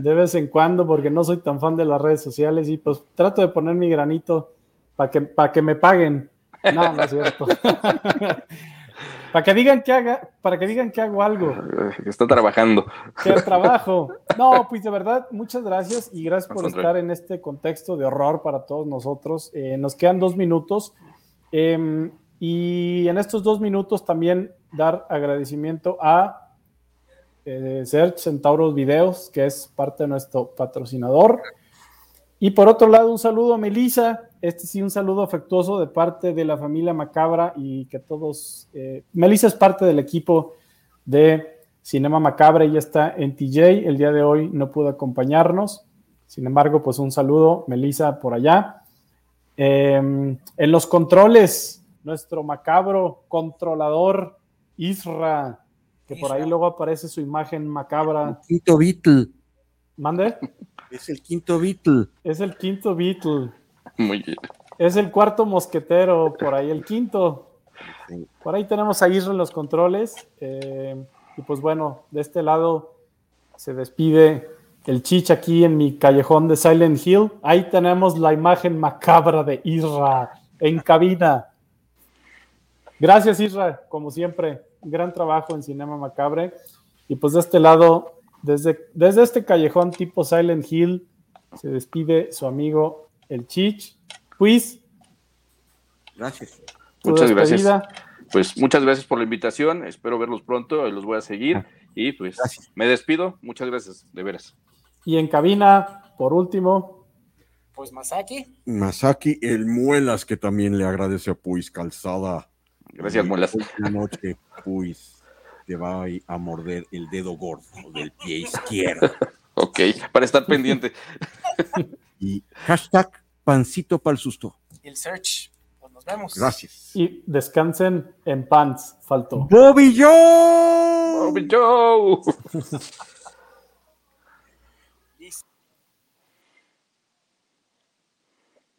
de vez en cuando porque no soy tan fan de las redes sociales y pues trato de poner mi granito para que, para que me paguen. No, no es cierto. para que digan que haga, para que digan que hago algo. Está trabajando. Que el trabajo. No, pues de verdad, muchas gracias y gracias por estar en este contexto de horror para todos nosotros. Eh, nos quedan dos minutos em, y en estos dos minutos también dar agradecimiento a eh, Search Centauros Videos, que es parte de nuestro patrocinador. Y por otro lado, un saludo a Melissa. Este sí, un saludo afectuoso de parte de la familia Macabra y que todos. Eh, Melissa es parte del equipo de Cinema Macabra. Ella está en TJ. El día de hoy no pudo acompañarnos. Sin embargo, pues un saludo, Melissa, por allá. Eh, en los controles, nuestro macabro controlador Isra, que por ahí luego aparece su imagen macabra. Quinto Beatle. ¿Mande? Es el quinto Beatle. Es el quinto Beatle. Muy bien. Es el cuarto mosquetero, por ahí el quinto. Por ahí tenemos a Isra en los controles. eh, y pues bueno, de este lado se despide el Chich aquí en mi callejón de Silent Hill. Ahí tenemos la imagen macabra de Isra en cabina. Gracias, Isra, como siempre. Gran trabajo en Cinema Macabre. Y pues de este lado, desde, desde este callejón tipo Silent Hill, se despide su amigo el Chich. Pues, Gracias. Muchas gracias. Pues muchas gracias por la invitación. Espero verlos pronto. y Los voy a seguir. Y pues me despido. Muchas gracias, de veras. Y en cabina, por último, Pues Masaki. Masaki el Muelas que también le agradece a Puis Calzada. Gracias, Muelas. La noche, pues, te va a morder el dedo gordo del pie izquierdo. ok, para estar pendiente. y hashtag pancito para el susto. Y el search. Pues nos vemos. Gracias. Y descansen en pants, faltó. Bobby Joe. Bobby Joe.